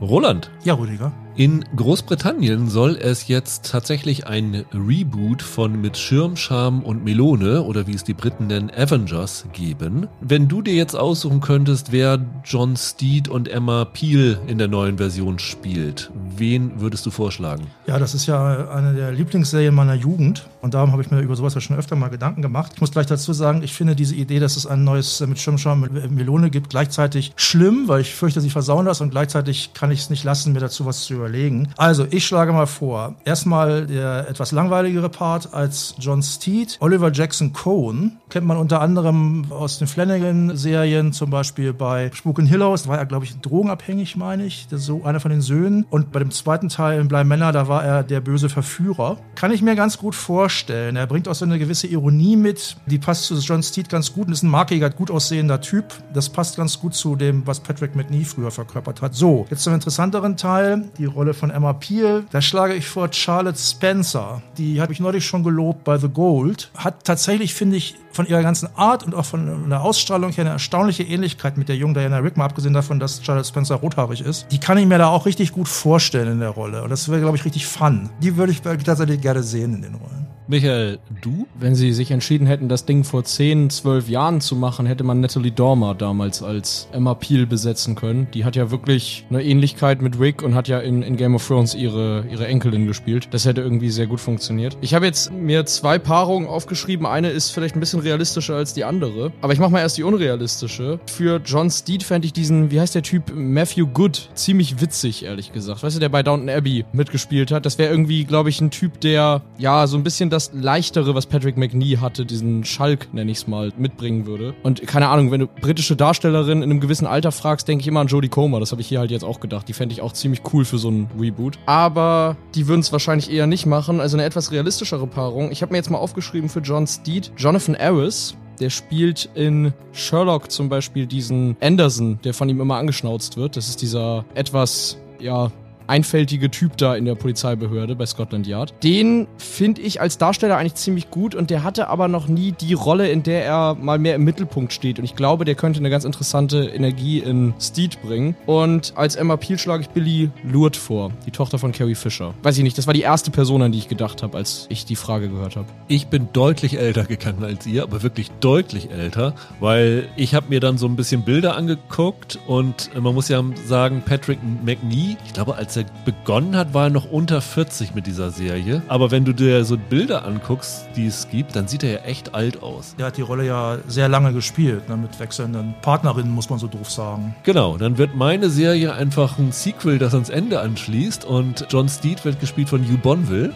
Roland. Ja, Rüdiger. In Großbritannien soll es jetzt tatsächlich ein Reboot von Mit Schirm, Scham und Melone oder wie es die Briten nennen Avengers geben. Wenn du dir jetzt aussuchen könntest, wer John Steed und Emma Peel in der neuen Version spielt, wen würdest du vorschlagen? Ja, das ist ja eine der Lieblingsserien meiner Jugend und darum habe ich mir über sowas ja schon öfter mal Gedanken gemacht. Ich muss gleich dazu sagen, ich finde diese Idee, dass es ein neues Mit Schirm, Scham und Melone gibt, gleichzeitig schlimm, weil ich fürchte, sie versauen das und gleichzeitig kann ich es nicht lassen, mir dazu was zu überlegen. Also, ich schlage mal vor, erstmal der etwas langweiligere Part als John Steed. Oliver Jackson Cohen kennt man unter anderem aus den Flanagan-Serien, zum Beispiel bei Spuk in Hill House, da war er, glaube ich, drogenabhängig, meine ich, das ist so einer von den Söhnen. Und bei dem zweiten Teil in Blei Männer, da war er der böse Verführer. Kann ich mir ganz gut vorstellen. Er bringt auch so eine gewisse Ironie mit, die passt zu John Steed ganz gut und ist ein markiger, gut aussehender Typ. Das passt ganz gut zu dem, was Patrick McNee früher verkörpert hat. So, jetzt zum interessanteren Teil, die Rolle von Emma Peel. Da schlage ich vor Charlotte Spencer. Die habe ich neulich schon gelobt bei The Gold. Hat tatsächlich, finde ich, von ihrer ganzen Art und auch von der Ausstrahlung her eine erstaunliche Ähnlichkeit mit der jungen Diana Rick, mal abgesehen davon, dass Charlotte Spencer rothaarig ist. Die kann ich mir da auch richtig gut vorstellen in der Rolle. Und das wäre, glaube ich, richtig fun. Die würde ich tatsächlich gerne sehen in den Rollen. Michael, du? Wenn sie sich entschieden hätten, das Ding vor 10, 12 Jahren zu machen, hätte man Natalie Dormer damals als Emma Peel besetzen können. Die hat ja wirklich eine Ähnlichkeit mit Rick und hat ja in, in Game of Thrones ihre, ihre Enkelin gespielt. Das hätte irgendwie sehr gut funktioniert. Ich habe jetzt mir zwei Paarungen aufgeschrieben. Eine ist vielleicht ein bisschen realistischer als die andere. Aber ich mache mal erst die unrealistische. Für John Steed fände ich diesen, wie heißt der Typ, Matthew Good, ziemlich witzig, ehrlich gesagt. Weißt du, der bei Downton Abbey mitgespielt hat. Das wäre irgendwie, glaube ich, ein Typ, der ja so ein bisschen das Leichtere, was Patrick McNee hatte, diesen Schalk, nenne ich es mal, mitbringen würde. Und keine Ahnung, wenn du britische Darstellerin in einem gewissen Alter fragst, denke ich immer an Jodie Comer. Das habe ich hier halt jetzt auch gedacht. Die fände ich auch ziemlich cool für so ein Reboot. Aber die würden es wahrscheinlich eher nicht machen. Also eine etwas realistischere Paarung. Ich habe mir jetzt mal aufgeschrieben für John Steed. Jonathan Harris, der spielt in Sherlock zum Beispiel diesen Anderson, der von ihm immer angeschnauzt wird. Das ist dieser etwas, ja, einfältige Typ da in der Polizeibehörde bei Scotland Yard. Den finde ich als Darsteller eigentlich ziemlich gut und der hatte aber noch nie die Rolle, in der er mal mehr im Mittelpunkt steht. Und ich glaube, der könnte eine ganz interessante Energie in Steed bringen. Und als Emma Peel schlage ich Billy Lourdes vor, die Tochter von Carrie Fisher. Weiß ich nicht, das war die erste Person, an die ich gedacht habe, als ich die Frage gehört habe. Ich bin deutlich älter gegangen als ihr, aber wirklich deutlich älter, weil ich habe mir dann so ein bisschen Bilder angeguckt und man muss ja sagen, Patrick McNee, ich glaube, als er begonnen hat, war er noch unter 40 mit dieser Serie. Aber wenn du dir so Bilder anguckst, die es gibt, dann sieht er ja echt alt aus. Der hat die Rolle ja sehr lange gespielt, ne, mit wechselnden Partnerinnen, muss man so doof sagen. Genau, dann wird meine Serie einfach ein Sequel, das ans Ende anschließt und John Steed wird gespielt von Hugh Bonville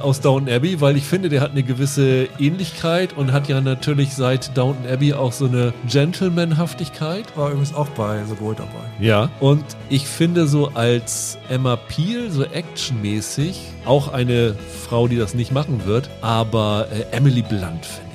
aus Downton Abbey, weil ich finde, der hat eine gewisse Ähnlichkeit und hat ja natürlich seit Downton Abbey auch so eine Gentlemanhaftigkeit. War übrigens auch bei The Gold dabei. Ja, und ich finde so als Emma Peel, so actionmäßig, auch eine Frau, die das nicht machen wird, aber äh, Emily Blunt finde.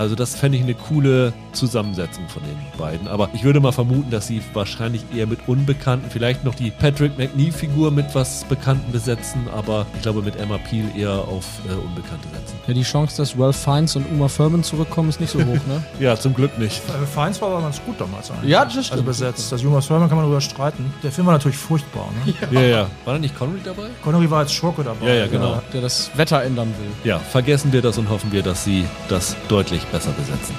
Also das fände ich eine coole Zusammensetzung von den beiden. Aber ich würde mal vermuten, dass sie wahrscheinlich eher mit Unbekannten, vielleicht noch die Patrick McNee-Figur mit was Bekannten besetzen, aber ich glaube mit Emma Peel eher auf äh, Unbekannte setzen. Ja, die Chance, dass Ralph Fiennes und Uma Thurman zurückkommen, ist nicht so hoch, ne? ja, zum Glück nicht. Äh, Fiennes war aber ganz gut damals eigentlich. Ja, das Also stimmt. besetzt. Das Uma Thurman kann man darüber streiten. Der Film war natürlich furchtbar. Ne? Ja, ja. War da nicht Connery dabei? Connery war als Schurke dabei. Ja, ja, genau. Der das Wetter ändern will. Ja, vergessen wir das und hoffen wir, dass sie das deutlich besser besetzen.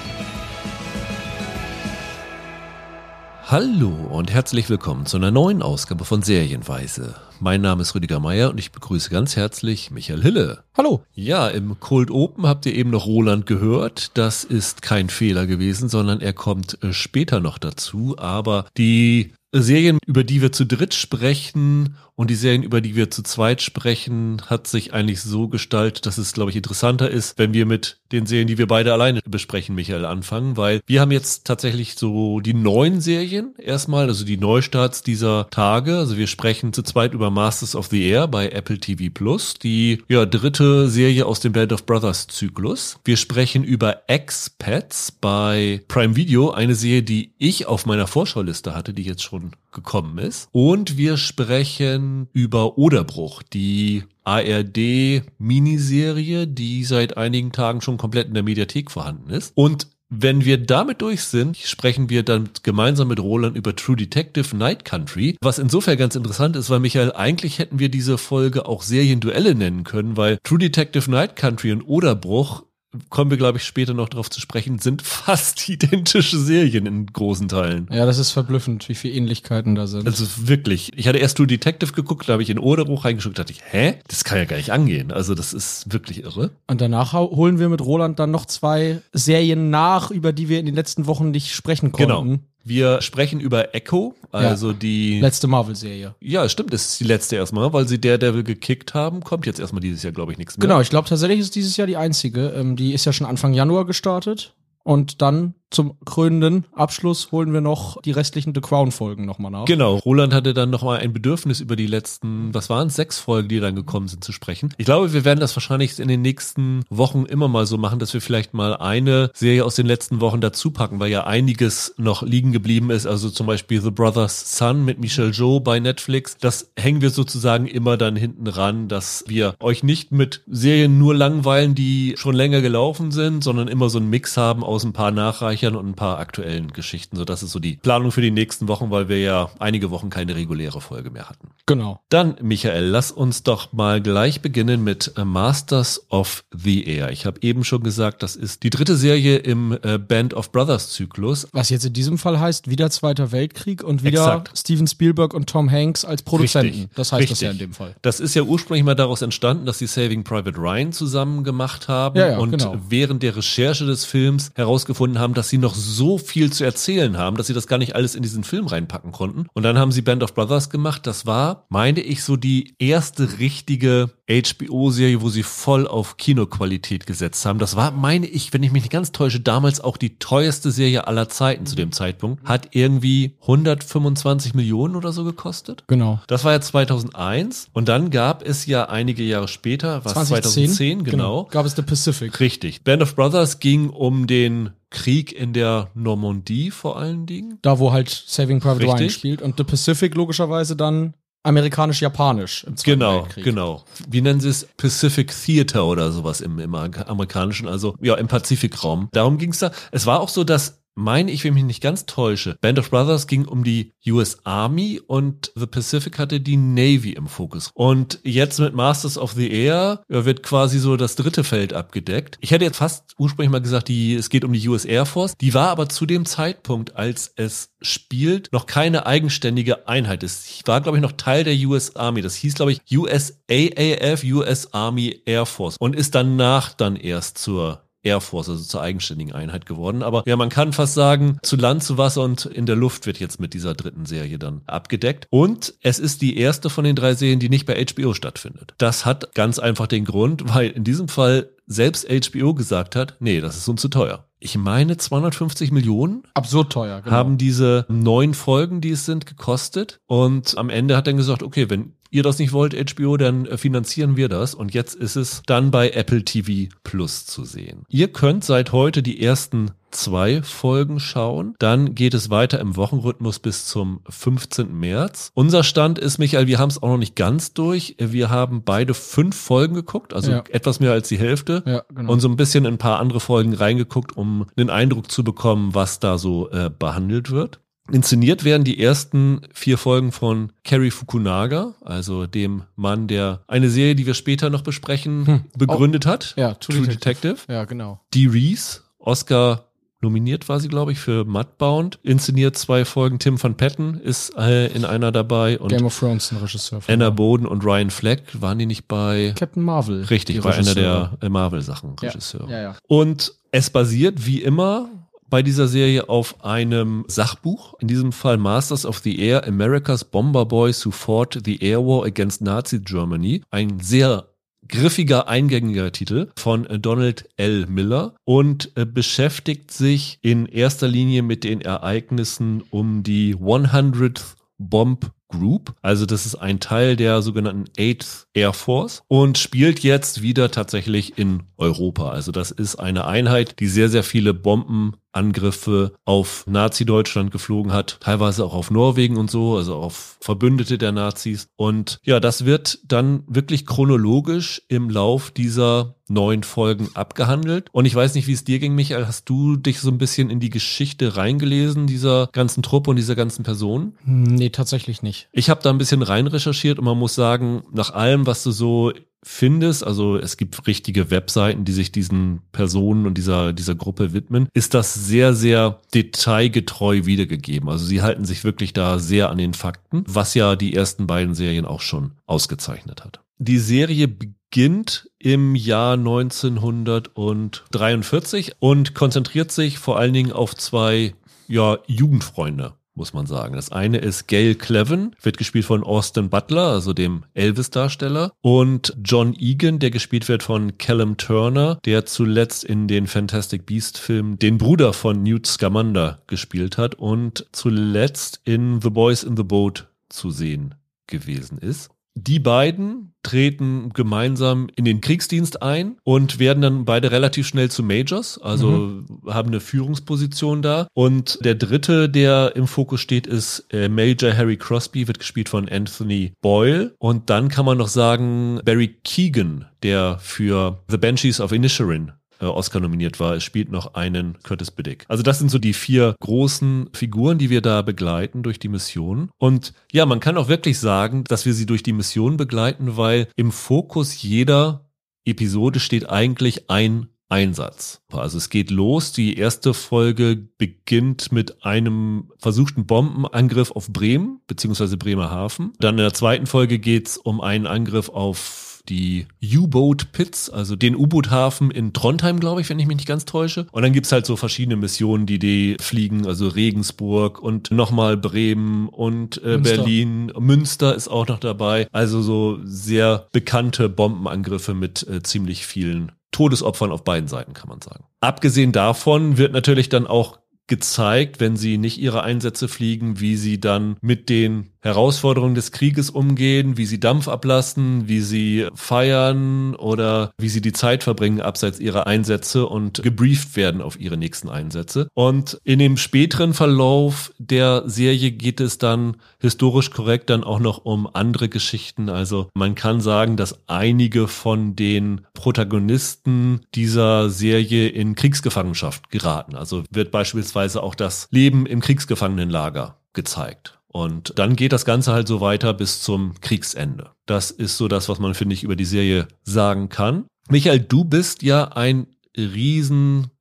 Hallo und herzlich willkommen zu einer neuen Ausgabe von Serienweise. Mein Name ist Rüdiger Meier und ich begrüße ganz herzlich Michael Hille. Hallo. Ja, im Cold Open habt ihr eben noch Roland gehört. Das ist kein Fehler gewesen, sondern er kommt äh, später noch dazu. Aber die Serien, über die wir zu dritt sprechen und die Serien, über die wir zu zweit sprechen, hat sich eigentlich so gestaltet, dass es, glaube ich, interessanter ist, wenn wir mit den Serien, die wir beide alleine besprechen, Michael, anfangen, weil wir haben jetzt tatsächlich so die neuen Serien erstmal, also die Neustarts dieser Tage. Also wir sprechen zu zweit über Masters of the Air bei Apple TV Plus, die ja dritte Serie aus dem Band of Brothers Zyklus. Wir sprechen über Expats bei Prime Video, eine Serie, die ich auf meiner Vorschauliste hatte, die jetzt schon gekommen ist. Und wir sprechen über Oderbruch, die ARD-Miniserie, die seit einigen Tagen schon komplett in der Mediathek vorhanden ist. Und Wenn wir damit durch sind, sprechen wir dann gemeinsam mit Roland über True Detective Night Country, was insofern ganz interessant ist, weil Michael, eigentlich hätten wir diese Folge auch Serienduelle nennen können, weil True Detective Night Country und Oderbruch kommen wir, glaube ich, später noch darauf zu sprechen, sind fast identische Serien in großen Teilen. Ja, das ist verblüffend, wie viele Ähnlichkeiten da sind. Also wirklich. Ich hatte erst True Detective geguckt, da habe ich in Oderbruch reingeschaut, dachte ich, hä? Das kann ja gar nicht angehen. Also das ist wirklich irre. Und danach holen wir mit Roland dann noch zwei Serien nach, über die wir in den letzten Wochen nicht sprechen konnten. Genau. Wir sprechen über Echo, also ja. die letzte Marvel-Serie. Ja, stimmt, das ist die letzte erstmal, weil sie Daredevil gekickt haben. Kommt jetzt erstmal dieses Jahr, glaube ich, nichts mehr. Genau, ich glaube tatsächlich ist dieses Jahr die einzige. Ähm, die ist ja schon Anfang Januar gestartet. Und dann zum krönenden Abschluss holen wir noch die restlichen The Crown-Folgen nochmal nach. Genau, Roland hatte dann nochmal ein Bedürfnis über die letzten, was waren es, sechs Folgen, die dann gekommen sind, zu sprechen. Ich glaube, wir werden das wahrscheinlich in den nächsten Wochen immer mal so machen, dass wir vielleicht mal eine Serie aus den letzten Wochen dazu packen, weil ja einiges noch liegen geblieben ist. Also zum Beispiel The Brother's Son mit Michelle Joe bei Netflix. Das hängen wir sozusagen immer dann hinten ran, dass wir euch nicht mit Serien nur langweilen, die schon länger gelaufen sind, sondern immer so einen Mix haben aus ein paar Nachreichern und ein paar aktuellen Geschichten. So, das ist so die Planung für die nächsten Wochen, weil wir ja einige Wochen keine reguläre Folge mehr hatten. Genau. Dann, Michael, lass uns doch mal gleich beginnen mit äh, Masters of the Air. Ich habe eben schon gesagt, das ist die dritte Serie im äh, Band of Brothers Zyklus. Was jetzt in diesem Fall heißt, wieder Zweiter Weltkrieg und wieder Exakt. Steven Spielberg und Tom Hanks als Produzenten. Richtig. Das heißt Richtig. das ja in dem Fall. Das ist ja ursprünglich mal daraus entstanden, dass sie Saving Private Ryan zusammen gemacht haben ja, ja, und genau. während der Recherche des Films herausgefunden gefunden haben, dass sie noch so viel zu erzählen haben, dass sie das gar nicht alles in diesen Film reinpacken konnten. Und dann haben sie Band of Brothers gemacht. Das war, meine ich, so die erste richtige HBO-Serie, wo sie voll auf Kinoqualität gesetzt haben. Das war, meine ich, wenn ich mich nicht ganz täusche, damals auch die teuerste Serie aller Zeiten zu dem Zeitpunkt. Hat irgendwie 125 Millionen oder so gekostet. Genau. Das war ja 2001. Und dann gab es ja einige Jahre später, was 2010, 2010 genau, genau, gab es The Pacific. Richtig. Band of Brothers ging um den Krieg in der Normandie vor allen Dingen. Da, wo halt Saving Private Richtig. Ryan spielt und The Pacific logischerweise dann amerikanisch-japanisch im Zweiten Genau, Weltkrieg. genau. Wie nennen sie es? Pacific Theater oder sowas im, im amerikanischen, also ja, im Pazifikraum. Darum ging es da. Es war auch so, dass meine ich, wenn ich mich nicht ganz täusche, Band of Brothers ging um die US Army und The Pacific hatte die Navy im Fokus. Und jetzt mit Masters of the Air wird quasi so das dritte Feld abgedeckt. Ich hätte jetzt fast ursprünglich mal gesagt, die, es geht um die US Air Force. Die war aber zu dem Zeitpunkt, als es spielt, noch keine eigenständige Einheit. Es war, glaube ich, noch Teil der US Army. Das hieß, glaube ich, USAAF, US Army Air Force und ist danach dann erst zur Air Force, also zur eigenständigen Einheit geworden. Aber ja, man kann fast sagen, zu Land, zu Wasser und in der Luft wird jetzt mit dieser dritten Serie dann abgedeckt. Und es ist die erste von den drei Serien, die nicht bei HBO stattfindet. Das hat ganz einfach den Grund, weil in diesem Fall selbst HBO gesagt hat, nee, das ist uns zu teuer. Ich meine 250 Millionen. Absurd teuer, genau. Haben diese neun Folgen, die es sind, gekostet. Und am Ende hat dann gesagt, okay, wenn ihr das nicht wollt, HBO, dann äh, finanzieren wir das. Und jetzt ist es dann bei Apple TV Plus zu sehen. Ihr könnt seit heute die ersten zwei Folgen schauen. Dann geht es weiter im Wochenrhythmus bis zum 15. März. Unser Stand ist, Michael, wir haben es auch noch nicht ganz durch. Wir haben beide fünf Folgen geguckt, also ja. etwas mehr als die Hälfte. Ja, genau. Und so ein bisschen in ein paar andere Folgen reingeguckt, um einen Eindruck zu bekommen, was da so äh, behandelt wird. Inszeniert werden die ersten vier Folgen von Kerry Fukunaga, also dem Mann, der eine Serie, die wir später noch besprechen, hm. begründet oh. hat. Ja, True, True Detective. Detective. Ja, genau. Dee Reese, Oscar nominiert war sie, glaube ich, für Mudbound. Inszeniert zwei Folgen. Tim van Patten ist äh, in einer dabei. Und Game of Thrones, ein Regisseur. Anna Boden und Ryan Fleck waren die nicht bei Captain Marvel. Richtig, bei einer der Marvel-Sachen Regisseur. Ja, ja, ja. Und es basiert wie immer bei dieser Serie auf einem Sachbuch, in diesem Fall Masters of the Air, America's Bomber Boys Who Fought the Air War Against Nazi Germany. Ein sehr griffiger, eingängiger Titel von Donald L. Miller und äh, beschäftigt sich in erster Linie mit den Ereignissen um die 100th Bomb Group. Also das ist ein Teil der sogenannten 8th Air Force und spielt jetzt wieder tatsächlich in Europa. Also das ist eine Einheit, die sehr, sehr viele Bomben Angriffe auf Nazi-Deutschland geflogen hat, teilweise auch auf Norwegen und so, also auf Verbündete der Nazis. Und ja, das wird dann wirklich chronologisch im Lauf dieser neun Folgen abgehandelt. Und ich weiß nicht, wie es dir ging, Michael. Hast du dich so ein bisschen in die Geschichte reingelesen, dieser ganzen Truppe und dieser ganzen Person? Nee, tatsächlich nicht. Ich habe da ein bisschen rein recherchiert und man muss sagen, nach allem, was du so findest, also es gibt richtige Webseiten, die sich diesen Personen und dieser, dieser Gruppe widmen, ist das sehr, sehr detailgetreu wiedergegeben. Also sie halten sich wirklich da sehr an den Fakten, was ja die ersten beiden Serien auch schon ausgezeichnet hat. Die Serie beginnt im Jahr 1943 und konzentriert sich vor allen Dingen auf zwei ja, Jugendfreunde muss man sagen. Das eine ist Gail Cleven, wird gespielt von Austin Butler, also dem Elvis-Darsteller, und John Egan, der gespielt wird von Callum Turner, der zuletzt in den Fantastic Beast-Filmen den Bruder von Newt Scamander gespielt hat und zuletzt in The Boys in the Boat zu sehen gewesen ist. Die beiden treten gemeinsam in den Kriegsdienst ein und werden dann beide relativ schnell zu Majors, also mhm. haben eine Führungsposition da. Und der dritte, der im Fokus steht, ist äh, Major Harry Crosby, wird gespielt von Anthony Boyle. Und dann kann man noch sagen, Barry Keegan, der für The Banshees of Inisherin äh, Oscar nominiert war. Es spielt noch einen Curtis Biddick. Also das sind so die vier großen Figuren, die wir da begleiten durch die Mission. Und ja, man kann auch wirklich sagen, dass wir sie durch die Mission begleiten, weil im Fokus jeder Episode steht eigentlich ein Einsatz. Also es geht los. Die erste Folge beginnt mit einem versuchten Bombenangriff auf Bremen beziehungsweise Bremerhaven. Dann in der zweiten Folge geht es um einen Angriff auf die U-Boat Pits, also den U-Boot-Hafen in Trondheim, glaube ich, wenn ich mich nicht ganz täusche. Und dann gibt's halt so verschiedene Missionen, die die fliegen, also Regensburg und nochmal Bremen und äh, Münster. Berlin. Münster ist auch noch dabei. Also so sehr bekannte Bombenangriffe mit äh, ziemlich vielen Todesopfern auf beiden Seiten, kann man sagen. Abgesehen davon wird natürlich dann auch gezeigt, wenn sie nicht ihre Einsätze fliegen, wie sie dann mit den Herausforderungen des Krieges umgehen, wie sie Dampf ablassen, wie sie feiern oder wie sie die Zeit verbringen abseits ihrer Einsätze und gebrieft werden auf ihre nächsten Einsätze. Und in dem späteren Verlauf der Serie geht es dann historisch korrekt dann auch noch um andere Geschichten. Also man kann sagen, dass einige von den Protagonisten dieser Serie in Kriegsgefangenschaft geraten. Also wird beispielsweise auch das Leben im Kriegsgefangenenlager gezeigt. Und dann geht das Ganze halt so weiter bis zum Kriegsende. Das ist so das, was man, finde ich, über die Serie sagen kann. Michael, du bist ja ein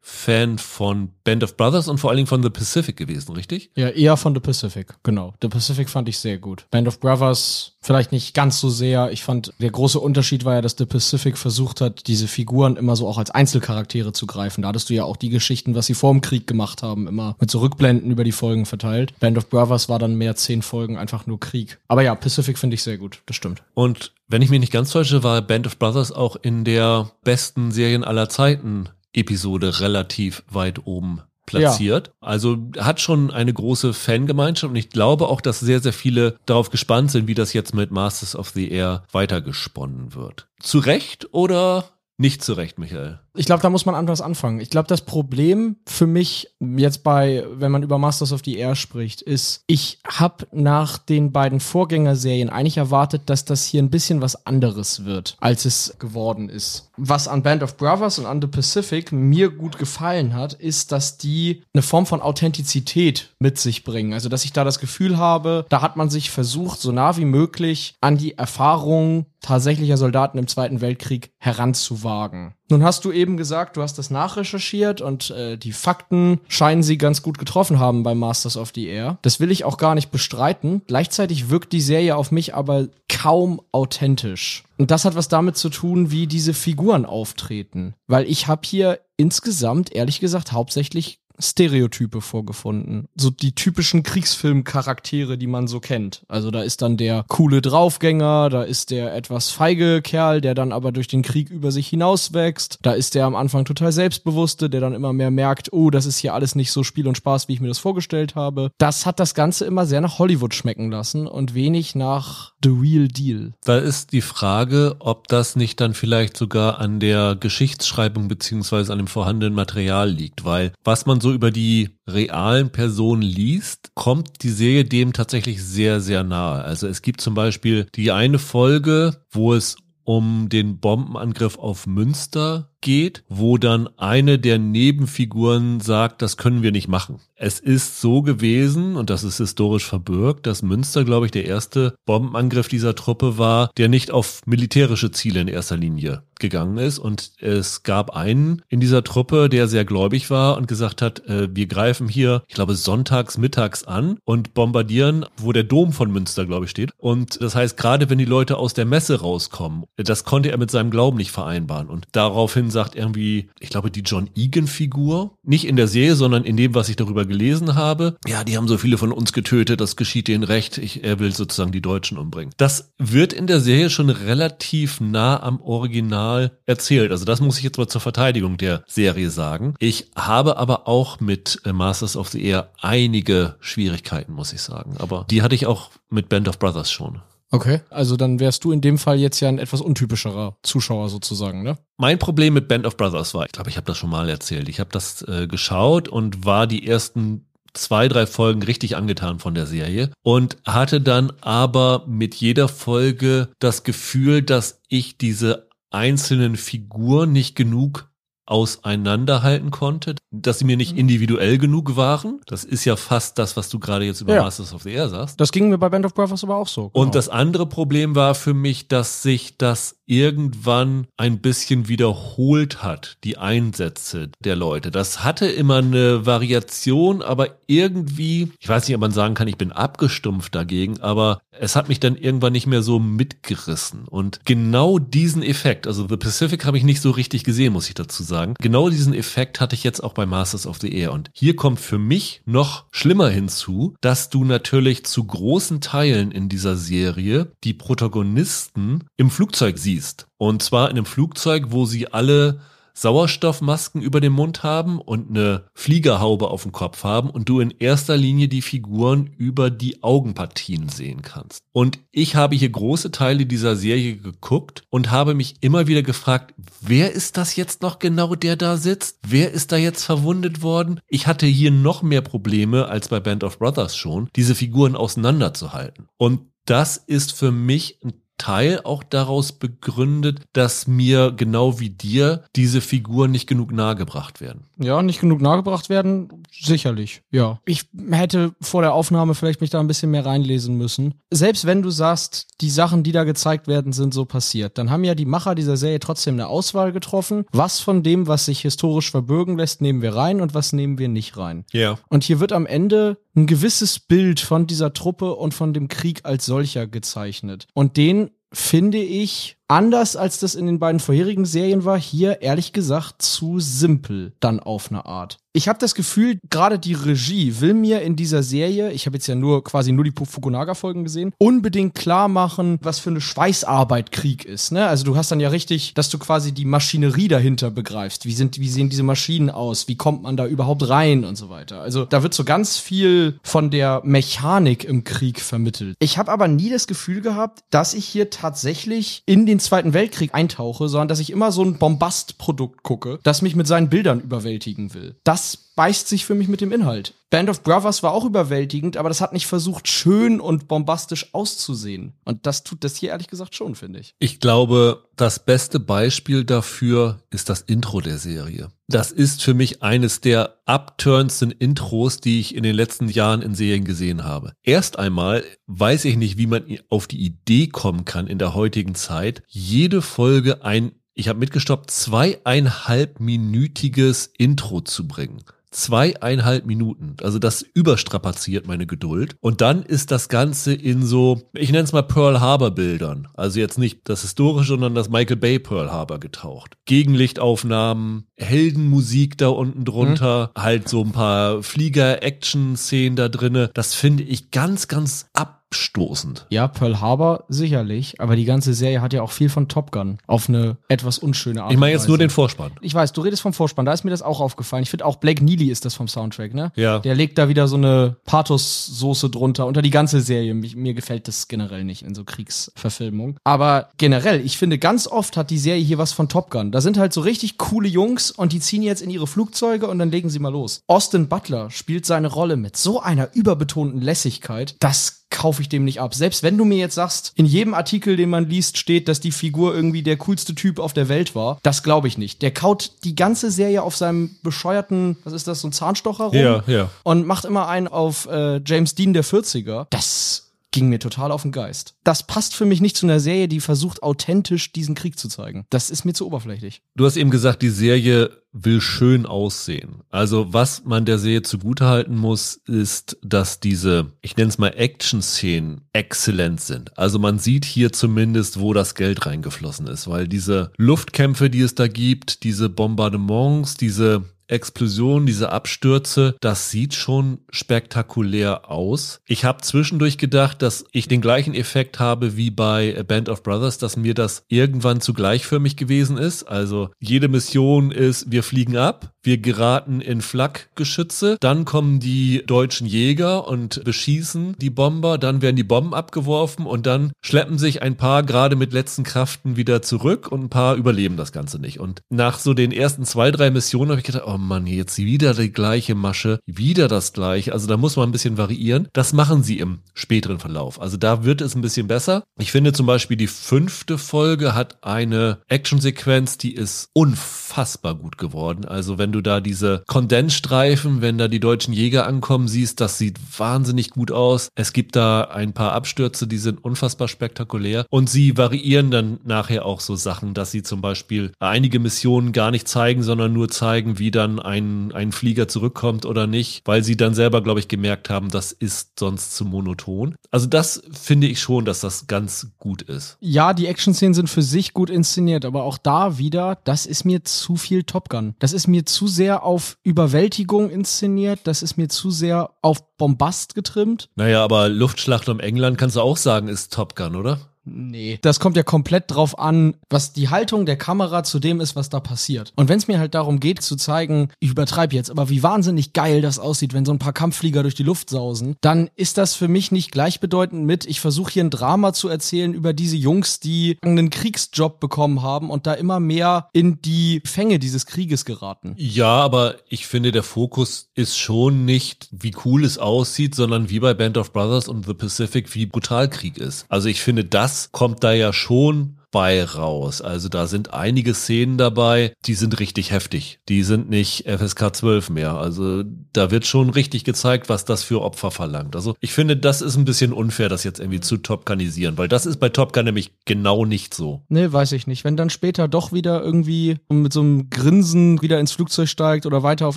Riesenfan von Band of Brothers und vor allen Dingen von The Pacific gewesen, richtig? Ja, eher von The Pacific, genau. The Pacific fand ich sehr gut. Band of Brothers vielleicht nicht ganz so sehr. Ich fand, der große Unterschied war ja, dass The Pacific versucht hat, diese Figuren immer so auch als Einzelcharaktere zu greifen. Da hattest du ja auch die Geschichten, was sie vor dem Krieg gemacht haben, immer mit so Rückblenden über die Folgen verteilt. Band of Brothers war dann mehr zehn Folgen einfach nur Krieg. Aber ja, Pacific finde ich sehr gut, das stimmt. Und wenn ich mich nicht ganz täusche, war Band of Brothers auch in der besten Serien aller Zeiten Episode relativ weit oben platziert. Ja. Also hat schon eine große Fangemeinschaft und ich glaube auch, dass sehr, sehr viele darauf gespannt sind, wie das jetzt mit Masters of the Air weitergesponnen wird. Zu Recht oder nicht zu Recht, Michael? Ich glaube, da muss man anders anfangen. Ich glaube, das Problem für mich jetzt bei, wenn man über Masters of the Air spricht, ist, ich habe nach den beiden Vorgängerserien eigentlich erwartet, dass das hier ein bisschen was anderes wird, als es geworden ist. Was an Band of Brothers und an The Pacific mir gut gefallen hat, ist, dass die eine Form von Authentizität mit sich bringen. Also, dass ich da das Gefühl habe, da hat man sich versucht, so nah wie möglich an die Erfahrung tatsächlicher Soldaten im Zweiten Weltkrieg heranzuwagen. Nun hast du eben gesagt, du hast das nachrecherchiert und äh, die Fakten scheinen sie ganz gut getroffen haben bei Masters of the Air. Das will ich auch gar nicht bestreiten. Gleichzeitig wirkt die Serie auf mich aber kaum authentisch. Und das hat was damit zu tun, wie diese Figuren auftreten. Weil ich habe hier insgesamt, ehrlich gesagt, hauptsächlich Stereotype vorgefunden. So die typischen Kriegsfilmcharaktere, die man so kennt. Also da ist dann der coole Draufgänger, da ist der etwas feige Kerl, der dann aber durch den Krieg über sich hinauswächst. Da ist der am Anfang total selbstbewusste, der dann immer mehr merkt, oh, das ist hier alles nicht so Spiel und Spaß, wie ich mir das vorgestellt habe. Das hat das Ganze immer sehr nach Hollywood schmecken lassen und wenig nach The Real Deal. Da ist die Frage, ob das nicht dann vielleicht sogar an der Geschichtsschreibung beziehungsweise an dem vorhandenen Material liegt, weil was man so über die realen Personen liest, kommt die Serie dem tatsächlich sehr, sehr nahe. Also es gibt zum Beispiel die eine Folge, wo es um den Bombenangriff auf Münster geht, wo dann eine der Nebenfiguren sagt, das können wir nicht machen. Es ist so gewesen, und das ist historisch verbürgt, dass Münster, glaube ich, der erste Bombenangriff dieser Truppe war, der nicht auf militärische Ziele in erster Linie gegangen ist. Und es gab einen in dieser Truppe, der sehr gläubig war und gesagt hat, äh, wir greifen hier, ich glaube, sonntags, mittags an und bombardieren, wo der Dom von Münster, glaube ich, steht. Und das heißt, gerade wenn die Leute aus der Messe rauskommen, das konnte er mit seinem Glauben nicht vereinbaren. Und daraufhin sagt irgendwie, ich glaube, die John Egan-Figur, nicht in der Serie, sondern in dem, was ich darüber gelesen habe, ja, die haben so viele von uns getötet, das geschieht denen recht, ich, er will sozusagen die Deutschen umbringen. Das wird in der Serie schon relativ nah am Original erzählt. Also das muss ich jetzt mal zur Verteidigung der Serie sagen. Ich habe aber auch mit äh, Masters of the Air einige Schwierigkeiten, muss ich sagen. Aber die hatte ich auch mit Band of Brothers schon. Okay, also dann wärst du in dem Fall jetzt ja ein etwas untypischerer Zuschauer sozusagen, ne? Mein Problem mit Band of Brothers war, ich glaube, ich habe das schon mal erzählt. Ich habe das äh, geschaut und war die ersten zwei, drei Folgen richtig angetan von der Serie und hatte dann aber mit jeder Folge das Gefühl, dass ich diese einzelnen Figuren nicht genug auseinanderhalten konnte, dass sie mir nicht mhm. individuell genug waren. Das ist ja fast das, was du gerade jetzt über ja. Masters of the Air sagst. Das ging mir bei Band of Brothers aber auch so. Genau. Und das andere Problem war für mich, dass sich das irgendwann ein bisschen wiederholt hat, die Einsätze der Leute. Das hatte immer eine Variation, aber irgendwie, ich weiß nicht, ob man sagen kann, ich bin abgestumpft dagegen, aber es hat mich dann irgendwann nicht mehr so mitgerissen. Und genau diesen Effekt, also The Pacific habe ich nicht so richtig gesehen, muss ich dazu sagen. Genau diesen Effekt hatte ich jetzt auch bei Masters of the Air. Und hier kommt für mich noch schlimmer hinzu, dass du natürlich zu großen Teilen in dieser Serie die Protagonisten im Flugzeug siehst siehst. Und zwar in einem Flugzeug, wo sie alle Sauerstoffmasken über dem Mund haben und eine Fliegerhaube auf dem Kopf haben und du in erster Linie die Figuren über die Augenpartien sehen kannst. Und ich habe hier große Teile dieser Serie geguckt und habe mich immer wieder gefragt, wer ist das jetzt noch genau, der da sitzt? Wer ist da jetzt verwundet worden? Ich hatte hier noch mehr Probleme als bei Band of Brothers schon, diese Figuren auseinanderzuhalten. Und das ist für mich ein Teil auch daraus begründet, dass mir genau wie dir diese Figuren nicht genug nahegebracht werden. Ja, nicht genug nahegebracht werden, sicherlich, ja. Ich hätte vor der Aufnahme vielleicht mich da ein bisschen mehr reinlesen müssen. Selbst wenn du sagst, die Sachen, die da gezeigt werden, sind so passiert, dann haben ja die Macher dieser Serie trotzdem eine Auswahl getroffen. Was von dem, was sich historisch verbürgen lässt, nehmen wir rein und was nehmen wir nicht rein. Ja. Yeah. Und hier wird am Ende ein gewisses Bild von dieser Truppe und von dem Krieg als solcher gezeichnet. Und den finde ich anders als das in den beiden vorherigen Serien war, hier ehrlich gesagt zu simpel dann auf eine Art. Ich habe das Gefühl, gerade die Regie will mir in dieser Serie, ich habe jetzt ja nur quasi nur die Fukunaga-Folgen gesehen, unbedingt klar machen, was für eine Schweißarbeit Krieg ist. Ne? Also du hast dann ja richtig, dass du quasi die Maschinerie dahinter begreifst. Wie, sind, wie sehen diese Maschinen aus? Wie kommt man da überhaupt rein und so weiter? Also da wird so ganz viel von der Mechanik im Krieg vermittelt. Ich habe aber nie das Gefühl gehabt, dass ich hier tatsächlich in den Zweiten Weltkrieg eintauche, sondern dass ich immer so ein Bombastprodukt gucke, das mich mit seinen Bildern überwältigen will. Das beißt sich für mich mit dem Inhalt. Band of Brothers war auch überwältigend, aber das hat nicht versucht, schön und bombastisch auszusehen. Und das tut das hier ehrlich gesagt schon, finde ich. Ich glaube, das beste Beispiel dafür ist das Intro der Serie. Das ist für mich eines der upturnsten Intros, die ich in den letzten Jahren in Serien gesehen habe. Erst einmal weiß ich nicht, wie man auf die Idee kommen kann in der heutigen Zeit, jede Folge ein ich habe mitgestoppt, zweieinhalbminütiges Intro zu bringen zweieinhalb Minuten. Also das überstrapaziert meine Geduld. Und dann ist das Ganze in so, ich nenne es mal Pearl Harbor Bildern. Also jetzt nicht das historische, sondern das Michael Bay Pearl Harbor getaucht. Gegenlichtaufnahmen, Heldenmusik da unten drunter, mhm. halt so ein paar Flieger-Action-Szenen da drinne. Das finde ich ganz, ganz ab abstoßend. Ja, Pearl Harbor sicherlich, aber die ganze Serie hat ja auch viel von Top Gun auf eine etwas unschöne Art. Ich meine jetzt nur den Vorspann. Ich weiß, du redest vom Vorspann, da ist mir das auch aufgefallen. Ich finde auch Blake Neely ist das vom Soundtrack, ne? Ja. Der legt da wieder so eine Pathos-Soße drunter unter die ganze Serie. Mich, mir gefällt das generell nicht in so Kriegsverfilmungen. Aber generell, ich finde, ganz oft hat die Serie hier was von Top Gun. Da sind halt so richtig coole Jungs und die ziehen jetzt in ihre Flugzeuge und dann legen sie mal los. Austin Butler spielt seine Rolle mit so einer überbetonten Lässigkeit, das kaufe ich dem nicht ab. Selbst wenn du mir jetzt sagst, in jedem Artikel, den man liest, steht, dass die Figur irgendwie der coolste Typ auf der Welt war, das glaube ich nicht. Der kaut die ganze Serie auf seinem bescheuerten, was ist das, so ein Zahnstocher rum Ja, ja. und macht immer einen auf äh, James Dean der 40er. Das ging mir total auf den Geist. Das passt für mich nicht zu einer Serie, die versucht, authentisch diesen Krieg zu zeigen. Das ist mir zu oberflächlich. Du hast eben gesagt, die Serie will schön aussehen. Also was man der Serie zugutehalten muss, ist, dass diese, ich nenne es mal Action-Szenen exzellent sind. Also man sieht hier zumindest, wo das Geld reingeflossen ist, weil diese Luftkämpfe, die es da gibt, diese Bombardements, diese Explosion, diese Abstürze, das sieht schon spektakulär aus. Ich habe zwischendurch gedacht, dass ich den gleichen Effekt habe wie bei A Band of Brothers, dass mir das irgendwann zu gleichförmig gewesen ist. Also jede Mission ist, wir fliegen ab, wir geraten in Flakgeschütze, dann kommen die deutschen Jäger und beschießen die Bomber, dann werden die Bomben abgeworfen und dann schleppen sich ein paar gerade mit letzten Kraften wieder zurück und ein paar überleben das Ganze nicht. Und nach so den ersten zwei, drei Missionen habe ich gedacht, oh Mann, jetzt wieder die gleiche Masche, wieder das gleiche. Also da muss man ein bisschen variieren. Das machen sie im späteren Verlauf. Also da wird es ein bisschen besser. Ich finde zum Beispiel die fünfte Folge hat eine Actionsequenz, die ist unfassbar gut geworden. Also wenn du da diese Kondensstreifen, wenn da die deutschen Jäger ankommen, siehst, das sieht wahnsinnig gut aus. Es gibt da ein paar Abstürze, die sind unfassbar spektakulär. Und sie variieren dann nachher auch so Sachen, dass sie zum Beispiel einige Missionen gar nicht zeigen, sondern nur zeigen, wie dann ein, ein Flieger zurückkommt oder nicht, weil sie dann selber, glaube ich, gemerkt haben, das ist sonst zu monoton. Also das finde ich schon, dass das ganz gut ist. Ja, die Action-Szenen sind für sich gut inszeniert, aber auch da wieder, das ist mir zu viel Top Gun. Das ist mir zu sehr auf Überwältigung inszeniert, das ist mir zu sehr auf Bombast getrimmt. Naja, aber Luftschlacht um England kannst du auch sagen, ist Top Gun, oder? Nee. Das kommt ja komplett drauf an, was die Haltung der Kamera zu dem ist, was da passiert. Und wenn es mir halt darum geht zu zeigen, ich übertreibe jetzt, aber wie wahnsinnig geil das aussieht, wenn so ein paar Kampfflieger durch die Luft sausen, dann ist das für mich nicht gleichbedeutend mit, ich versuche hier ein Drama zu erzählen über diese Jungs, die einen Kriegsjob bekommen haben und da immer mehr in die Fänge dieses Krieges geraten. Ja, aber ich finde, der Fokus ist schon nicht, wie cool es aussieht, sondern wie bei Band of Brothers und The Pacific, wie brutal Krieg ist. Also ich finde, das kommt da ja schon bei raus. Also da sind einige Szenen dabei, die sind richtig heftig. Die sind nicht FSK 12 mehr. Also da wird schon richtig gezeigt, was das für Opfer verlangt. Also ich finde, das ist ein bisschen unfair, das jetzt irgendwie zu Top Gunisieren, weil das ist bei Top Gun nämlich genau nicht so. Nee, weiß ich nicht. Wenn dann später doch wieder irgendwie mit so einem Grinsen wieder ins Flugzeug steigt oder weiter auf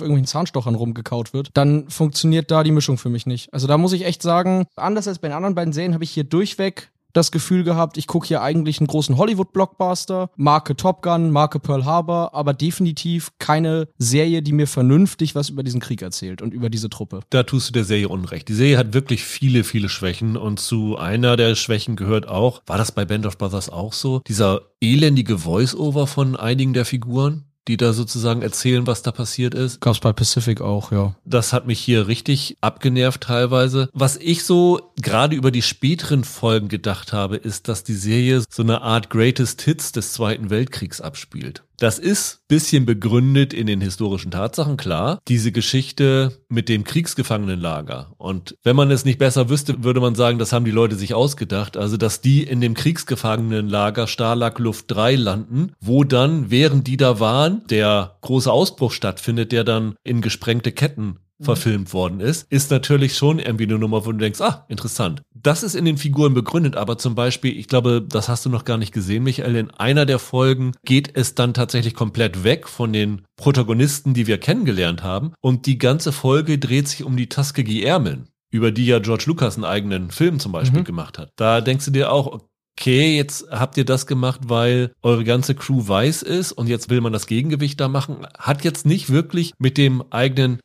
irgendwelchen Zahnstochern rumgekaut wird, dann funktioniert da die Mischung für mich nicht. Also da muss ich echt sagen, anders als bei den anderen beiden Serien habe ich hier durchweg das Gefühl gehabt, ich gucke hier eigentlich einen großen Hollywood-Blockbuster, Marke Top Gun, Marke Pearl Harbor, aber definitiv keine Serie, die mir vernünftig was über diesen Krieg erzählt und über diese Truppe. Da tust du der Serie Unrecht. Die Serie hat wirklich viele, viele Schwächen und zu einer der Schwächen gehört auch, war das bei Band of Brothers auch so, dieser elendige Voice-Over von einigen der Figuren? Die da sozusagen erzählen, was da passiert ist. Gab's bei Pacific auch, ja. Das hat mich hier richtig abgenervt teilweise. Was ich so gerade über die späteren Folgen gedacht habe, ist, dass die Serie so eine Art Greatest Hits des Zweiten Weltkriegs abspielt. Das ist bisschen begründet in den historischen Tatsachen, klar. Diese Geschichte mit dem Kriegsgefangenenlager. Und wenn man es nicht besser wüsste, würde man sagen, das haben die Leute sich ausgedacht. Also, dass die in dem Kriegsgefangenenlager Stalag Luft 3 landen, wo dann, während die da waren, der große Ausbruch stattfindet, der dann in gesprengte Ketten verfilmt worden ist, ist natürlich schon irgendwie eine Nummer, wo du denkst, ah, interessant. Das ist in den Figuren begründet, aber zum Beispiel, ich glaube, das hast du noch gar nicht gesehen, Michael, in einer der Folgen geht es dann tatsächlich komplett weg von den Protagonisten, die wir kennengelernt haben und die ganze Folge dreht sich um die Tuskegee Airmen, über die ja George Lucas einen eigenen Film zum Beispiel Mhm. gemacht hat. Da denkst du dir auch, okay, jetzt habt ihr das gemacht, weil eure ganze Crew weiß ist und jetzt will man das Gegengewicht da machen. Hat jetzt nicht wirklich mit dem eigenen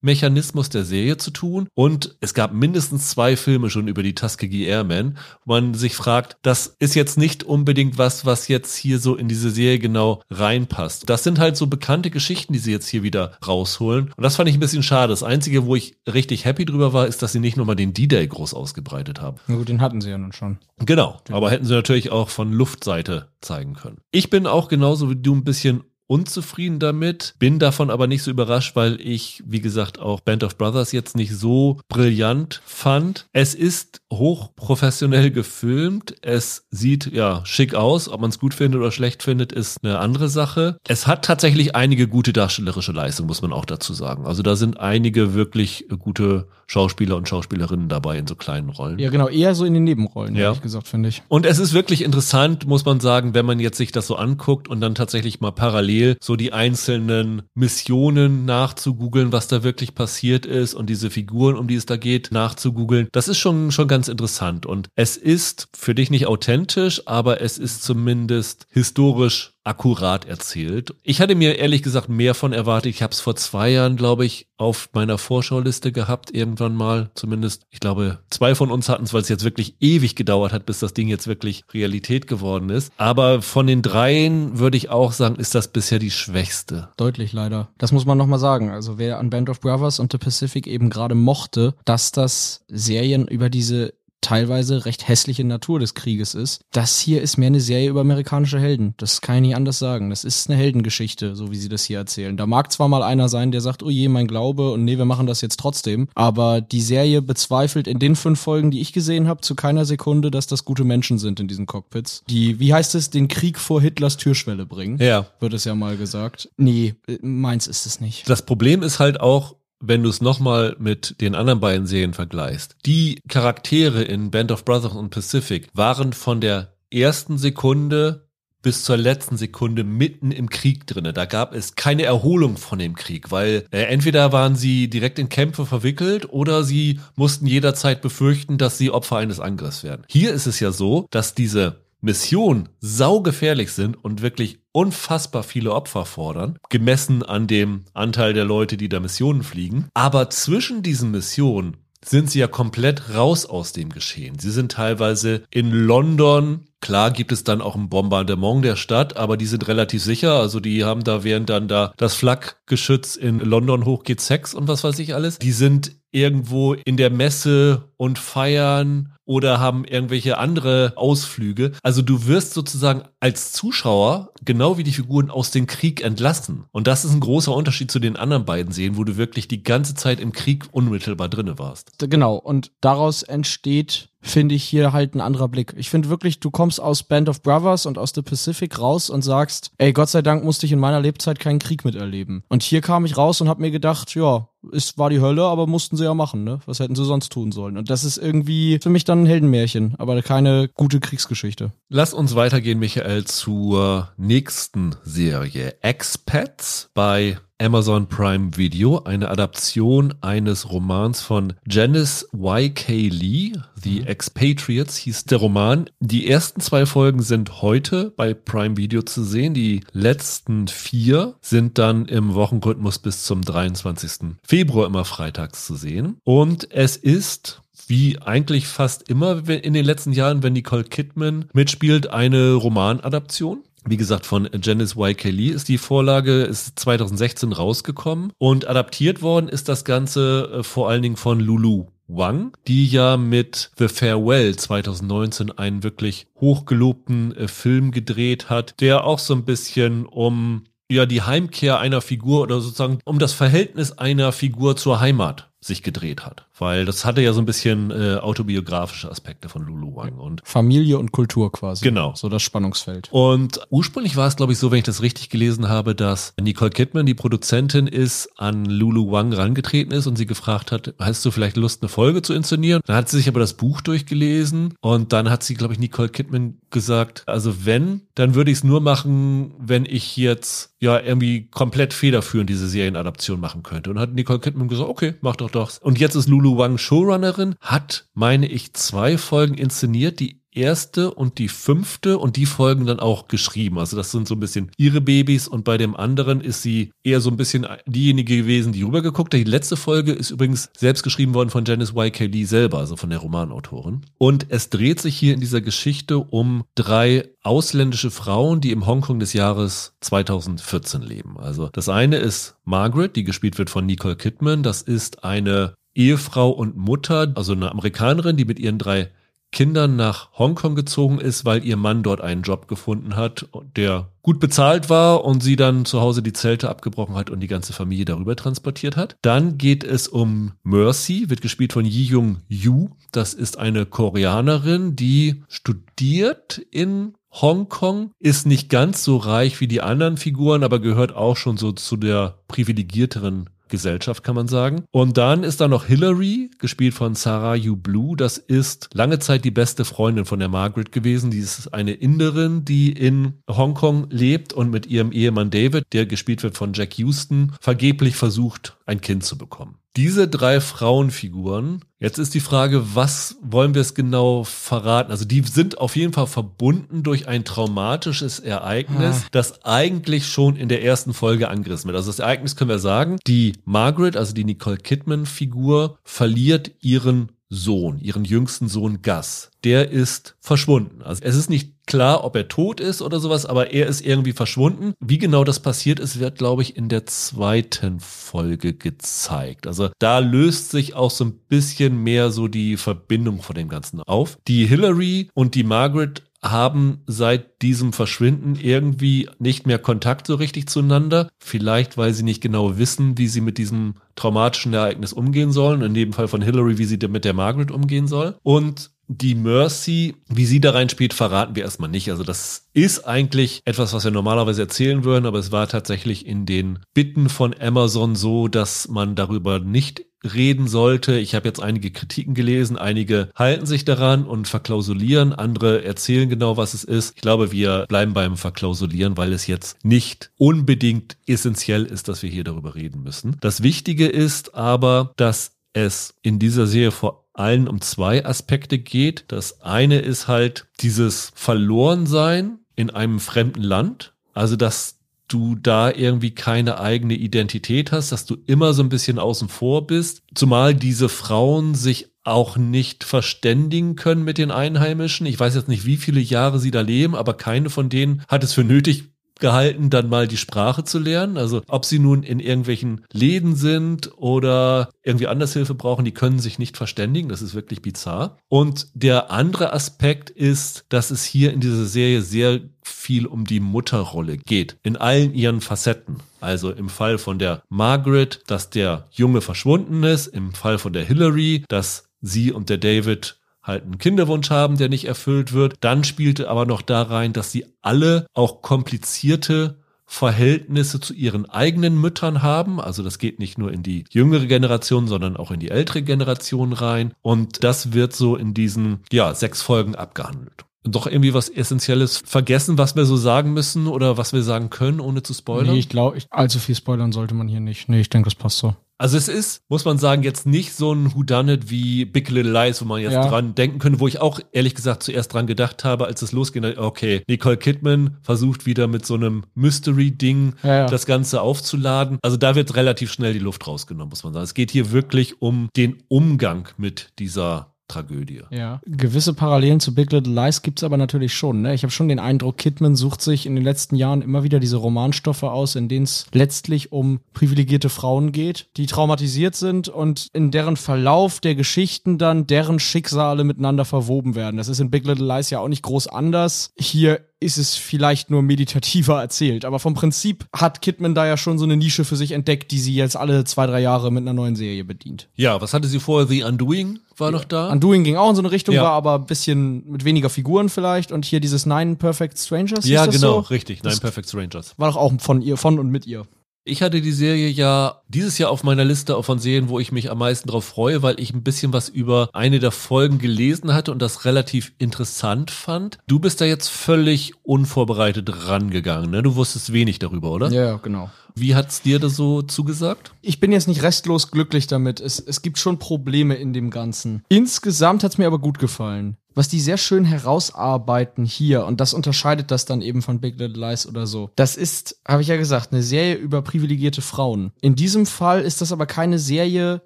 Mechanismus der Serie zu tun. Und es gab mindestens zwei Filme schon über die Tuskegee Airmen, wo man sich fragt, das ist jetzt nicht unbedingt was, was jetzt hier so in diese Serie genau reinpasst. Das sind halt so bekannte Geschichten, die sie jetzt hier wieder rausholen. Und das fand ich ein bisschen schade. Das Einzige, wo ich richtig happy drüber war, ist, dass sie nicht nur mal den D-Day groß ausgebreitet haben. Na gut, den hatten sie ja nun schon. Genau, aber hätten sie natürlich auch von Luftseite zeigen können. Ich bin auch genauso wie du ein bisschen unzufrieden damit, bin davon aber nicht so überrascht, weil ich, wie gesagt, auch Band of Brothers jetzt nicht so brillant fand. Es ist hochprofessionell gefilmt, es sieht ja schick aus, ob man es gut findet oder schlecht findet, ist eine andere Sache. Es hat tatsächlich einige gute darstellerische Leistungen, muss man auch dazu sagen. Also da sind einige wirklich gute Schauspieler und Schauspielerinnen dabei in so kleinen Rollen. Ja, genau, eher so in den Nebenrollen, Ja. ehrlich gesagt, finde ich. Und es ist wirklich interessant, muss man sagen, wenn man jetzt sich das so anguckt und dann tatsächlich mal parallel so die einzelnen Missionen nachzugoogeln, was da wirklich passiert ist und diese Figuren, um die es da geht, nachzugoogeln. Das ist schon, schon ganz interessant. Und es ist für dich nicht authentisch, aber es ist zumindest historisch akkurat erzählt. Ich hatte mir ehrlich gesagt mehr von erwartet. Ich habe es vor zwei Jahren, glaube ich, auf meiner Vorschauliste gehabt, irgendwann mal. Zumindest, ich glaube, zwei von uns hatten es, weil es jetzt wirklich ewig gedauert hat, bis das Ding jetzt wirklich Realität geworden ist. Aber von den dreien würde ich auch sagen, ist das bisher die schwächste. Deutlich leider. Das muss man nochmal sagen. Also wer an Band of Brothers und The Pacific eben gerade mochte, dass das Serien über diese teilweise recht hässliche Natur des Krieges ist. Das hier ist mehr eine Serie über amerikanische Helden. Das kann ich nicht anders sagen. Das ist eine Heldengeschichte, so wie sie das hier erzählen. Da mag zwar mal einer sein, der sagt, oh je, mein Glaube und nee, wir machen das jetzt trotzdem. Aber die Serie bezweifelt in den fünf Folgen, die ich gesehen habe, zu keiner Sekunde, dass das gute Menschen sind in diesen Cockpits. Die, wie heißt es, den Krieg vor Hitlers Türschwelle bringen Ja. wird es ja mal gesagt. Nee, äh, meins ist es nicht. Das Problem ist halt auch, wenn du es nochmal mit den anderen beiden Serien vergleichst. Die Charaktere in Band of Brothers und Pacific waren von der ersten Sekunde bis zur letzten Sekunde mitten im Krieg drinne. Da gab es keine Erholung von dem Krieg, weil äh, entweder waren sie direkt in Kämpfe verwickelt oder sie mussten jederzeit befürchten, dass sie Opfer eines Angriffs werden. Hier ist es ja so, dass diese Missionen saugefährlich sind und wirklich unfassbar viele Opfer fordern, gemessen an dem Anteil der Leute, die da Missionen fliegen. Aber zwischen diesen Missionen sind sie ja komplett raus aus dem Geschehen. Sie sind teilweise in London. Klar gibt es dann auch ein Bombardement der Stadt, aber die sind relativ sicher. Also die haben da, während dann da das Flakgeschütz in London hochgeht, Sex und was weiß ich alles. Die sind irgendwo in der Messe und feiern oder haben irgendwelche andere Ausflüge. Also du wirst sozusagen als Zuschauer genau wie die Figuren aus dem Krieg entlassen. Und das ist ein großer Unterschied zu den anderen beiden Serien, wo du wirklich die ganze Zeit im Krieg unmittelbar drinne warst. Genau, und daraus entsteht, finde ich, hier halt ein anderer Blick. Ich finde wirklich, du kommst aus Band of Brothers und aus The Pacific raus und sagst, ey, Gott sei Dank musste ich in meiner Lebzeit keinen Krieg miterleben. Und hier kam ich raus und habe mir gedacht, ja, es war die Hölle, aber mussten sie ja machen, ne? Was hätten sie sonst tun sollen? Und das ist irgendwie für mich dann ein Heldenmärchen, aber keine gute Kriegsgeschichte. Lass uns weitergehen, Michael, zur nächsten Serie. Expats bei Amazon Prime Video, eine Adaption eines Romans von Janice Y.K. Lee, The Expatriates hieß der Roman. Die ersten zwei Folgen sind heute bei Prime Video zu sehen. Die letzten vier sind dann im Wochenrhythmus bis zum 23. Februar immer freitags zu sehen. Und es ist wie eigentlich fast immer in den letzten Jahren, wenn Nicole Kidman mitspielt, eine Romanadaption. Wie gesagt, von Janice Y. Kelly ist die Vorlage, ist 2016 rausgekommen und adaptiert worden ist das Ganze äh, vor allen Dingen von Lulu Wang, die ja mit The Farewell 2019 einen wirklich hochgelobten äh, Film gedreht hat, der auch so ein bisschen um ja die Heimkehr einer Figur oder sozusagen um das Verhältnis einer Figur zur Heimat sich gedreht hat. Weil das hatte ja so ein bisschen äh, autobiografische Aspekte von Lulu Wang. Und Familie und Kultur quasi. Genau. So das Spannungsfeld. und ursprünglich war es, glaube ich, so, wenn ich das richtig gelesen habe, dass Nicole Kidman, die Produzentin ist, an Lulu Wang rangetreten ist und sie gefragt hat, hast du vielleicht Lust, eine Folge zu inszenieren? Dann hat sie sich aber das Buch durchgelesen und dann hat sie, glaube ich, Nicole Kidman gesagt, also wenn, dann würde ich es nur machen, wenn ich jetzt ja irgendwie komplett federführend diese Serienadaption machen könnte. Und hat Nicole Kidman gesagt, okay, mach doch doch. Und jetzt ist Lulu Wang Showrunnerin, hat, meine ich, zwei Folgen inszeniert. Die erste und die fünfte und die Folgen dann auch geschrieben. Also das sind so ein bisschen ihre Babys und bei dem anderen ist sie eher so ein bisschen diejenige gewesen, die rübergeguckt hat. Die letzte Folge ist übrigens selbst geschrieben worden von Janice Y.K. Lee selber, also von der Romanautorin. Und es dreht sich hier in dieser Geschichte um drei ausländische Frauen, die im Hongkong des Jahres 2014 leben. Also das eine ist Margaret, die gespielt wird von Nicole Kidman. Das ist eine Ehefrau und Mutter, also eine Amerikanerin, die mit ihren drei Kindern nach Hongkong gezogen ist, weil ihr Mann dort einen Job gefunden hat, der gut bezahlt war und sie dann zu Hause die Zelte abgebrochen hat und die ganze Familie darüber transportiert hat. Dann geht es um Mercy, wird gespielt von Yi Jung Yu. Das ist eine Koreanerin, die studiert in Hongkong, ist nicht ganz so reich wie die anderen Figuren, aber gehört auch schon so zu der privilegierteren Gesellschaft, kann man sagen. Und dann ist da noch Hillary, gespielt von Sarah Yu Blue. Das ist lange Zeit die beste Freundin von der Margaret gewesen. Die ist eine Inderin, die in Hongkong lebt und mit ihrem Ehemann David, der gespielt wird von Jack Houston, vergeblich versucht, ein Kind zu bekommen diese drei Frauenfiguren, jetzt ist die Frage, was wollen wir es genau verraten? Also die sind auf jeden Fall verbunden durch ein traumatisches Ereignis, ah. das eigentlich schon in der ersten Folge angerissen wird. Also das Ereignis können wir sagen, die Margaret, also die Nicole Kidman Figur, verliert ihren Sohn, ihren jüngsten Sohn Gus. Der ist verschwunden. Also es ist nicht klar, ob er tot ist oder sowas, aber er ist irgendwie verschwunden. Wie genau das passiert ist, wird, glaube ich, in der zweiten Folge gezeigt. Also da löst sich auch so ein bisschen mehr so die Verbindung von dem Ganzen auf. Die Hillary und die Margaret haben seit diesem Verschwinden irgendwie nicht mehr Kontakt so richtig zueinander. Vielleicht, weil sie nicht genau wissen, wie sie mit diesem traumatischen Ereignis umgehen sollen. In dem Fall von Hillary, wie sie mit der Margaret umgehen soll. Und die Mercy, wie sie da reinspielt, verraten wir erstmal nicht. Also das ist eigentlich etwas, was wir normalerweise erzählen würden, aber es war tatsächlich in den Bitten von Amazon so, dass man darüber nicht reden sollte. Ich habe jetzt einige Kritiken gelesen, einige halten sich daran und verklausulieren, andere erzählen genau, was es ist. Ich glaube, wir bleiben beim Verklausulieren, weil es jetzt nicht unbedingt essentiell ist, dass wir hier darüber reden müssen. Das Wichtige ist aber, dass es in dieser Serie vor allem um zwei Aspekte geht. Das eine ist halt dieses Verlorensein in einem fremden Land. Also, dass du da irgendwie keine eigene Identität hast, dass du immer so ein bisschen außen vor bist. Zumal diese Frauen sich auch nicht verständigen können mit den Einheimischen. Ich weiß jetzt nicht, wie viele Jahre sie da leben, aber keine von denen hat es für nötig, gehalten, dann mal die Sprache zu lernen. Also ob sie nun in irgendwelchen Läden sind oder irgendwie anders Hilfe brauchen, die können sich nicht verständigen. Das ist wirklich bizarr. Und der andere Aspekt ist, dass es hier in dieser Serie sehr viel um die Mutterrolle geht. In allen ihren Facetten. Also im Fall von der Margaret, dass der Junge verschwunden ist. Im Fall von der Hillary, dass sie und der David halt einen Kinderwunsch haben, der nicht erfüllt wird. Dann spielte aber noch da rein, dass sie alle auch komplizierte Verhältnisse zu ihren eigenen Müttern haben. Also das geht nicht nur in die jüngere Generation, sondern auch in die ältere Generation rein. Und das wird so in diesen, ja, sechs Folgen abgehandelt. Doch irgendwie was Essentielles vergessen, was wir so sagen müssen oder was wir sagen können, ohne zu spoilern? Nee, ich glaube, allzu viel spoilern sollte man hier nicht. Nee, ich denke, das passt so. Also es ist, muss man sagen, jetzt nicht so ein Whodunit wie Big Little Lies, wo man jetzt ja. dran denken könnte, wo ich auch ehrlich gesagt zuerst dran gedacht habe, als es losging, okay, Nicole Kidman versucht wieder mit so einem Mystery-Ding ja, ja. das Ganze aufzuladen. Also da wird relativ schnell die Luft rausgenommen, muss man sagen. Es geht hier wirklich um den Umgang mit dieser Tragödie. Ja. Gewisse Parallelen zu Big Little Lies gibt's aber natürlich schon. Ne? Ich habe schon den Eindruck, Kidman sucht sich in den letzten Jahren immer wieder diese Romanstoffe aus, in denen es letztlich um privilegierte Frauen geht, die traumatisiert sind und in deren Verlauf der Geschichten dann deren Schicksale miteinander verwoben werden. Das ist in Big Little Lies ja auch nicht groß anders. Hier ist es vielleicht nur meditativer erzählt. Aber vom Prinzip hat Kidman da ja schon so eine Nische für sich entdeckt, die sie jetzt alle zwei, drei Jahre mit einer neuen Serie bedient. Ja, was hatte sie vorher? The Undoing war noch da? Undoing ging auch in so eine Richtung, ja. war aber ein bisschen mit weniger Figuren vielleicht. Und hier dieses Nine Perfect Strangers. Ja, genau, so? richtig. Nine das Perfect Strangers. War doch auch von ihr, von und mit ihr. Ich hatte die Serie ja dieses Jahr auf meiner Liste von Serien, wo ich mich am meisten drauf freue, weil ich ein bisschen was über eine der Folgen gelesen hatte und das relativ interessant fand. Du bist da jetzt völlig unvorbereitet rangegangen, ne? Du wusstest wenig darüber, oder? Ja, genau. Wie hat's dir das so zugesagt? Ich bin jetzt nicht restlos glücklich damit. Es, es gibt schon Probleme in dem Ganzen. Insgesamt hat's mir aber gut gefallen was die sehr schön herausarbeiten hier, und das unterscheidet das dann eben von Big Little Lies oder so. Das ist, habe ich ja gesagt, eine Serie über privilegierte Frauen. In diesem Fall ist das aber keine Serie,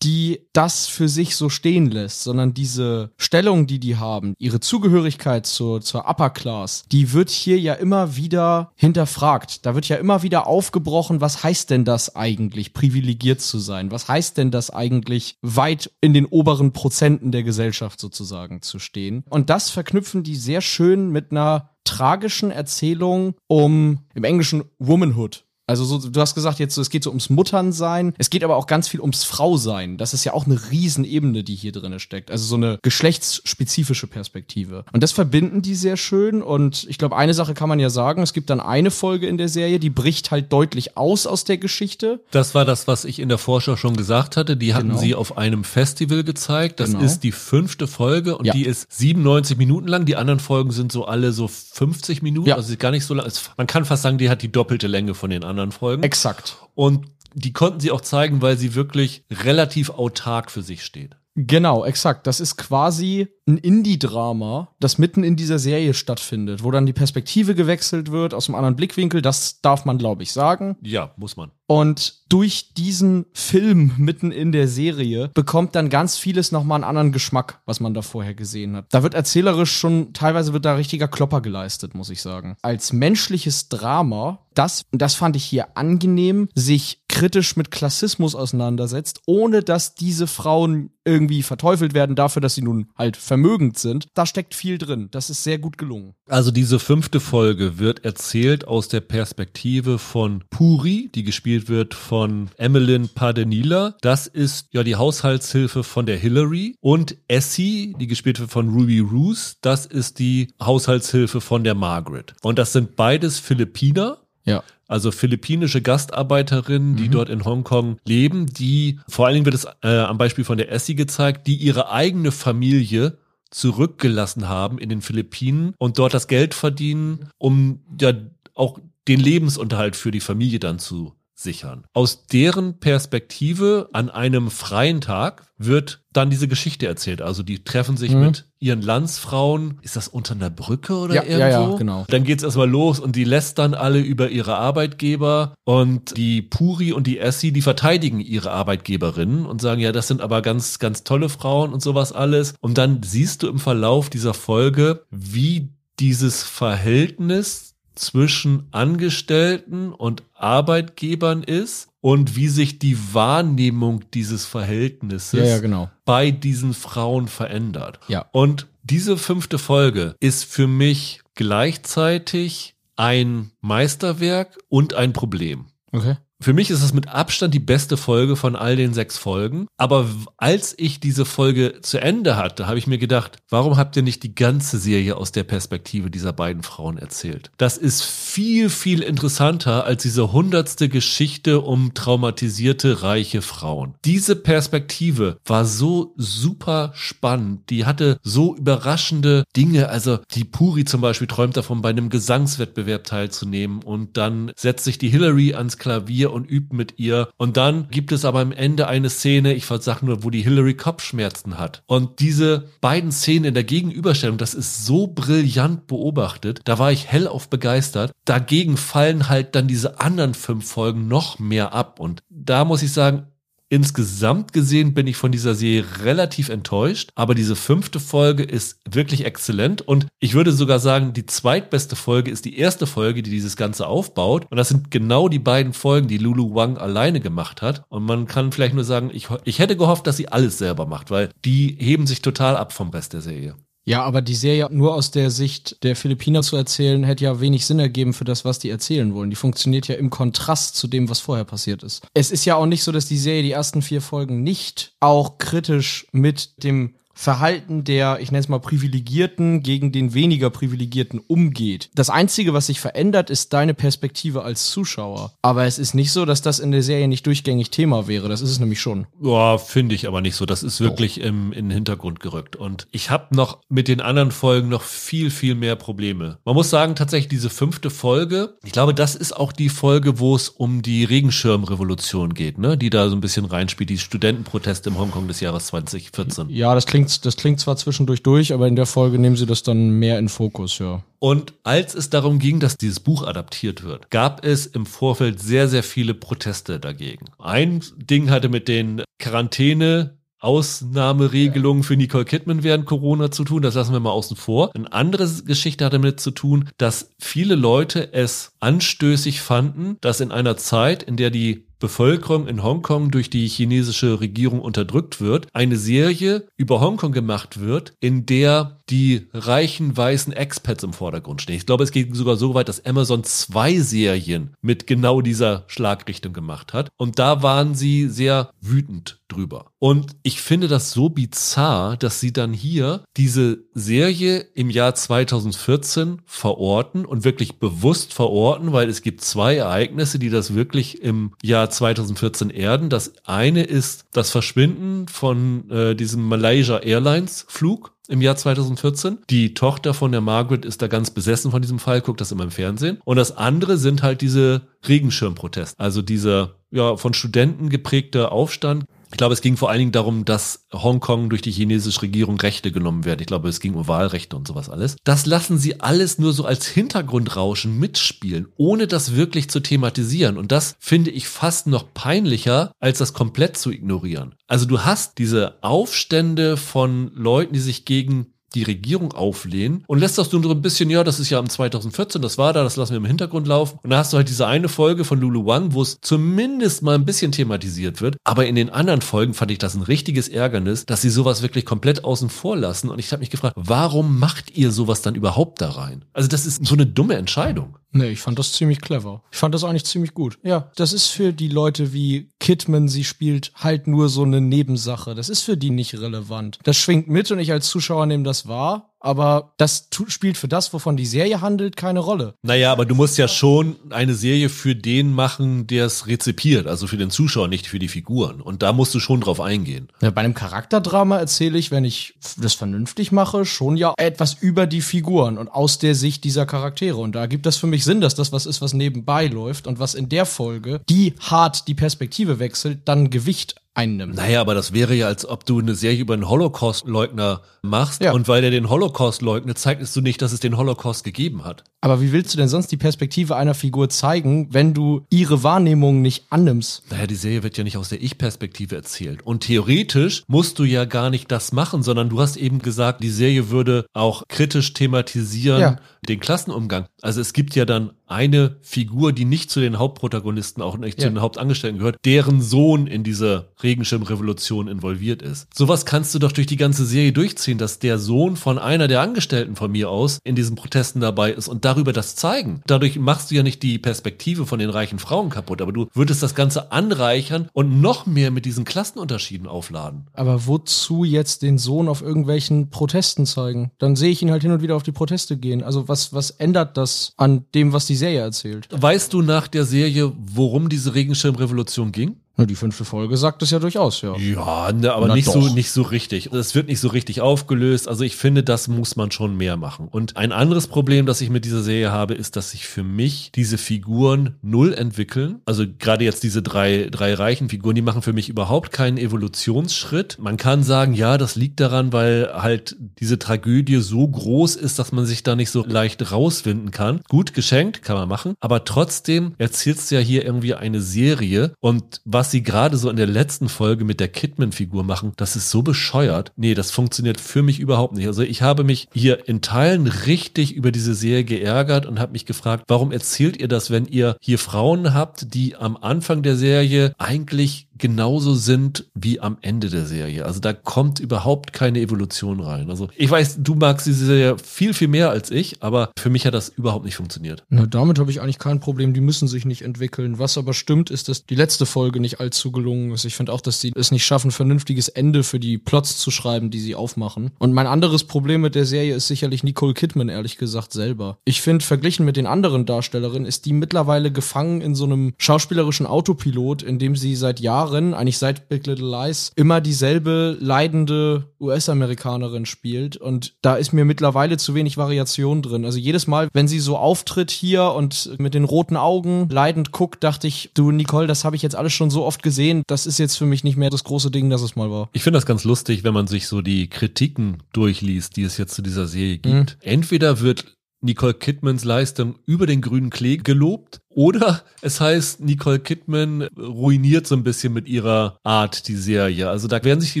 die das für sich so stehen lässt, sondern diese Stellung, die die haben, ihre Zugehörigkeit zur, zur Upper Class, die wird hier ja immer wieder hinterfragt. Da wird ja immer wieder aufgebrochen, was heißt denn das eigentlich, privilegiert zu sein? Was heißt denn das eigentlich, weit in den oberen Prozenten der Gesellschaft sozusagen zu stehen? Und das verknüpfen die sehr schön mit einer tragischen Erzählung um im Englischen Womanhood. Also so, du hast gesagt jetzt, so, es geht so ums Mutternsein. Es geht aber auch ganz viel ums Frausein. Das ist ja auch eine Riesenebene, die hier drin steckt. Also so eine geschlechtsspezifische Perspektive. Und das verbinden die sehr schön. Und ich glaube, eine Sache kann man ja sagen. Es gibt dann eine Folge in der Serie, die bricht halt deutlich aus aus der Geschichte. Das war das, was ich in der Vorschau schon gesagt hatte. Die hatten Genau. sie auf einem Festival gezeigt. Das Genau. ist die fünfte Folge und Ja. die ist 97 Minuten lang. Die anderen Folgen sind so alle so 50 Minuten. Ja. Also sie ist gar nicht so lang. Man kann fast sagen, die hat die doppelte Länge von den anderen Folgen. Exakt. Und die konnten sie auch zeigen, weil sie wirklich relativ autark für sich steht. Genau, exakt. Das ist quasi ein Indie-Drama, das mitten in dieser Serie stattfindet, wo dann die Perspektive gewechselt wird aus einem anderen Blickwinkel. Das darf man, glaube ich, sagen. Ja, muss man. Und durch diesen Film mitten in der Serie bekommt dann ganz vieles nochmal einen anderen Geschmack, was man da vorher gesehen hat. Da wird erzählerisch schon, teilweise wird da richtiger Klopper geleistet, muss ich sagen. Als menschliches Drama, das, und das fand ich hier angenehm, sich kritisch mit Klassismus auseinandersetzt, ohne dass diese Frauen irgendwie verteufelt werden dafür, dass sie nun halt vermögend sind. Da steckt viel drin. Das ist sehr gut gelungen. Also diese fünfte Folge wird erzählt aus der Perspektive von Puri, die gespielt wird von Emmeline Pardenila. Das ist ja die Haushaltshilfe von der Hillary. Und Essie, die gespielt wird von Ruby Roos, das ist die Haushaltshilfe von der Margaret. Und das sind beides Philippiner. Ja. Also philippinische Gastarbeiterinnen, die dort in Hongkong leben, die, vor allen Dingen wird es äh, am Beispiel von der Essie gezeigt, die ihre eigene Familie zurückgelassen haben in den Philippinen und dort das Geld verdienen, um ja auch den Lebensunterhalt für die Familie dann zu sichern. Aus deren Perspektive an einem freien Tag wird dann diese Geschichte erzählt. Also die treffen sich Mhm. mit ihren Landsfrauen. Ist das unter einer Brücke oder Ja, irgendwo? ja, ja, genau. Dann geht's erstmal los und die lästern alle über ihre Arbeitgeber und die Puri und die Essie, die verteidigen ihre Arbeitgeberinnen und sagen, ja, das sind aber ganz, ganz tolle Frauen und sowas alles. Und dann siehst du im Verlauf dieser Folge, wie dieses Verhältnis zwischen Angestellten und Arbeitgebern ist und wie sich die Wahrnehmung dieses Verhältnisses Ja, ja, genau. bei diesen Frauen verändert. Ja. Und diese fünfte Folge ist für mich gleichzeitig ein Meisterwerk und ein Problem. Okay. Für mich ist es mit Abstand die beste Folge von all den sechs Folgen. Aber als ich diese Folge zu Ende hatte, habe ich mir gedacht, warum habt ihr nicht die ganze Serie aus der Perspektive dieser beiden Frauen erzählt? Das ist viel, viel interessanter als diese hundertste Geschichte um traumatisierte, reiche Frauen. Diese Perspektive war so super spannend. Die hatte so überraschende Dinge. Also die Puri zum Beispiel träumt davon, bei einem Gesangswettbewerb teilzunehmen und dann setzt sich die Hillary ans Klavier und übt mit ihr. Und dann gibt es aber am Ende eine Szene, ich sag nur, wo die Hillary Kopfschmerzen hat. Und diese beiden Szenen in der Gegenüberstellung, das ist so brillant beobachtet. Da war ich hellauf begeistert. Dagegen fallen halt dann diese anderen fünf Folgen noch mehr ab. Und da muss ich sagen, Insgesamt gesehen bin ich von dieser Serie relativ enttäuscht, aber diese fünfte Folge ist wirklich exzellent und ich würde sogar sagen, die zweitbeste Folge ist die erste Folge, die dieses Ganze aufbaut und das sind genau die beiden Folgen, die Lulu Wang alleine gemacht hat und man kann vielleicht nur sagen, ich, ich hätte gehofft, dass sie alles selber macht, weil die heben sich total ab vom Rest der Serie. Ja, aber die Serie nur aus der Sicht der Philippiner zu erzählen, hätte ja wenig Sinn ergeben für das, was die erzählen wollen. Die funktioniert ja im Kontrast zu dem, was vorher passiert ist. Es ist ja auch nicht so, dass die Serie die ersten vier Folgen nicht auch kritisch mit dem Verhalten der, ich nenne es mal, Privilegierten gegen den weniger Privilegierten umgeht. Das Einzige, was sich verändert, ist deine Perspektive als Zuschauer. Aber es ist nicht so, dass das in der Serie nicht durchgängig Thema wäre. Das ist es nämlich schon. Ja, finde ich aber nicht so. Das ist wirklich im, in den Hintergrund gerückt. Und ich habe noch mit den anderen Folgen noch viel, viel mehr Probleme. Man muss sagen, tatsächlich diese fünfte Folge, ich glaube, das ist auch die Folge, wo es um die Regenschirmrevolution geht, ne? Die da so ein bisschen reinspielt, die Studentenproteste im Hongkong des Jahres 2014. Ja, das klingt klingt, das klingt zwar zwischendurch durch, aber in der Folge nehmen sie das dann mehr in Fokus, ja. Und als es darum ging, dass dieses Buch adaptiert wird, gab es im Vorfeld sehr, sehr viele Proteste dagegen. Ein Ding hatte mit den Quarantäne Ausnahmeregelungen für Nicole Kidman während Corona zu tun. Das lassen wir mal außen vor. Eine andere Geschichte hat damit zu tun, dass viele Leute es anstößig fanden, dass in einer Zeit, in der die Bevölkerung in Hongkong durch die chinesische Regierung unterdrückt wird, eine Serie über Hongkong gemacht wird, in der die reichen weißen Expats im Vordergrund stehen. Ich glaube, es geht sogar so weit, dass Amazon zwei Serien mit genau dieser Schlagrichtung gemacht hat. Und da waren sie sehr wütend drüber. Und ich finde das so bizarr, dass sie dann hier diese Serie im Jahr 2014 verorten und wirklich bewusst verorten, weil es gibt zwei Ereignisse, die das wirklich im Jahr 2014 erden. Das eine ist das Verschwinden von äh, diesem Malaysia Airlines Flug im Jahr 2014. Die Tochter von der Margaret ist da ganz besessen von diesem Fall, guckt das immer im Fernsehen. Und das andere sind halt diese Regenschirmproteste, also dieser ja von Studenten geprägte Aufstand ich glaube, es ging vor allen Dingen darum, dass Hongkong durch die chinesische Regierung Rechte genommen werden. Ich glaube, es ging um Wahlrechte und sowas alles. Das lassen sie alles nur so als Hintergrundrauschen mitspielen, ohne das wirklich zu thematisieren. Und das finde ich fast noch peinlicher, als das komplett zu ignorieren. Also du hast diese Aufstände von Leuten, die sich gegen die Regierung auflehnen und lässt das nur so ein bisschen, ja, das ist ja im 2014, das war da, das lassen wir im Hintergrund laufen. Und da hast du halt diese eine Folge von Lulu One, wo es zumindest mal ein bisschen thematisiert wird. Aber in den anderen Folgen fand ich das ein richtiges Ärgernis, dass sie sowas wirklich komplett außen vor lassen. Und ich habe mich gefragt, warum macht ihr sowas dann überhaupt da rein? Also das ist so eine dumme Entscheidung. Nee, ich fand das ziemlich clever. Ich fand das eigentlich ziemlich gut. Ja, das ist für die Leute wie Kidman, sie spielt halt nur so eine Nebensache. Das ist für die nicht relevant. Das schwingt mit und ich als Zuschauer nehme das wahr aber das spielt für das, wovon die Serie handelt, keine Rolle. Naja, aber du musst ja schon eine Serie für den machen, der es rezipiert, also für den Zuschauer, nicht für die Figuren. Und da musst du schon drauf eingehen. Ja, bei einem Charakterdrama erzähle ich, wenn ich das vernünftig mache, schon ja etwas über die Figuren und aus der Sicht dieser Charaktere. Und da gibt das für mich Sinn, dass das was ist, was nebenbei läuft und was in der Folge, die hart die Perspektive wechselt, dann Gewicht einnimmt. Naja, aber das wäre ja, als ob du eine Serie über einen Holocaust-Leugner machst ja. und weil er den Holocaust leugnet, zeigst du nicht, dass es den Holocaust gegeben hat. Aber wie willst du denn sonst die Perspektive einer Figur zeigen, wenn du ihre Wahrnehmung nicht annimmst? Naja, die Serie wird ja nicht aus der Ich-Perspektive erzählt. Und theoretisch musst du ja gar nicht das machen, sondern du hast eben gesagt, die Serie würde auch kritisch thematisieren ja. den Klassenumgang. Also es gibt ja dann eine Figur, die nicht zu den Hauptprotagonisten, auch nicht ja. zu den Hauptangestellten gehört, deren Sohn in diese Regenschirmrevolution involviert ist. Sowas kannst du doch durch die ganze Serie durchziehen, dass der Sohn von einer der Angestellten von mir aus in diesen Protesten dabei ist und darüber das zeigen. Dadurch machst du ja nicht die Perspektive von den reichen Frauen kaputt, aber du würdest das Ganze anreichern und noch mehr mit diesen Klassenunterschieden aufladen. Aber wozu jetzt den Sohn auf irgendwelchen Protesten zeigen? Dann sehe ich ihn halt hin und wieder auf die Proteste gehen. Also was, was ändert das an dem, was die Serie erzählt? Weißt du nach der Serie, worum diese Regenschirmrevolution ging? Na, die fünfte Folge sagt es ja durchaus, ja. Ja, ne, aber Na nicht so, nicht so richtig. Es wird nicht so richtig aufgelöst. Also ich finde, das muss man schon mehr machen. Und ein anderes Problem, das ich mit dieser Serie habe, ist, dass sich für mich diese Figuren null entwickeln. Also gerade jetzt diese drei, drei reichen Figuren, die machen für mich überhaupt keinen Evolutionsschritt. Man kann sagen, ja, das liegt daran, weil halt diese Tragödie so groß ist, dass man sich da nicht so leicht rauswinden kann. Gut geschenkt, kann man machen. Aber trotzdem erzählst du ja hier irgendwie eine Serie und was was sie gerade so in der letzten Folge mit der Kidman-Figur machen, das ist so bescheuert. Nee, das funktioniert für mich überhaupt nicht. Also ich habe mich hier in Teilen richtig über diese Serie geärgert und habe mich gefragt, warum erzählt ihr das, wenn ihr hier Frauen habt, die am Anfang der Serie eigentlich genauso sind wie am Ende der Serie. Also da kommt überhaupt keine Evolution rein. Also ich weiß, du magst diese Serie viel, viel mehr als ich, aber für mich hat das überhaupt nicht funktioniert. Na, damit habe ich eigentlich kein Problem. Die müssen sich nicht entwickeln. Was aber stimmt, ist, dass die letzte Folge nicht allzu gelungen ist. Ich finde auch, dass sie es nicht schaffen, vernünftiges Ende für die Plots zu schreiben, die sie aufmachen. Und mein anderes Problem mit der Serie ist sicherlich Nicole Kidman, ehrlich gesagt, selber. Ich finde, verglichen mit den anderen Darstellerinnen, ist die mittlerweile gefangen in so einem schauspielerischen Autopilot, in dem sie seit Jahren Jahren, eigentlich seit Big Little Lies, immer dieselbe leidende US-Amerikanerin spielt. Und da ist mir mittlerweile zu wenig Variation drin. Also jedes Mal, wenn sie so auftritt hier und mit den roten Augen leidend guckt, dachte ich, du Nicole, das habe ich jetzt alles schon so oft gesehen. Das ist jetzt für mich nicht mehr das große Ding, das es mal war. Ich finde das ganz lustig, wenn man sich so die Kritiken durchliest, die es jetzt zu dieser Serie gibt. Mhm. Entweder wird Nicole Kidmans Leistung über den grünen Klee gelobt oder es heißt, Nicole Kidman ruiniert so ein bisschen mit ihrer Art die Serie. Also da werden sich die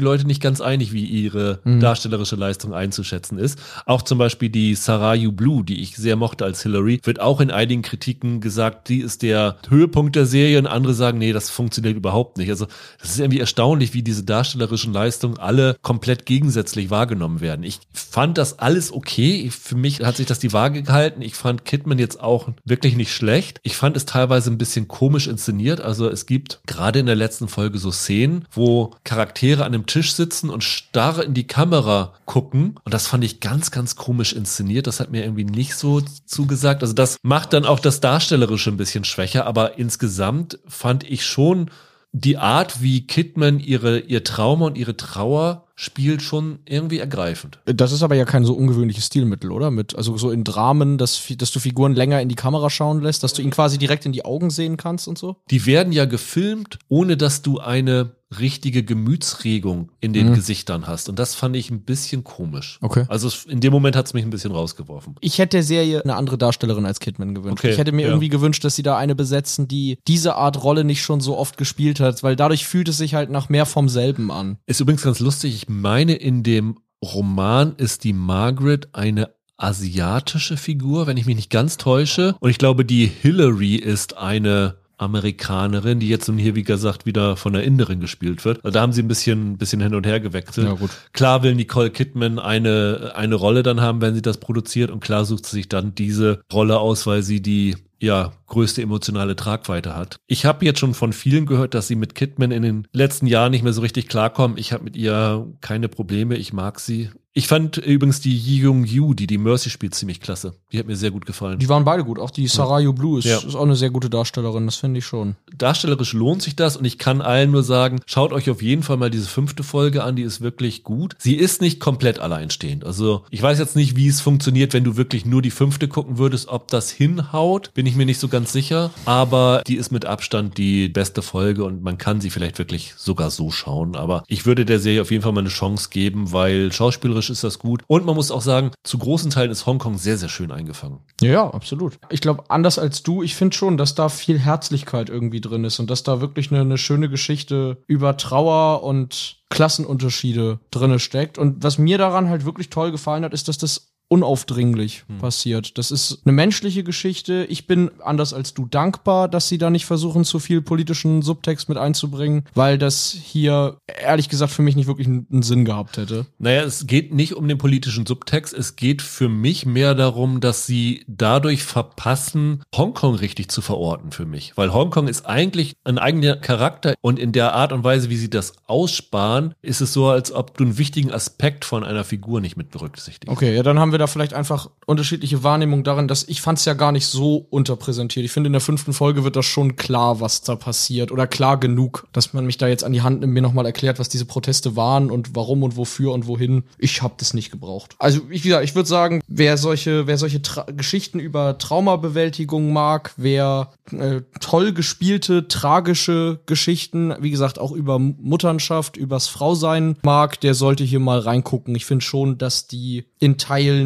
Leute nicht ganz einig, wie ihre mhm. darstellerische Leistung einzuschätzen ist. Auch zum Beispiel die Sarayu Blue, die ich sehr mochte als Hillary, wird auch in einigen Kritiken gesagt, die ist der Höhepunkt der Serie und andere sagen, nee, das funktioniert überhaupt nicht. Also das ist irgendwie erstaunlich, wie diese darstellerischen Leistungen alle komplett gegensätzlich wahrgenommen werden. Ich fand das alles okay. Für mich hat sich das die Waage gehalten. Ich fand Kidman jetzt auch wirklich nicht schlecht. Ich fand es teilweise ein bisschen komisch inszeniert. Also es gibt gerade in der letzten Folge so Szenen, wo Charaktere an einem Tisch sitzen und starr in die Kamera gucken. Und das fand ich ganz, ganz komisch inszeniert. Das hat mir irgendwie nicht so zugesagt. Also das macht dann auch das Darstellerische ein bisschen schwächer. Aber insgesamt fand ich schon die Art, wie Kidman ihre, ihr Trauma und ihre Trauer spielt schon irgendwie ergreifend. Das ist aber ja kein so ungewöhnliches Stilmittel, oder? Mit, also so in Dramen, dass, dass du Figuren länger in die Kamera schauen lässt, dass du ihn quasi direkt in die Augen sehen kannst und so? Die werden ja gefilmt, ohne dass du eine richtige Gemütsregung in den mhm. Gesichtern hast. Und das fand ich ein bisschen komisch. Okay. Also in dem Moment hat es mich ein bisschen rausgeworfen. Ich hätte der Serie eine andere Darstellerin als Kidman gewünscht. Okay, ich hätte mir ja. irgendwie gewünscht, dass sie da eine besetzen, die diese Art Rolle nicht schon so oft gespielt hat, weil dadurch fühlt es sich halt nach mehr vom selben an. Ist übrigens ganz lustig. Ich meine, in dem Roman ist die Margaret eine asiatische Figur, wenn ich mich nicht ganz täusche. Und ich glaube, die Hillary ist eine Amerikanerin, die jetzt nun hier, wie gesagt, wieder von der Inderin gespielt wird. Also da haben sie ein bisschen, bisschen hin und her gewechselt. Ja, gut. Klar will Nicole Kidman eine, eine Rolle dann haben, wenn sie das produziert und klar sucht sie sich dann diese Rolle aus, weil sie die ja, größte emotionale Tragweite hat. Ich habe jetzt schon von vielen gehört, dass sie mit Kidman in den letzten Jahren nicht mehr so richtig klarkommen. Ich habe mit ihr keine Probleme, ich mag sie. Ich fand übrigens die Yi Jung Yu, die die Mercy spielt, ziemlich klasse. Die hat mir sehr gut gefallen. Die waren beide gut. Auch die Sarayu Blue ist, ja. ist auch eine sehr gute Darstellerin. Das finde ich schon. Darstellerisch lohnt sich das und ich kann allen nur sagen, schaut euch auf jeden Fall mal diese fünfte Folge an. Die ist wirklich gut. Sie ist nicht komplett alleinstehend. Also ich weiß jetzt nicht, wie es funktioniert, wenn du wirklich nur die fünfte gucken würdest, ob das hinhaut. Bin ich mir nicht so ganz sicher. Aber die ist mit Abstand die beste Folge und man kann sie vielleicht wirklich sogar so schauen. Aber ich würde der Serie auf jeden Fall mal eine Chance geben, weil schauspielerisch ist das gut. Und man muss auch sagen, zu großen Teilen ist Hongkong sehr, sehr schön eingefangen. Ja, absolut. Ich glaube, anders als du, ich finde schon, dass da viel Herzlichkeit irgendwie drin ist und dass da wirklich eine, eine schöne Geschichte über Trauer und Klassenunterschiede drinne steckt. Und was mir daran halt wirklich toll gefallen hat, ist, dass das unaufdringlich hm. passiert. Das ist eine menschliche Geschichte. Ich bin anders als du dankbar, dass sie da nicht versuchen, zu viel politischen Subtext mit einzubringen, weil das hier ehrlich gesagt für mich nicht wirklich einen Sinn gehabt hätte. Naja, es geht nicht um den politischen Subtext. Es geht für mich mehr darum, dass sie dadurch verpassen, Hongkong richtig zu verorten für mich. Weil Hongkong ist eigentlich ein eigener Charakter und in der Art und Weise, wie sie das aussparen, ist es so, als ob du einen wichtigen Aspekt von einer Figur nicht mit berücksichtigst. Okay, ja, dann haben wir da vielleicht einfach unterschiedliche Wahrnehmungen darin, dass ich fand es ja gar nicht so unterpräsentiert. Ich finde, in der fünften Folge wird das schon klar, was da passiert. Oder klar genug, dass man mich da jetzt an die Hand nimmt, mir nochmal erklärt, was diese Proteste waren und warum und wofür und wohin. Ich habe das nicht gebraucht. Also, ich, wie ich würde sagen, wer solche, wer solche Geschichten über Traumabewältigung mag, wer äh, toll gespielte, tragische Geschichten, wie gesagt, auch über Mutternschaft, übers Frausein mag, der sollte hier mal reingucken. Ich finde schon, dass die in Teilen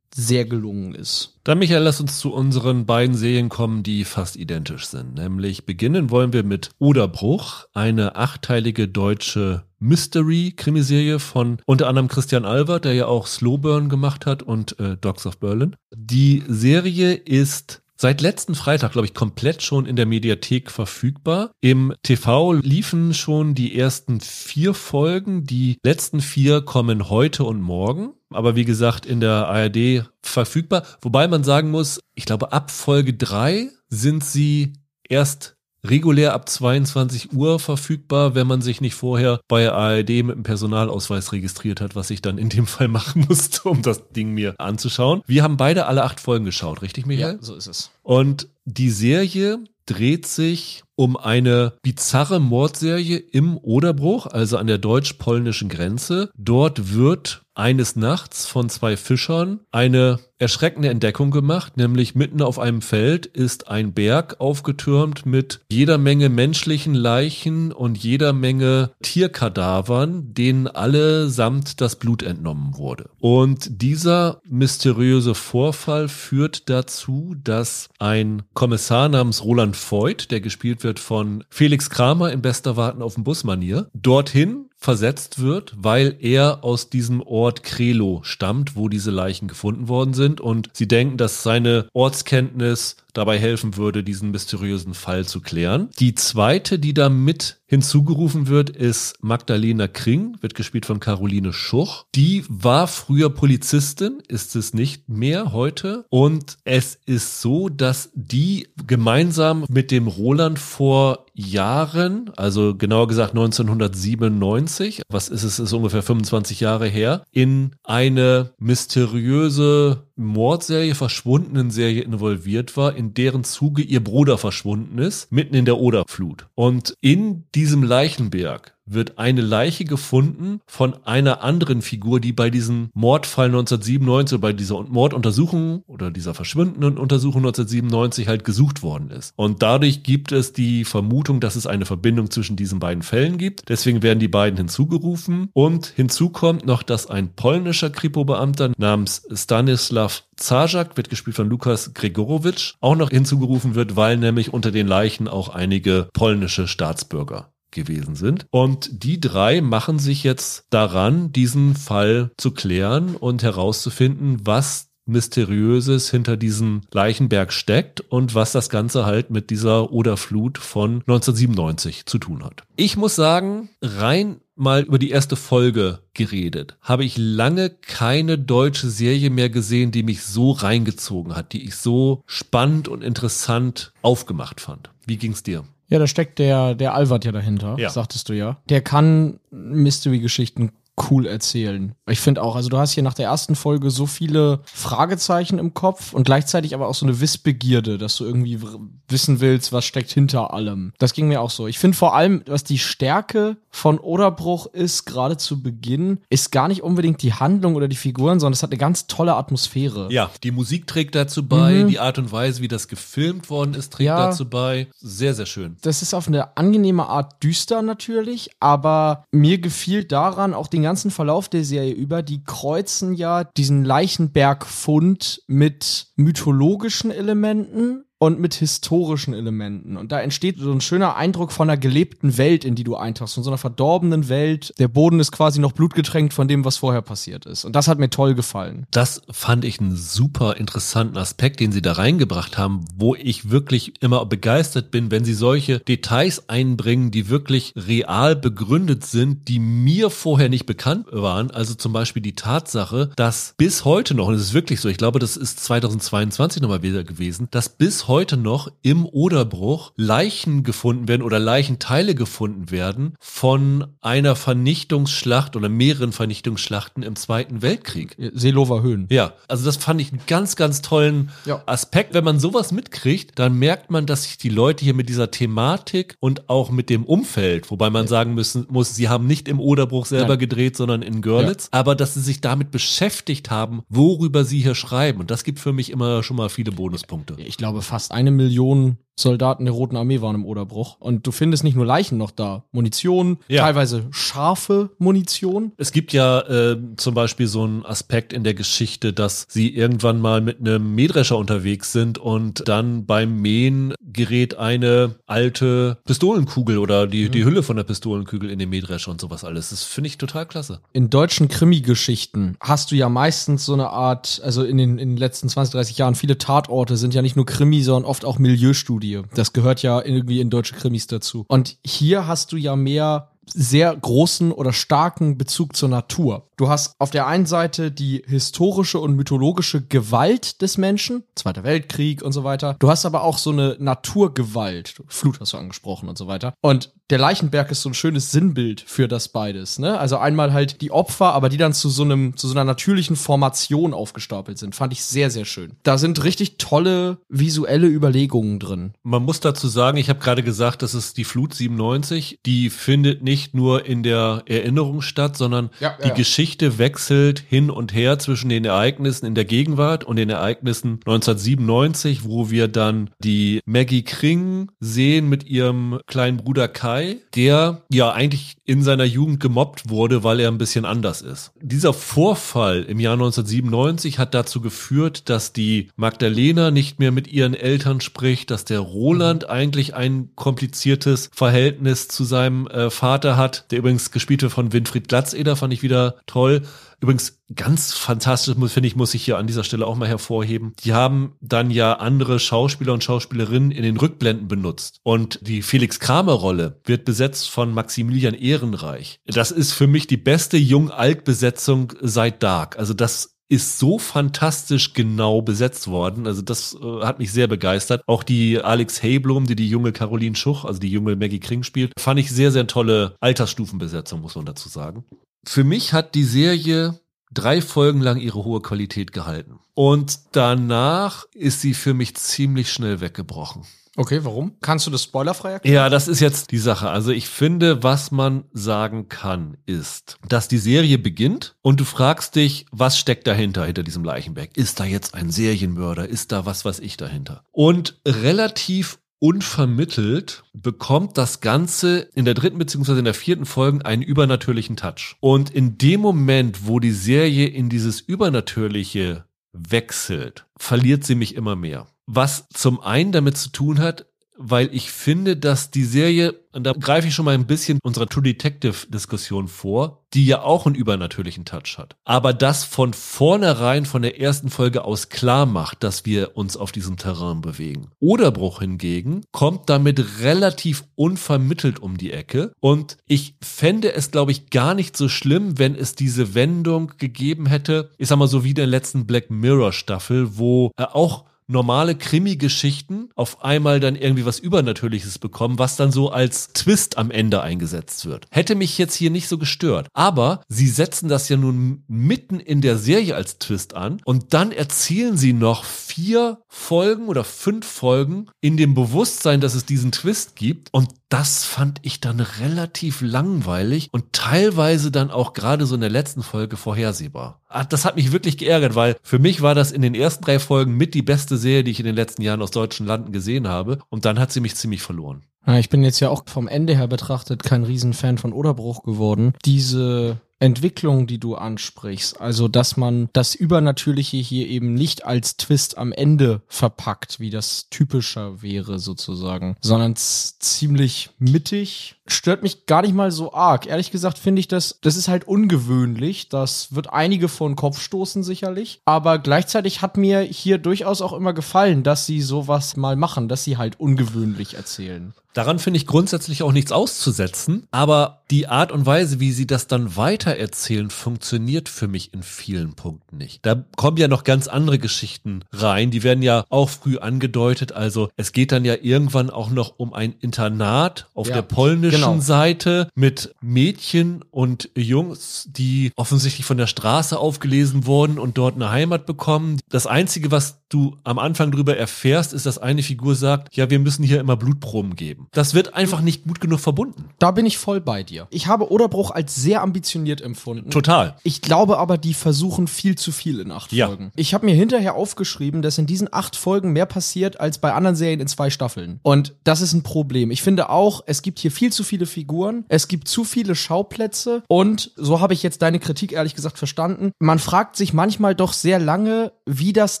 sehr gelungen ist. Dann, Michael, lass uns zu unseren beiden Serien kommen, die fast identisch sind. Nämlich beginnen wollen wir mit Oderbruch, eine achteilige deutsche Mystery-Krimiserie von unter anderem Christian Albert, der ja auch Slowburn gemacht hat und äh, Dogs of Berlin. Die Serie ist seit letzten Freitag, glaube ich, komplett schon in der Mediathek verfügbar. Im TV liefen schon die ersten vier Folgen. Die letzten vier kommen heute und morgen. Aber wie gesagt, in der ARD verfügbar. Wobei man sagen muss, ich glaube, ab Folge drei sind sie erst regulär ab 22 Uhr verfügbar, wenn man sich nicht vorher bei ARD mit dem Personalausweis registriert hat, was ich dann in dem Fall machen musste, um das Ding mir anzuschauen. Wir haben beide alle acht Folgen geschaut, richtig, Michael? Ja, so ist es. Und die Serie dreht sich um eine bizarre Mordserie im Oderbruch, also an der deutsch-polnischen Grenze. Dort wird eines Nachts von zwei Fischern eine erschreckende Entdeckung gemacht, nämlich mitten auf einem Feld ist ein Berg aufgetürmt mit jeder Menge menschlichen Leichen und jeder Menge Tierkadavern, denen allesamt das Blut entnommen wurde. Und dieser mysteriöse Vorfall führt dazu, dass ein Kommissar namens Roland Voigt, der gespielt wird von Felix Kramer in bester Warten auf dem Busmanier, dorthin versetzt wird, weil er aus diesem Ort Krelo stammt, wo diese Leichen gefunden worden sind und sie denken, dass seine Ortskenntnis dabei helfen würde, diesen mysteriösen Fall zu klären. Die zweite, die da mit hinzugerufen wird, ist Magdalena Kring, wird gespielt von Caroline Schuch. Die war früher Polizistin, ist es nicht mehr heute. Und es ist so, dass die gemeinsam mit dem Roland vor Jahren, also genauer gesagt 1997, was ist es, ist ungefähr 25 Jahre her, in eine mysteriöse Mordserie, verschwundenen Serie involviert war, in deren Zuge ihr Bruder verschwunden ist, mitten in der Oderflut. Und in diesem Leichenberg wird eine Leiche gefunden von einer anderen Figur, die bei diesem Mordfall 1997, bei dieser Morduntersuchung oder dieser verschwundenen Untersuchung 1997 halt gesucht worden ist. Und dadurch gibt es die Vermutung, dass es eine Verbindung zwischen diesen beiden Fällen gibt. Deswegen werden die beiden hinzugerufen. Und hinzu kommt noch, dass ein polnischer Kripo-Beamter namens Stanislav Zarzak, wird gespielt von Lukas Gregorowitsch, auch noch hinzugerufen wird, weil nämlich unter den Leichen auch einige polnische Staatsbürger gewesen sind. Und die drei machen sich jetzt daran, diesen Fall zu klären und herauszufinden, was Mysteriöses hinter diesem Leichenberg steckt und was das Ganze halt mit dieser Oderflut von 1997 zu tun hat. Ich muss sagen, rein mal über die erste Folge geredet, habe ich lange keine deutsche Serie mehr gesehen, die mich so reingezogen hat, die ich so spannend und interessant aufgemacht fand. Wie ging's dir? Ja, da steckt der, der Alward ja dahinter, ja. sagtest du ja. Der kann Mystery-Geschichten cool erzählen. Ich finde auch, also du hast hier nach der ersten Folge so viele Fragezeichen im Kopf und gleichzeitig aber auch so eine Wissbegierde, dass du irgendwie wissen willst, was steckt hinter allem. Das ging mir auch so. Ich finde vor allem, was die Stärke von Oderbruch ist, gerade zu Beginn, ist gar nicht unbedingt die Handlung oder die Figuren, sondern es hat eine ganz tolle Atmosphäre. Ja, die Musik trägt dazu bei, mhm. die Art und Weise, wie das gefilmt worden ist, trägt ja, dazu bei. Sehr, sehr schön. Das ist auf eine angenehme Art düster natürlich, aber mir gefiel daran auch den ganzen Verlauf der Serie über, die kreuzen ja diesen Leichenbergfund mit mythologischen Elementen und mit historischen Elementen. Und da entsteht so ein schöner Eindruck von einer gelebten Welt, in die du eintauchst, von so einer verdorbenen Welt. Der Boden ist quasi noch blutgetränkt von dem, was vorher passiert ist. Und das hat mir toll gefallen. Das fand ich einen super interessanten Aspekt, den sie da reingebracht haben, wo ich wirklich immer begeistert bin, wenn sie solche Details einbringen, die wirklich real begründet sind, die mir vorher nicht bekannt waren. Also zum Beispiel die Tatsache, dass bis heute noch, und es ist wirklich so, ich glaube, das ist 2022 nochmal wieder gewesen, dass bis heute heute noch im Oderbruch Leichen gefunden werden oder Leichenteile gefunden werden von einer Vernichtungsschlacht oder mehreren Vernichtungsschlachten im Zweiten Weltkrieg. Seelower Höhen. Ja, also das fand ich einen ganz, ganz tollen ja. Aspekt. Wenn man sowas mitkriegt, dann merkt man, dass sich die Leute hier mit dieser Thematik und auch mit dem Umfeld, wobei man ja. sagen müssen muss, sie haben nicht im Oderbruch selber Nein. gedreht, sondern in Görlitz, ja. aber dass sie sich damit beschäftigt haben, worüber sie hier schreiben. Und das gibt für mich immer schon mal viele Bonuspunkte. Ich glaube fast eine Million Soldaten der Roten Armee waren im Oderbruch. Und du findest nicht nur Leichen noch da, Munition, ja. teilweise scharfe Munition. Es gibt ja äh, zum Beispiel so einen Aspekt in der Geschichte, dass sie irgendwann mal mit einem Mähdrescher unterwegs sind und dann beim Mähen gerät eine alte Pistolenkugel oder die, mhm. die Hülle von der Pistolenkugel in den Mähdrescher und sowas alles. Das finde ich total klasse. In deutschen Krimi-Geschichten hast du ja meistens so eine Art, also in den, in den letzten 20, 30 Jahren, viele Tatorte sind ja nicht nur Krimi, sondern oft auch Milieustudien Komödie. Das gehört ja irgendwie in deutsche Krimis dazu. Und hier hast du ja mehr sehr großen oder starken Bezug zur Natur. Du hast auf der einen Seite die historische und mythologische Gewalt des Menschen, Zweiter Weltkrieg und so weiter. Du hast aber auch so eine Naturgewalt, Flut hast du angesprochen und so weiter. Und der Leichenberg ist so ein schönes Sinnbild für das beides. Ne? Also einmal halt die Opfer, aber die dann zu so einem zu so einer natürlichen Formation aufgestapelt sind, fand ich sehr sehr schön. Da sind richtig tolle visuelle Überlegungen drin. Man muss dazu sagen, ich habe gerade gesagt, das ist die Flut 97. Die findet nicht nur in der Erinnerung statt, sondern Ja, die ja. Geschichte wechselt hin und her zwischen den Ereignissen in der Gegenwart und den Ereignissen 1997, wo wir dann die Maggie Kring sehen mit ihrem kleinen Bruder Kai, der ja eigentlich in seiner Jugend gemobbt wurde, weil er ein bisschen anders ist. Dieser Vorfall im Jahr 1997 hat dazu geführt, dass die Magdalena nicht mehr mit ihren Eltern spricht, dass der Roland eigentlich ein kompliziertes Verhältnis zu seinem äh, Vater hat, der übrigens gespielt wird von Winfried Glatzeder, fand ich wieder toll. Übrigens ganz fantastisch, finde ich, muss ich hier an dieser Stelle auch mal hervorheben. Die haben dann ja andere Schauspieler und Schauspielerinnen in den Rückblenden benutzt. Und die Felix Kramer-Rolle wird besetzt von Maximilian Ehrenreich. Das ist für mich die beste Jung-Alt-Besetzung seit Dark. Also das ist so fantastisch genau besetzt worden. Also das äh, hat mich sehr begeistert. Auch die Alex Hayblum, die die junge Caroline Schuch, also die junge Maggie Kring spielt, fand ich sehr, sehr tolle Altersstufenbesetzung, muss man dazu sagen. Für mich hat die Serie drei Folgen lang ihre hohe Qualität gehalten. Und danach ist sie für mich ziemlich schnell weggebrochen. Okay, warum? Kannst du das spoilerfrei erklären? Ja, das ist jetzt die Sache. Also ich finde, was man sagen kann, ist, dass die Serie beginnt und du fragst dich, was steckt dahinter, hinter diesem Leichenberg? Ist da jetzt ein Serienmörder? Ist da was, was ich dahinter? Und relativ unvermittelt bekommt das Ganze in der dritten beziehungsweise in der vierten Folge einen übernatürlichen Touch. Und in dem Moment, wo die Serie in dieses Übernatürliche wechselt, verliert sie mich immer mehr. Was zum einen damit zu tun hat, weil ich finde, dass die Serie, und da greife ich schon mal ein bisschen unserer True Detective Diskussion vor, die ja auch einen übernatürlichen Touch hat. Aber das von vornherein von der ersten Folge aus klar macht, dass wir uns auf diesem Terrain bewegen. Oderbruch hingegen kommt damit relativ unvermittelt um die Ecke und ich fände es, glaube ich, gar nicht so schlimm, wenn es diese Wendung gegeben hätte, ich sag mal so wie der letzten Black Mirror Staffel, wo äh, auch normale Krimi-Geschichten auf einmal dann irgendwie was Übernatürliches bekommen, was dann so als Twist am Ende eingesetzt wird. Hätte mich jetzt hier nicht so gestört. Aber sie setzen das ja nun mitten in der Serie als Twist an und dann erzählen sie noch vier Folgen oder fünf Folgen in dem Bewusstsein, dass es diesen Twist gibt und das fand ich dann relativ langweilig und teilweise dann auch gerade so in der letzten Folge vorhersehbar. Ah, Das hat mich wirklich geärgert, weil für mich war das in den ersten drei Folgen mit die beste Serie, die ich in den letzten Jahren aus deutschen Landen gesehen habe. Und dann hat sie mich ziemlich verloren. Ich bin jetzt ja auch vom Ende her betrachtet kein Riesenfan von Oderbruch geworden. Diese Entwicklung, die du ansprichst, also dass man das Übernatürliche hier eben nicht als Twist am Ende verpackt, wie das typischer wäre sozusagen, sondern ziemlich mittig, stört mich gar nicht mal so arg. Ehrlich gesagt finde ich das, das ist halt ungewöhnlich, das wird einige von Kopf stoßen sicherlich, aber gleichzeitig hat mir hier durchaus auch immer gefallen, dass sie sowas mal machen, dass sie halt ungewöhnlich erzählen. Daran finde ich grundsätzlich auch nichts auszusetzen, aber die Art und Weise, wie sie das dann weitererzählen, funktioniert für mich in vielen Punkten nicht. Da kommen ja noch ganz andere Geschichten rein, die werden ja auch früh angedeutet. Also es geht dann ja irgendwann auch noch um ein Internat auf Ja, der polnischen genau. Seite mit Mädchen und Jungs, die offensichtlich von der Straße aufgelesen wurden und dort eine Heimat bekommen. Das Einzige, was du am Anfang drüber erfährst, ist, dass eine Figur sagt, ja, wir müssen hier immer Blutproben geben. Das wird einfach nicht gut genug verbunden. Da bin ich voll bei dir. Ich habe Oderbruch als sehr ambitioniert empfunden. Total. Ich glaube aber, die versuchen viel zu viel in acht Ja. Folgen. Ich habe mir hinterher aufgeschrieben, dass in diesen acht Folgen mehr passiert als bei anderen Serien in zwei Staffeln. Und das ist ein Problem. Ich finde auch, es gibt hier viel zu viele Figuren, es gibt zu viele Schauplätze und so habe ich jetzt deine Kritik ehrlich gesagt verstanden. Man fragt sich manchmal doch sehr lange, wie das